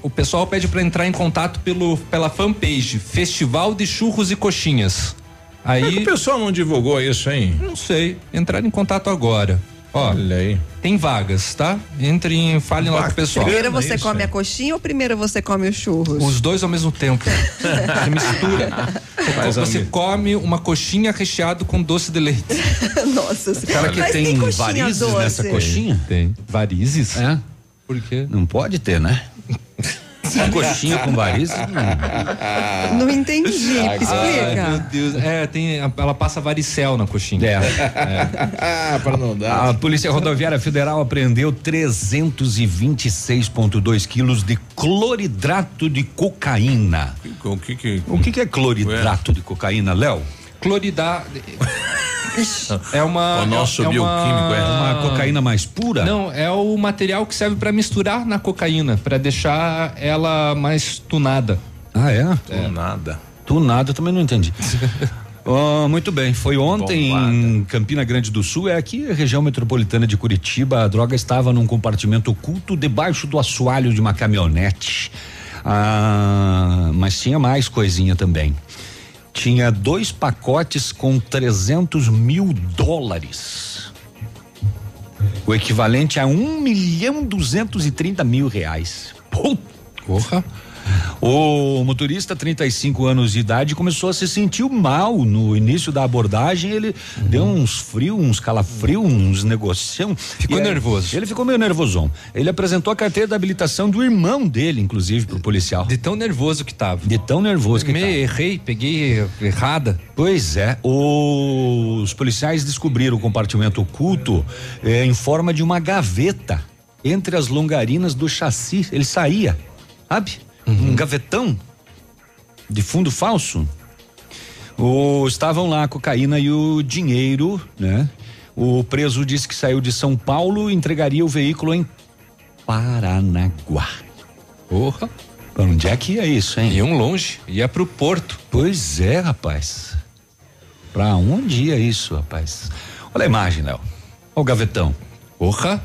o pessoal pede para entrar em contato pelo, pela fanpage Festival de Churros e Coxinhas. Aí. Que o pessoal não divulgou isso, hein? Não sei. Entrar em contato agora. Ó, Olha aí. Tem vagas, tá? Entre e falem lá com o pessoal. Primeiro você isso, come é. a coxinha ou primeiro você come os churros? Os dois ao mesmo tempo. você mistura. Você, você come uma coxinha recheado com doce de leite. Nossa, Será que tem, tem varizes doce? nessa coxinha? Tem. Varizes? É. Por quê? Não pode ter, né? Coxinha com varizes? Não, não entendi. Explica. Ai, meu Deus. É, tem, ela passa varicel na coxinha. É. é. para não dar. A Polícia Rodoviária Federal apreendeu 326,2 quilos de cloridrato de cocaína. O que que, o que, que é cloridrato de cocaína, Léo? Cloridar. É uma. O nosso é, bioquímico é uma, uma cocaína mais pura? Não, é o material que serve para misturar na cocaína, para deixar ela mais tunada. Ah, é? é. nada. Tu nada, eu também não entendi. Oh, muito bem, foi ontem em Campina Grande do Sul, é aqui a região metropolitana de Curitiba. A droga estava num compartimento oculto debaixo do assoalho de uma caminhonete. Ah, mas tinha mais coisinha também. Tinha dois pacotes com 300 mil dólares. O equivalente a um milhão duzentos e trinta mil reais. Porra! O motorista, 35 anos de idade, começou a se sentir mal no início da abordagem. Ele uhum. deu uns frios, uns calafrios, uns negocião. Ficou nervoso. Ele ficou meio nervosão. Ele apresentou a carteira da habilitação do irmão dele, inclusive, pro policial. De tão nervoso que tava. De tão nervoso que Me tava. errei, peguei errada. Pois é. Os policiais descobriram o compartimento oculto eh, em forma de uma gaveta entre as longarinas do chassi. Ele saía, sabe? Uhum. um gavetão de fundo falso. O, estavam lá a cocaína e o dinheiro, né? O preso disse que saiu de São Paulo e entregaria o veículo em Paranaguá. Porra! Pra onde é que ia isso, hein? Iam longe, ia pro porto. Pois é, rapaz. Pra onde ia isso, rapaz? Olha a imagem, Léo. Olha o gavetão. Porra!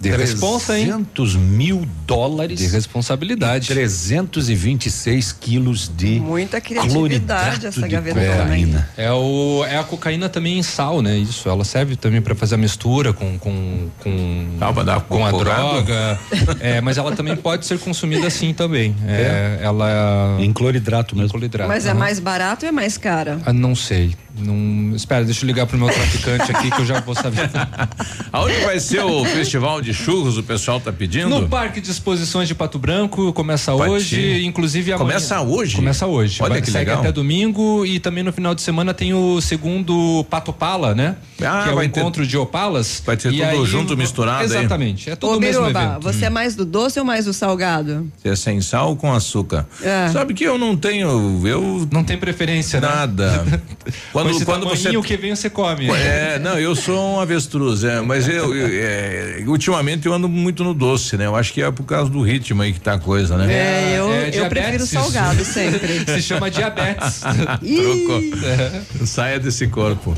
De responsa, hein? 300 mil dólares. De responsabilidade. 326 quilos de. Muita criatividade essa gaveta também. É, o, é a cocaína também em sal, né? Isso. Ela serve também para fazer a mistura com. com, com, ah, com a droga. é, mas ela também pode ser consumida assim também. É, é. Ela. Em cloridrato mesmo. Cloridrato. Mas é mais barato ou é mais cara? Ah, não sei. Não, espera, deixa eu ligar pro meu traficante aqui que eu já vou saber. Aonde vai ser o festival de churros? O pessoal tá pedindo? No Parque de Exposições de Pato Branco, começa hoje, inclusive amanhã. Começa hoje? Começa hoje. Olha vai, que segue legal. até domingo e também no final de semana tem o segundo Pato Pala, né? Ah, que é o encontro ter, de opalas. Vai ter tudo aí, junto, misturado Exatamente, aí. é tudo Ô, mesmo Biruba, evento. você hum. é mais do doce ou mais do salgado? Você é sem sal ou com açúcar? É. Sabe que eu não tenho, eu... Não tem preferência, Nada. Né? quando quando você... o que vem você come. É, não, eu sou um avestruz, é, mas eu, eu é, ultimamente eu ando muito no doce, né? Eu acho que é por causa do ritmo aí que tá a coisa, né? É, eu, é, eu prefiro salgado sempre. Se chama diabetes. Trocou. É. Saia desse corpo.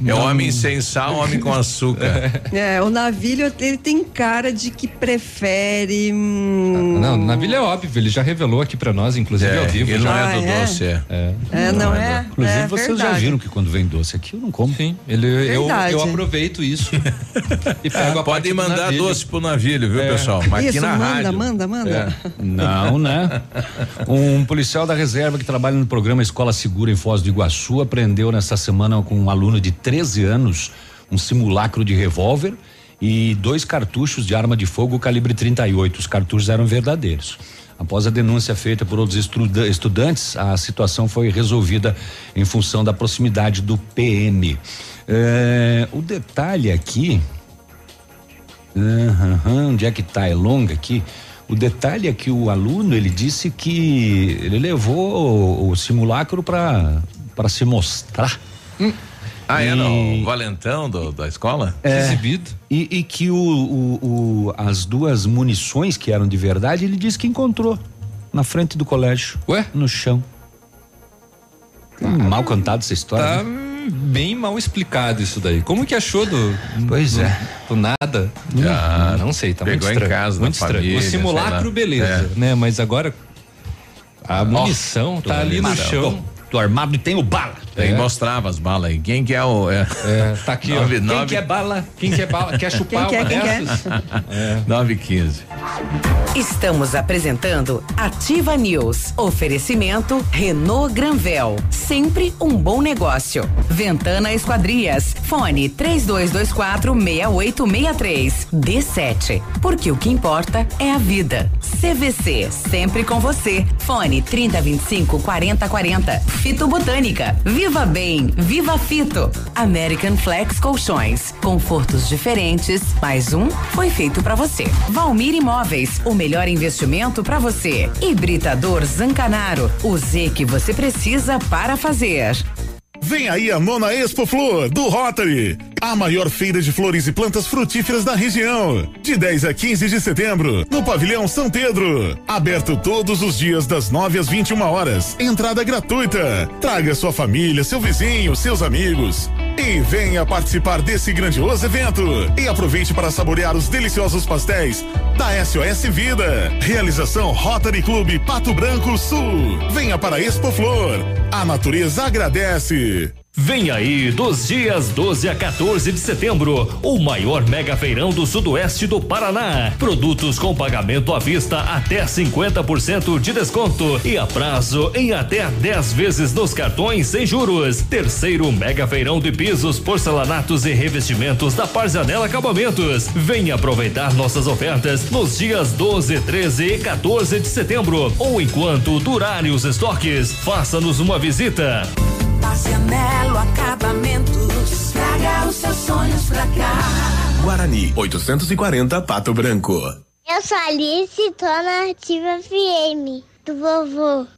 É Não. homem sem sal, homem com açúcar. É, o navilho ele tem cara de que prefere. Hum... Não, o navilho é óbvio, ele já revelou aqui pra nós, inclusive É, ao vivo. ele não já. é do é? doce, é. É. É, não, é? Inclusive, é vocês já verdade. viram que quando vem doce aqui eu não como. Sim, ele, eu, eu aproveito isso. e pego a parte Podem do mandar navilho. doce pro navilho, viu, É. pessoal? Mas aqui Isso, na manda, rádio. manda, manda. É. Não, né? Um policial da reserva que trabalha no programa Escola Segura em Foz do Iguaçu apreendeu nesta semana com um aluno de 13 anos um simulacro de revólver e dois cartuchos de arma de fogo calibre 38. Os cartuchos eram verdadeiros. Após a denúncia feita por outros estuda- estudantes, a situação foi resolvida em função da proximidade do PM. É, o detalhe aqui Aham, onde é que tá? É longa aqui. O detalhe é que o aluno ele disse que ele levou o, o simulacro para para se mostrar. Ah, é E- no Valentão do- da escola? É, Exibido. E, e que o, o- o- as duas munições que eram de verdade, ele disse que encontrou na frente do colégio. Ué? No chão. Hum, mal contado essa história. Tá né? hum, bem mal explicado isso daí. Como que achou do. Pois do, é. Do nada? Ah, não sei, tá muito pegou em estranho. casa, muito estranho. família, o simulacro, beleza, É. né? Mas agora. A munição tá ali no chão. Tô armado e tenho bala. É. mostrava as balas aí. Quem que é o. É, É, tá aqui, ó. Nove- Quem nove- quer bala? Quem quer bala? Quer chupar Quem uma quer, quem dessas? É. 9 e 15. Estamos apresentando Ativa News. Oferecimento Renault Granvel. Sempre um bom negócio. Ventana Esquadrias. Fone 3224 6863. D7. Porque o que importa é a vida. CVC. Sempre com você. Fone 3025 4040. Fito Botânica. Viva Bem. Viva Fito. American Flex Colchões. Confortos diferentes. Mais um foi feito pra você. Valmir Imóveis. O melhor investimento pra você. Hibridador Zancanaro. O Z que você precisa para fazer. Vem aí a nona Expo Flor do Rotary. a maior feira de flores e plantas frutíferas da região. De 10 a 15 de setembro, no Pavilhão São Pedro. Aberto todos os dias das 9 às 21 horas. Entrada gratuita. Traga sua família, seu vizinho, seus amigos. E venha participar desse grandioso evento. E aproveite para saborear os deliciosos pastéis da SOS Vida. Realização Rotary Clube Pato Branco Sul. Venha para Expo Flor. A natureza agradece. Vem aí, dos dias 12 a 14 de setembro, o maior mega feirão do sudoeste do Paraná. Produtos com pagamento à vista até 50% de desconto e a prazo em até 10 vezes nos cartões sem juros. Terceiro mega feirão de pisos, porcelanatos e revestimentos da Parzanela Acabamentos. Venha aproveitar nossas ofertas nos dias 12, 13 e 14 de setembro ou enquanto durarem os estoques. Faça-nos uma visita. Marcianelo Acabamentos. Traga os seus sonhos pra cá. Guarani, 840 Pato Branco. Eu sou Alice tô na Ativa FM do vovô.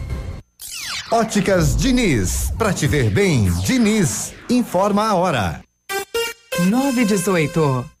Óticas Diniz, pra te ver bem, Diniz, informa a hora. 918.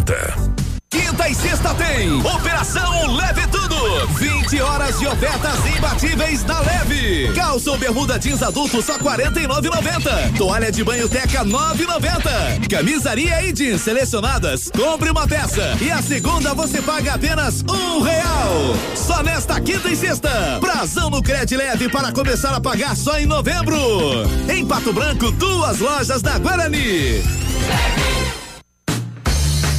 Quinta e sexta tem Operação Leve Tudo. 20 horas de ofertas imbatíveis na Leve. Calça ou bermuda jeans adulto só 49,90. Toalha de banho Teca 9,90. Camisaria e jeans selecionadas. Compre uma peça e a segunda você paga apenas um real. Só nesta quinta e sexta. Prazão no Cred Leve para começar a pagar só em novembro. Em Pato Branco, duas lojas da Guarani.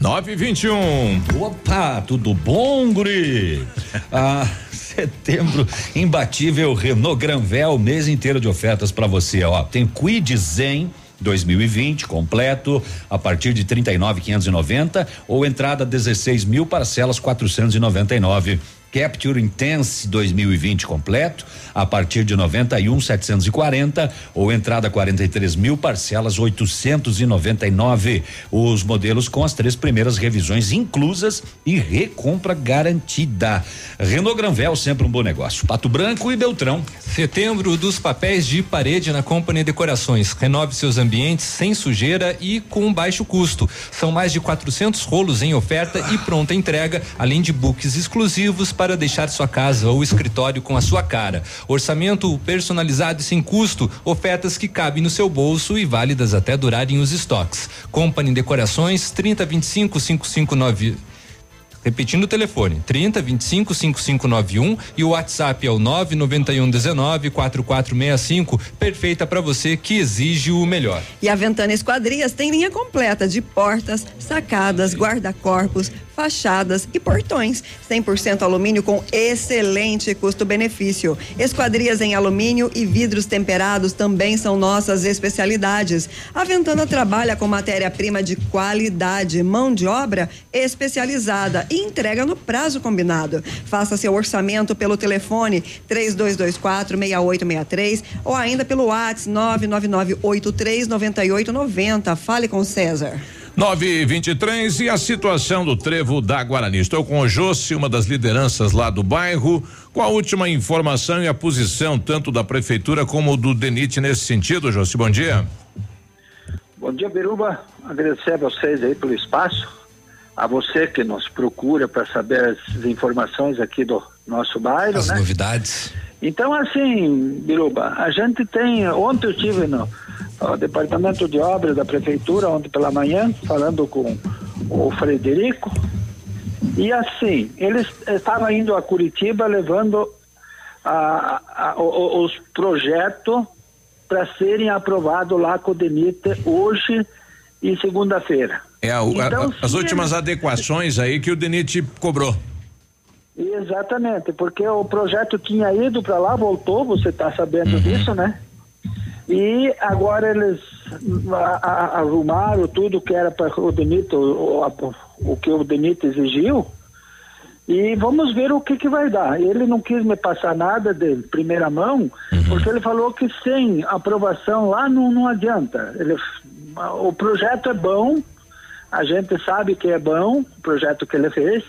9 e 21. Opa, tudo bom, guri? ah, setembro imbatível Renault Granvel, mês inteiro de ofertas para você, ó. Tem Quid Zen 2020 completo a partir de 39.590 ou entrada 16 mil parcelas 499 Capture Intense 2020 completo a partir de 91.740 ou entrada 43 mil parcelas 899 os modelos com as três primeiras revisões inclusas e recompra garantida. Renault Granvel sempre um bom negócio. Pato Branco e Beltrão. Setembro dos papéis de parede na Company Decorações. Renove seus ambientes sem sujeira e com baixo custo. São mais de 400 rolos em oferta e pronta entrega além de books exclusivos para deixar sua casa ou escritório com a sua cara. Orçamento personalizado e sem custo, ofertas que cabem no seu bolso e válidas até durarem os estoques. Company Decorações 3025 559 Repetindo o telefone, 30 25 5591 e o WhatsApp é o 991 19 4465, perfeita para você que exige o melhor. E a Ventana Esquadrias tem linha completa de portas, sacadas, guarda-corpos, fachadas e portões. 100% alumínio com excelente custo-benefício. Esquadrias em alumínio e vidros temperados também são nossas especialidades. A Ventana trabalha com matéria-prima de qualidade, mão de obra especializada e entrega no prazo combinado. Faça seu orçamento pelo telefone 3224 6863 ou ainda pelo WhatsApp 99983 9890. Fale com César. 9 e 23 e a situação do trevo da Guarani. Estou com o Jossi, uma das lideranças lá do bairro, com a última informação e a posição tanto da prefeitura como do DENIT nesse sentido, Jossi. Bom dia. Bom dia, Biruba. Agradecer a vocês aí pelo espaço, a você que nos procura para saber as informações aqui do nosso bairro, As né? novidades. Então, assim, Biruba, a gente tem. Ontem eu estive no ó, departamento de obras da prefeitura, ontem pela manhã, falando com o Frederico. E assim, eles estavam indo a Curitiba levando a- a- o- os projetos para serem aprovados lá com o DENIT hoje e segunda-feira. É a- a- Então, as se últimas eles- adequações aí que o DENIT cobrou. Exatamente, porque o projeto tinha ido para lá, voltou, você está sabendo disso, né? E agora eles a- a- arrumaram tudo que era para o Denito, o, a- o que o Denito exigiu, e vamos ver o que, que vai dar. Ele não quis me passar nada de primeira mão, porque ele falou que sem aprovação lá não, não adianta. Ele, o projeto é bom, a gente sabe que é bom, o projeto que ele fez,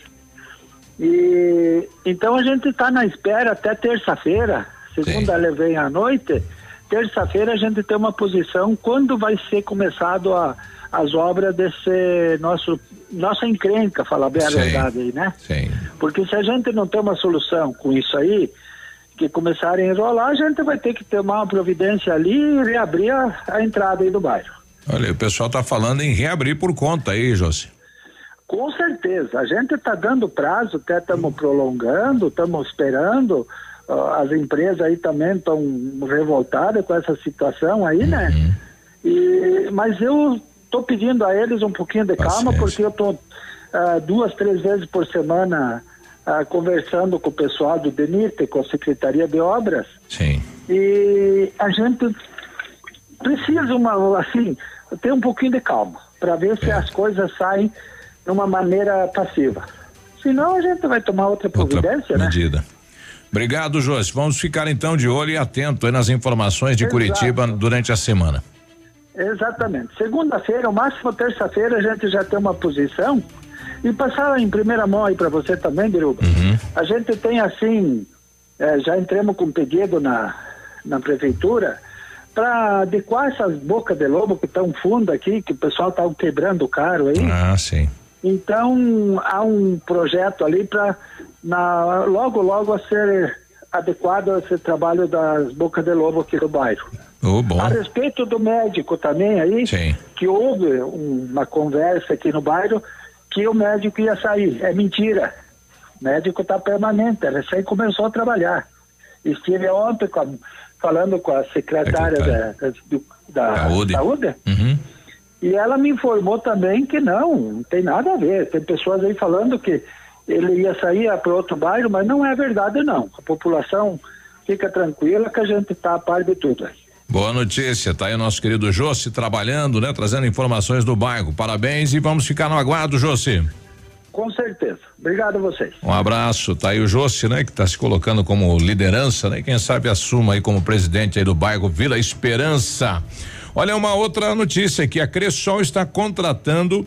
e então a gente está na espera até terça-feira. Segunda ele vem à noite. Terça-feira a gente tem uma posição quando vai ser começado a, as obras desse nosso nossa encrenca, falar bem a Sim. verdade aí, né? Sim. Porque se a gente não tem uma solução com isso aí, que começarem a enrolar, a gente vai ter que tomar uma providência ali e reabrir a, a entrada aí do bairro. Olha, o pessoal tá falando em reabrir por conta aí, Jossi. Com certeza, a gente está dando prazo, até estamos prolongando, estamos esperando. ah, as empresas aí também estão revoltadas com essa situação aí, né? E, mas eu estou pedindo a eles um pouquinho de calma, porque eu estou duas, três vezes por semana ah, conversando com o pessoal do DENIT, com a Secretaria de Obras. Sim. E a gente precisa uma assim ter um pouquinho de calma para ver se as coisas saem de uma maneira passiva. Senão a gente vai tomar outra providência, né? Medida. Obrigado, José. Vamos ficar então de olho e atento nas informações de Exato. Curitiba durante a semana. Exatamente. Segunda-feira, o máximo terça-feira, a gente já tem uma posição. E passar em primeira mão aí para você também, Biruba. A gente tem assim, eh, já entramos com pedido na, na prefeitura para adequar essas bocas de lobo que estão fundo aqui, que o pessoal está quebrando caro aí. Ah, sim. Então há um projeto ali para logo logo a ser adequado a esse trabalho das bocas de lobo aqui do bairro. Oh, bom. A respeito do médico também aí, Sim. que houve um- uma conversa aqui no bairro que o médico ia sair. É mentira. O médico está permanente, ele recém começou a trabalhar. Estive ontem com a- falando com a secretária da, da, do- da Saúde. saúde Uhum. E ela me informou também que não, não tem nada a ver. Tem pessoas aí falando que ele ia sair para outro bairro, mas não é verdade não. A população fica tranquila que a gente está a par de tudo aí. Boa notícia, tá aí o nosso querido Jossi trabalhando, né? Trazendo informações do bairro. Parabéns e vamos ficar no aguardo, Jossi. Com certeza. Obrigado a vocês. Um abraço, tá aí o Jossi, né? Que está se colocando como liderança, né? Quem sabe assuma aí como presidente aí do bairro Vila Esperança. Olha uma outra notícia que a Cressol está contratando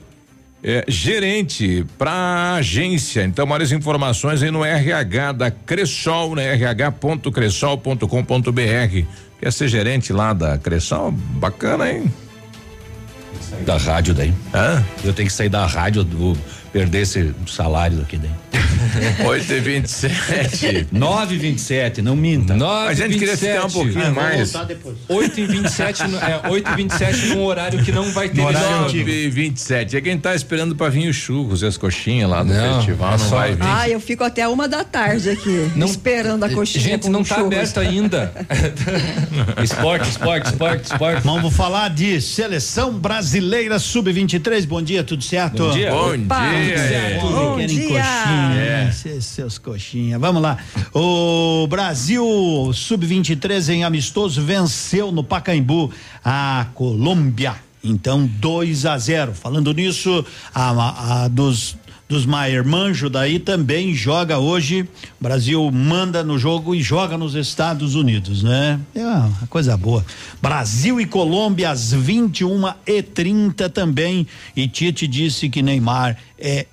é, gerente para agência. Então, maiores informações aí no RH da Cressol, né? rh.cressol.com.br. Quer ser gerente lá da Cressol? Bacana, hein? Da rádio daí. Hã? Eu tenho que sair da rádio, vou perder esse salário daqui daí. 8 e 27 9 e 27 não minta. 9 A gente queria ficar um pouquinho Ah, mais. 8 e 27 no- é, 8 e 27 num horário que não vai ter 9 e 27 É quem tá esperando pra vir os churros e as coxinhas lá no Não, festival, é não vai vir. Ah, eu fico até uma da tarde aqui, esperando a coxinha Gente, com não tá aberto ainda. esporte, esporte, esporte, esporte. Vamos falar de seleção brasileira sub-23. Bom dia, tudo certo? Bom dia. Bom Opa, dia. Bom querem dia. coxinha, É. né? Cê- seus coxinha. Vamos lá. O Brasil sub-23 em amistoso venceu no Pacaembu a Colômbia. Então 2 a 0. Falando nisso, a, a dos dos Maier Manjo daí também joga hoje. Brasil manda no jogo e joga nos Estados Unidos, né? É uma coisa boa. Brasil e Colômbia às 21 e 30 também. E Tite disse que Neymar é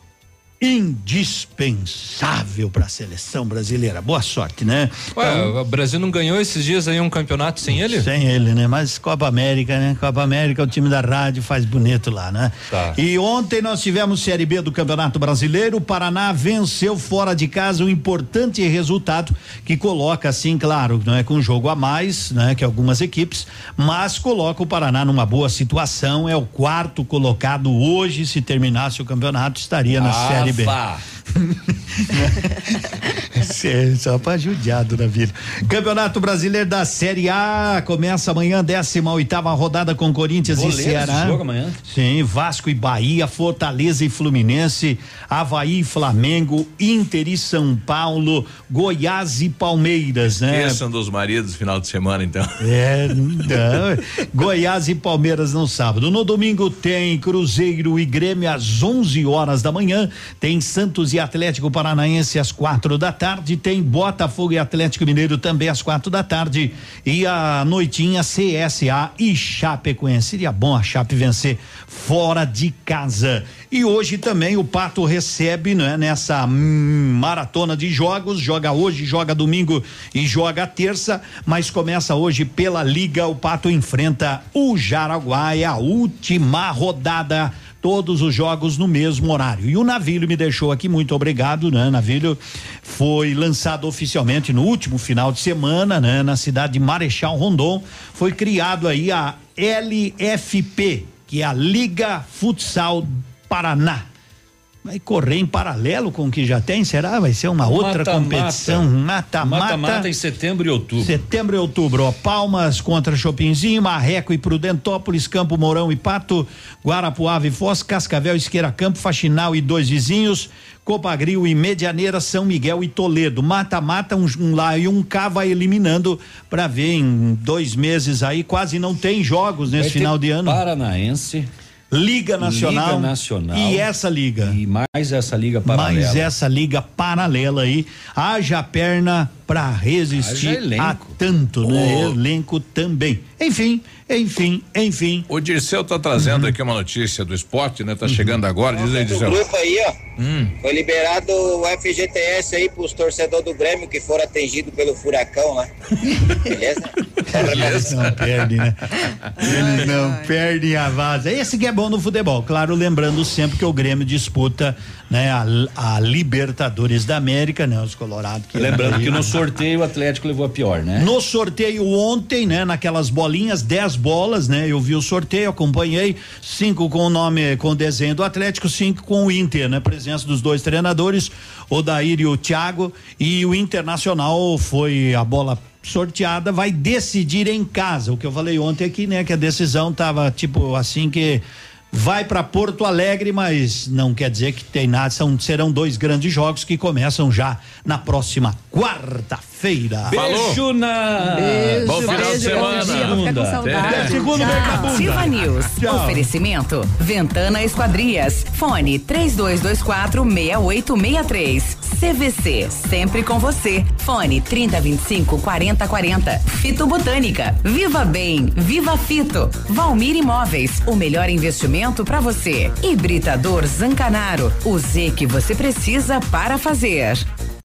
indispensável para a seleção brasileira. Boa sorte, né? Ué, o Brasil não ganhou esses dias aí um campeonato sem ele? Sem ele, né? Mas Copa América, né? Copa América, o time da rádio faz bonito lá, né? Tá. E ontem nós tivemos Série B do Campeonato Brasileiro. O Paraná venceu fora de casa um importante resultado que coloca, assim, claro, não é com um jogo a mais, né? Que algumas equipes, mas coloca o Paraná numa boa situação. É o quarto colocado hoje. Se terminasse o campeonato, estaria na Série B. Afa. Cê- Só pra judiado na vida. Campeonato Brasileiro da Série A começa amanhã, 18 oitava rodada com Corinthians Boleiro e Ceará. jogo amanhã? Sim, Vasco e Bahia, Fortaleza e Fluminense, Havaí e Flamengo, Inter e São Paulo, Goiás e Palmeiras, né? Esqueçam dos maridos final de semana, então. É, não. Goiás e Palmeiras no sábado. No domingo tem Cruzeiro e Grêmio às 11 horas da manhã. Tem Santos e Atlético Paranaense às quatro da tarde. Tem Botafogo e Atlético Mineiro também às quatro da tarde. E a noitinha CSA e Chapecoense. Seria bom a Chape vencer fora de casa. E hoje também o Pato recebe, né, nessa hum, maratona de jogos, joga hoje, joga domingo e joga terça, mas começa hoje pela Liga, o Pato enfrenta o Jaraguá, é a última rodada todos os jogos no mesmo horário. E o Navilho me deixou aqui, muito obrigado, né? Navilho foi lançado oficialmente no último final de semana, né? Na cidade de Marechal Rondon, foi criado aí a LFP, que é a Liga Futsal Paraná. Vai correr em paralelo com o que já tem, será? Vai ser uma outra Mata-mata. competição, mata-mata. Mata-mata em setembro e outubro. Setembro e outubro, ó, Palmas contra Chopinzinho, Marreco e Prudentópolis, Campo Mourão e Pato, Guarapuava e Foz, Cascavel, Isqueira Campo, Faxinal e dois vizinhos, Copagril e Medianeira, São Miguel e Toledo. Mata-mata, um, um lá e um cá vai eliminando para ver em dois meses aí, quase não tem jogos nesse Vai final de ano. Paranaense. Liga Nacional. Liga Nacional. E essa liga. E mais essa liga paralela. Mais essa liga paralela aí, haja perna para resistir Haja a tanto, né? Elenco também. Enfim, enfim, enfim. O Dirceu tá trazendo aqui uma notícia do esporte, né? Tá chegando agora, diz aí, O Dirceu. grupo aí, ó. Hum. Foi liberado o FGTS aí pros torcedores do Grêmio que foram atingidos pelo furacão lá. Beleza? Eles não perdem, né? Eles não perdem a vaza. Esse que é bom no futebol. Claro, lembrando sempre que o Grêmio disputa né, a, a Libertadores da América, né? Os Colorados. Que Lembrando que no sorteio o Atlético levou a pior, né? No sorteio ontem, né? Naquelas bolinhas, 10 bolas, né? Eu vi o sorteio, acompanhei. Cinco com o nome, com o desenho do Atlético, cinco com o Inter, né? Presença dos dois treinadores, o Daír e o Thiago. E o Internacional foi a bola sorteada, vai decidir em casa. O que eu falei ontem aqui, né? Que a decisão tava tipo assim que vai para Porto Alegre, mas não quer dizer que tem nada. São, serão dois grandes jogos que começam já na próxima quarta-feira. Beijo na. Beijo, Bom final de beijo, semana. bom dia. É, segundo. Ativa News. Tchau. Oferecimento. Ventana Esquadrias. Fone 3224 6863. CVC. Sempre com você. Fone 3025 4040. Fito Botânica. Viva Bem. Viva Fito. Valmir Imóveis. O melhor investimento para você. Hibridador Zancanaro. O Z que você precisa para fazer.